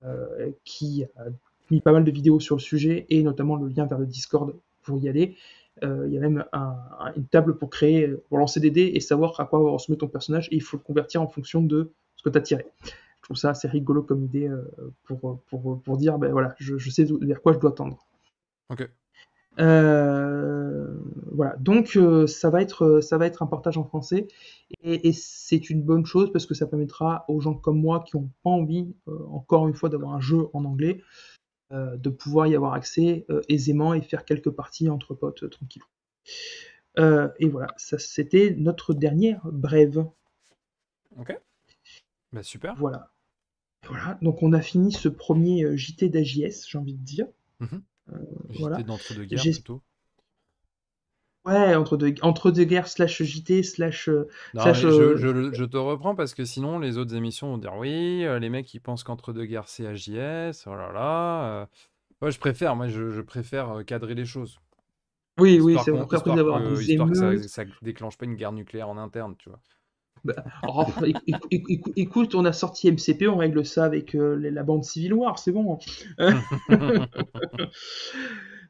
euh, qui a mis pas mal de vidéos sur le sujet, et notamment le lien vers le Discord pour y aller. Euh, il y a même un- un- une table pour créer, pour lancer des dés et savoir à quoi ressembler ton personnage, et il faut le convertir en fonction de ce que tu as tiré. Je trouve ça assez rigolo comme idée euh, pour, pour, pour dire, ben voilà, je, je sais vers quoi je dois tendre. Ok. Euh, voilà, donc euh, ça, va être, ça va être un portage en français et, et c'est une bonne chose parce que ça permettra aux gens comme moi qui n'ont pas envie, euh, encore une fois, d'avoir un jeu en anglais, de pouvoir y avoir accès aisément et faire quelques parties entre potes tranquilles. Et voilà, ça c'était notre dernière brève. Ok. Bah super. Voilà. Voilà, donc on a fini ce premier euh, JT d'AJS, j'ai envie de dire. Mhm. JT voilà. d'entre-deux-guerres plutôt. Ouais, entre deux, entre deux guerres, slash JT, slash. euh, Non, slash, mais je, euh, je- je te reprends parce que sinon les autres émissions vont dire oui, euh, les mecs ils pensent qu'entre deux guerres c'est AJS, oh là là. euh. Moi je préfère, moi je, je préfère euh, cadrer les choses. Oui, oui, c'est. Après, histoire d'avoir que- des histoire que ça, ça déclenche pas une guerre nucléaire en interne, tu vois. Bah, oh, éc- éc- éc- éc- écoute, on a sorti MCP, on règle ça avec euh, la bande Civil War, c'est bon.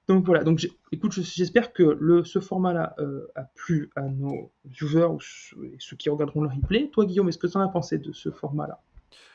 Donc voilà, donc écoute, je- j'espère que le, ce format-là euh, a plu à nos viewers ou ceux qui regarderont le replay. Toi, Guillaume, est-ce que tu en as pensé de ce format-là?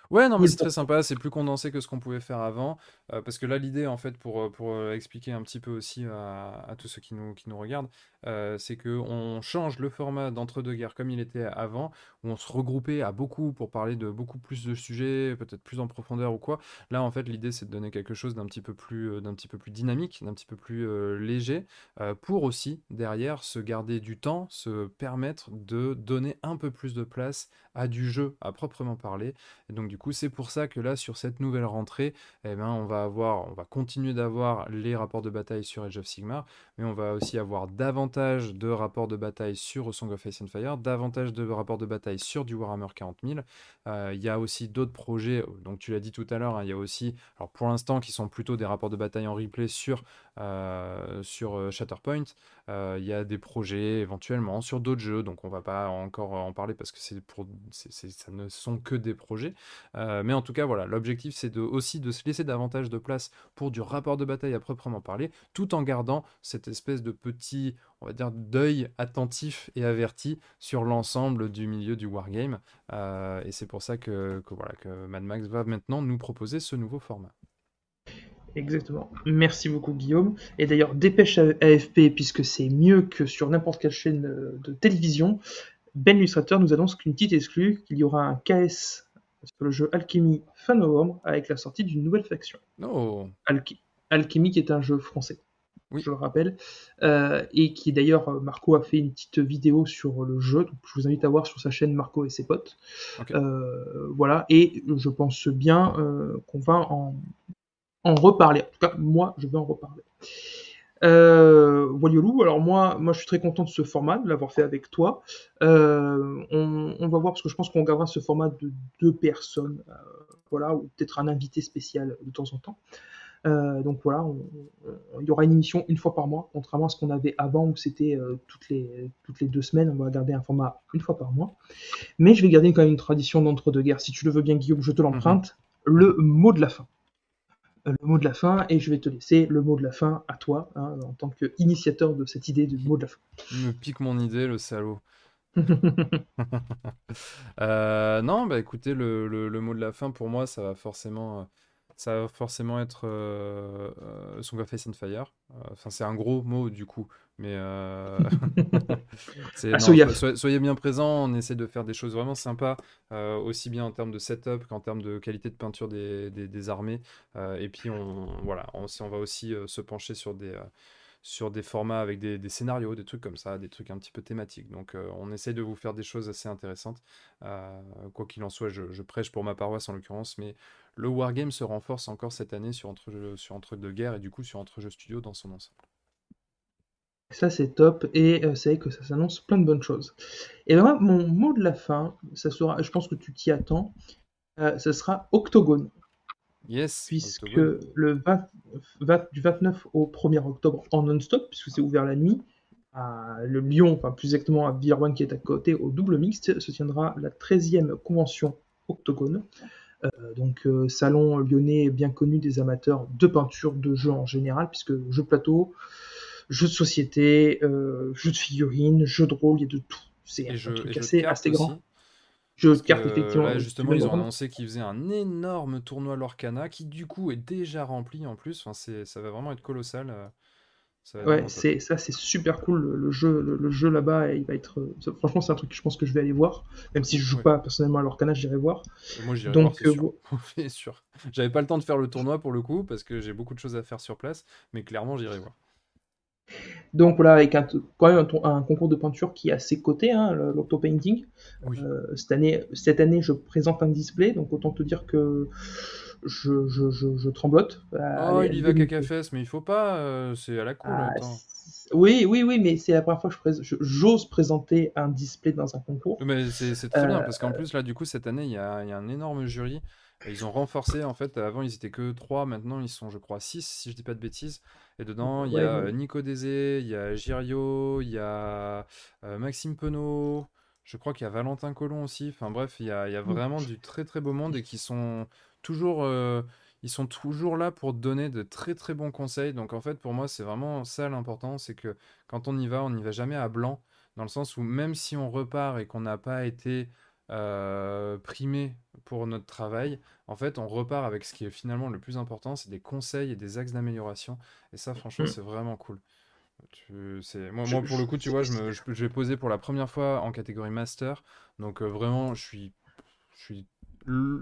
Ouais, non, mais c'est très sympa, c'est plus condensé que ce qu'on pouvait faire avant, euh, parce que là, l'idée, en fait, pour, euh, pour euh, expliquer un petit peu aussi à, à tous ceux qui nous, qui nous regardent, euh, c'est qu'on change le format d'entre-deux-guerres comme il était avant, on se regroupait à beaucoup pour parler de beaucoup plus de sujets, peut-être plus en profondeur ou quoi. Là, en fait, l'idée, c'est de donner quelque chose d'un petit peu plus, euh, dynamique, d'un petit peu plus euh, léger, euh, pour aussi, derrière, se garder du temps, se permettre de donner un peu plus de place à du jeu à proprement parler. Donc, du du coup, c'est pour ça que là, sur cette nouvelle rentrée, eh ben, on va avoir, on va continuer d'avoir les rapports de bataille sur Age of Sigmar, mais on va aussi avoir davantage de rapports de bataille sur Song of Ice and Fire, davantage de rapports de bataille sur du Warhammer 40 000. Euh, il y a aussi d'autres projets, donc tu l'as dit tout à l'heure, hein, il y a aussi, alors pour l'instant, qui sont plutôt des rapports de bataille en replay sur, euh, euh, Shatterpoint. Il y a des projets éventuellement sur d'autres jeux, donc on va pas encore en parler parce que c'est ça ne sont que des projets. mais en tout cas, voilà, l'objectif c'est aussi de se laisser davantage de place pour du rapport de bataille à proprement parler, tout en gardant cette espèce de petit, on va dire, deuil attentif et averti sur l'ensemble du milieu du wargame. et c'est pour ça que, que, voilà, que Mad Max va maintenant nous proposer ce nouveau format. Exactement. Merci beaucoup Guillaume. Et d'ailleurs, dépêche AFP, puisque c'est mieux que sur n'importe quelle chaîne de télévision. Ben Illustrateur nous annonce qu'une petite exclue, qu'il y aura un KS sur le jeu Alchemy fin novembre avec la sortie d'une nouvelle faction. Oh. Alchemy qui est un jeu français, je le rappelle, euh, et qui d'ailleurs Marco a fait une petite vidéo sur le jeu, donc je vous invite à voir sur sa chaîne Marco et ses potes. Euh, voilà, et je pense bien euh, qu'on va en, en reparler. En tout cas, moi, je vais en reparler. Euh, alors moi, moi je suis très content de ce format, de l'avoir fait avec toi. Euh, on, va voir, parce que je pense qu'on gardera ce format de deux personnes, euh, voilà, ou peut-être un invité spécial de temps en temps. Euh, donc voilà, il y aura une émission une fois par mois, contrairement à ce qu'on avait avant où c'était toutes, les, toutes les deux semaines. On va garder un format une fois par mois. Mais je vais garder quand même une tradition d'entre-deux-guerres. Si tu le veux bien, Guillaume, je te l'emprunte. Mhm. Le mot de la fin le mot de la fin et je vais te laisser le mot de la fin à toi hein, en tant qu'initiateur de cette idée du mot de la fin. Il me pique mon idée, le salaud. Euh, non, bah écoutez, le, le, mot de la fin pour moi, ça va forcément, euh, ça va forcément être euh, euh, Song of Ice and Fire. Enfin, c'est un gros mot du coup, mais euh, ah, soyez bien présents. On essaie de faire des choses vraiment sympas, aussi bien en termes de setup qu'en termes de qualité de peinture des, des, armées. et puis on, voilà, on, on va aussi se pencher sur des sur des formats avec des, scénarios, des trucs comme ça, des trucs un petit peu thématiques. Donc on essaie de vous faire des choses assez intéressantes. quoi qu'il en soit, je, prêche pour ma paroisse en l'occurrence, mais le wargame se renforce encore cette année sur entre, sur entre de guerre et du coup sur entre jeux studio dans son ensemble. Ça c'est top et euh, c'est vrai que ça s'annonce plein de bonnes choses. Et ben mon mot de la fin, ça sera, je pense que tu t'y attends, euh, ça sera Octogone. Yes. Puisque le du 29 au 1er octobre en non-stop, puisque c'est ouvert la nuit, à le Lyon, enfin plus exactement à Virwan qui est à côté, au double mixte, se tiendra la 13e convention Octogone. Euh, donc euh, salon lyonnais bien connu des amateurs de peinture, de jeux en général, puisque jeux plateau, jeux de société, euh, jeux de figurines, jeux de rôle, il y a de tout. C'est un truc assez, grand. Jeux de cartes, effectivement. justement, ils ont annoncé qu'ils faisaient un énorme tournoi Lorcana qui, du coup, est déjà rempli en plus. Enfin, ça va vraiment être colossal ouais, c'est ça, c'est super cool. Le, jeu, le, jeu là-bas, il va être. Euh, franchement, c'est un truc que je pense que je vais aller voir, même si je joue pas personnellement à l'Orcana, j'irai voir. Moi, j'irai voir, c'est euh, sûr. J'avais pas le temps de faire le tournoi pour le coup parce que j'ai beaucoup de choses à faire sur place, mais clairement, j'irai voir. Donc voilà, avec un, quand même un, concours de peinture qui est ses côtés, hein, l'Octopainting. Euh, cette, année, cette année, je présente un display, donc autant te dire que je, je, je, tremblote. Oh, il y va caca fesse, mais il faut pas, euh, c'est à la cool. Ah, oui, oui, oui, mais c'est la première fois que j'ose présenter un display dans un concours. Mais c'est très bien, parce qu'en plus, là, du coup, cette année, il y a, y a, un énorme jury. Ils ont renforcé, en fait, avant, ils étaient que 3, maintenant, ils sont, je crois, 6, si je dis pas de bêtises. Et dedans, il y a euh, Nico Désé, il y a Girio, il y a Maxime Penaud. Je crois qu'il y a Valentin Colomb aussi. Enfin bref, il y a, il y a vraiment du très très beau monde et qui sont toujours, euh, ils sont toujours là pour donner de très très bons conseils. Donc en fait, pour moi, c'est vraiment ça l'important, c'est que quand on y va, on n'y va jamais à blanc, dans le sens où même si on repart et qu'on n'a pas été euh, primé pour notre travail, en fait, on repart avec ce qui est finalement le plus important, c'est des conseils et des axes d'amélioration. Et ça, franchement, mmh. c'est vraiment cool. moi, moi, pour le coup, tu vois, je, me, je, vais poser pour la première fois en catégorie master. Donc, euh, vraiment, je suis, je suis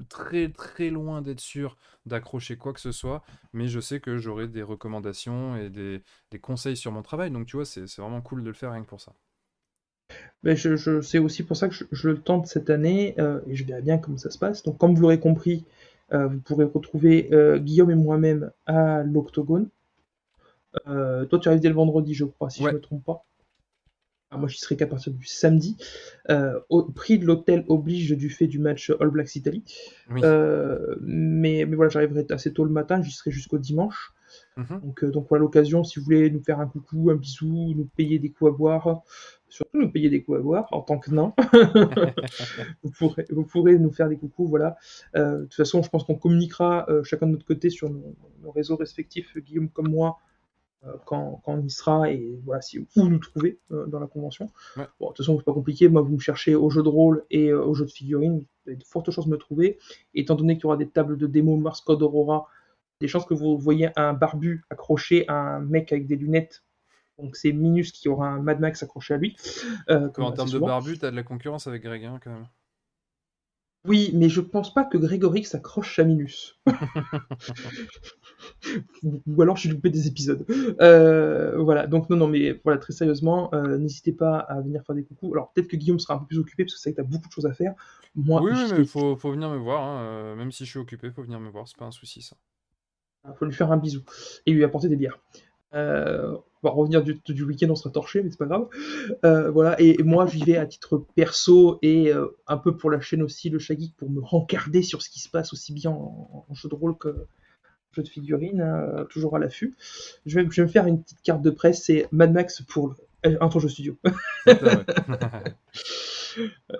très très loin d'être sûr d'accrocher quoi que ce soit, mais je sais que j'aurai des recommandations et des, conseils sur mon travail, donc tu vois, c'est vraiment cool de le faire rien que pour ça. Mais je, je- c'est aussi pour ça que je, je le tente cette année euh, et je verrai bien comment ça se passe. Donc, comme vous l'aurez compris, euh, vous pourrez retrouver euh, Guillaume et moi-même à l'Octogone. Toi, tu arrives dès le vendredi, je crois, si Ouais. je ne me trompe pas. Ah, moi, j'y serai qu'à partir du samedi. Au prix de l'hôtel oblige du fait du match All Blacks Italie. Oui. Mais, mais voilà, j'arriverai assez tôt le matin, j'y serai jusqu'au dimanche. Mhm. Donc, euh, donc voilà l'occasion, si vous voulez nous faire un coucou, un bisou, nous payer des coups à boire, surtout nous payer des coups à boire en tant que nain, vous, pourrez, vous pourrez nous faire des coucous, voilà. Euh, de toute façon, je pense qu'on communiquera euh, chacun de notre côté sur nos, nos réseaux respectifs, Guillaume comme moi, euh, quand, quand on y sera et voilà, si, où nous trouver euh, dans la convention. Ouais. Bon, de toute façon, c'est pas compliqué, moi vous me cherchez au jeu de rôle et euh, au jeu de figurines, vous avez de fortes chances de me trouver. Étant donné qu'il y aura des tables de démo Mars Code Aurora, des chances que vous voyez un barbu accroché à un mec avec des lunettes. Donc c'est Minus qui aura un Mad Max accroché à lui. euh, comme en termes de barbu, t'as de la concurrence avec Greg, hein, quand même. Oui, mais je pense pas que Grégory s'accroche à Minus. ou, alors j'ai loupé des épisodes. Euh, voilà, donc non, non, mais voilà, très sérieusement, euh, n'hésitez pas à venir faire des coucous. Alors peut-être que Guillaume sera un peu plus occupé parce que c'est vrai que t'as beaucoup de choses à faire. Moi, oui, mais faut, faut venir me voir, hein, même si je suis occupé, faut venir me voir, c'est pas un souci ça. Il faut lui faire un bisou et lui apporter des bières. Euh, va revenir du, du week-end, on sera torché, mais c'est pas grave. Euh, voilà, et, moi j'y vais à titre perso et euh, un peu pour la chaîne aussi, le Shaggy, pour me rencarder sur ce qui se passe aussi bien en, en jeu de rôle que jeu de figurines, hein, toujours à l'affût. Je vais, je vais me faire une petite carte de presse, c'est Mad Max pour euh, un jeu studio.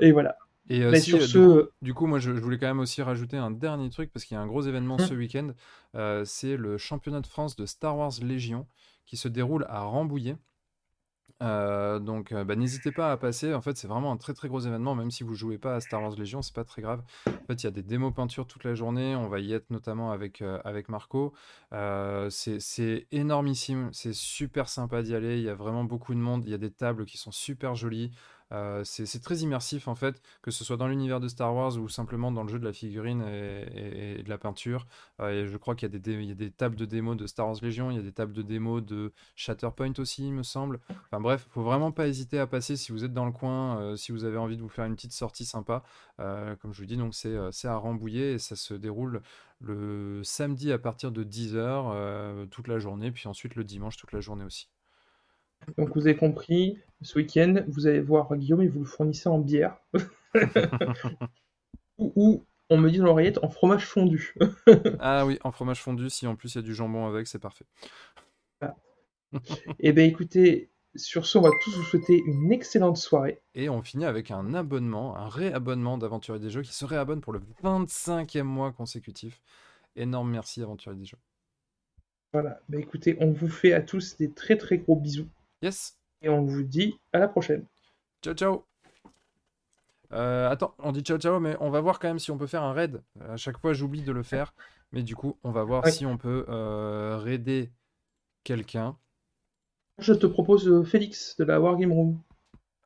Et voilà. Et euh, si, euh, du ce, coup, du coup, moi, je, je voulais quand même aussi rajouter un dernier truc parce qu'il y a un gros événement Hum. ce week-end. euh, c'est le championnat de France de Star Wars Légion qui se déroule à Rambouillet. Euh, donc, euh, bah, n'hésitez pas à passer. En fait, c'est vraiment un très très gros événement. Même si vous jouez pas à Star Wars Légion, c'est pas très grave. En fait, il y a des démos peintures toute la journée. On va y être notamment avec, euh, avec Marco. C'est énormissime. C'est super sympa d'y aller. Il y a vraiment beaucoup de monde. Il y a des tables qui sont super jolies. Euh, c'est très immersif en fait, que ce soit dans l'univers de Star Wars ou simplement dans le jeu de la figurine et, de la peinture. Euh, et je crois qu'il y, a des tables de démo de Star Wars Légion, il y a des tables de démo de Shatterpoint aussi, il me semble. Enfin bref, faut vraiment pas hésiter à passer si vous êtes dans le coin, euh, si vous avez envie de vous faire une petite sortie sympa. Comme je vous dis, donc c'est c'est à Rambouillet et ça se déroule le samedi à partir de 10h toute la journée, puis ensuite le dimanche toute la journée aussi. Donc vous avez compris, ce week-end, vous allez voir Guillaume et vous le fournissez en bière. ou, ou, on me dit dans l'oreillette, en fromage fondu. Ah oui, en fromage fondu, si en plus il y a du jambon avec, c'est parfait. Eh bien écoutez, sur ce, on va tous vous souhaiter une excellente soirée. Et on finit avec un abonnement, un réabonnement d'Aventurier des Jeux qui se réabonne pour le 25e mois consécutif. Énorme merci Aventurier des Jeux. Voilà, bah écoutez, on vous fait à tous des très très gros bisous Yes, et on vous dit à la prochaine. ciao ciao Euh, attends, on dit ciao ciao, mais on va voir quand même si on peut faire un raid. À chaque fois, j'oublie de le faire. Mais du coup, on va voir si on peut euh, raider quelqu'un. Je te propose euh, Félix de la Wargame Room.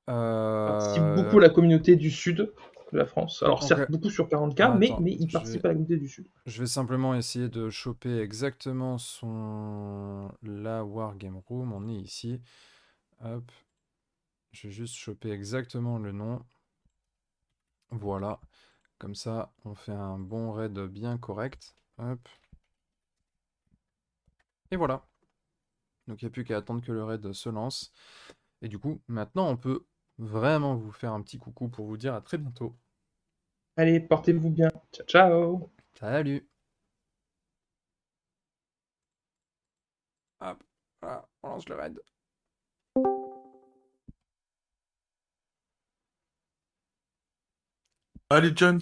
Euh, participe beaucoup à la communauté du sud de la France. Alors certes, beaucoup sur 40K, Ah, mais, il participe vais- à la communauté du sud. Je vais simplement essayer de choper exactement son la Wargame Room. On est ici. Hop. Je vais juste choper exactement le nom. Voilà. Comme ça, on fait un bon raid bien correct. Hop. Et voilà. Donc il n'y a plus qu'à attendre que le raid se lance. Et du coup, maintenant, on peut vraiment vous faire un petit coucou pour vous dire à très bientôt. Allez, portez-vous bien. Ciao, ciao Salut Hop, voilà, on lance le raid. Allez, Jones.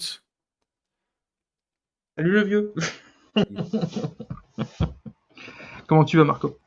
Salut le vieux Comment tu vas Marco?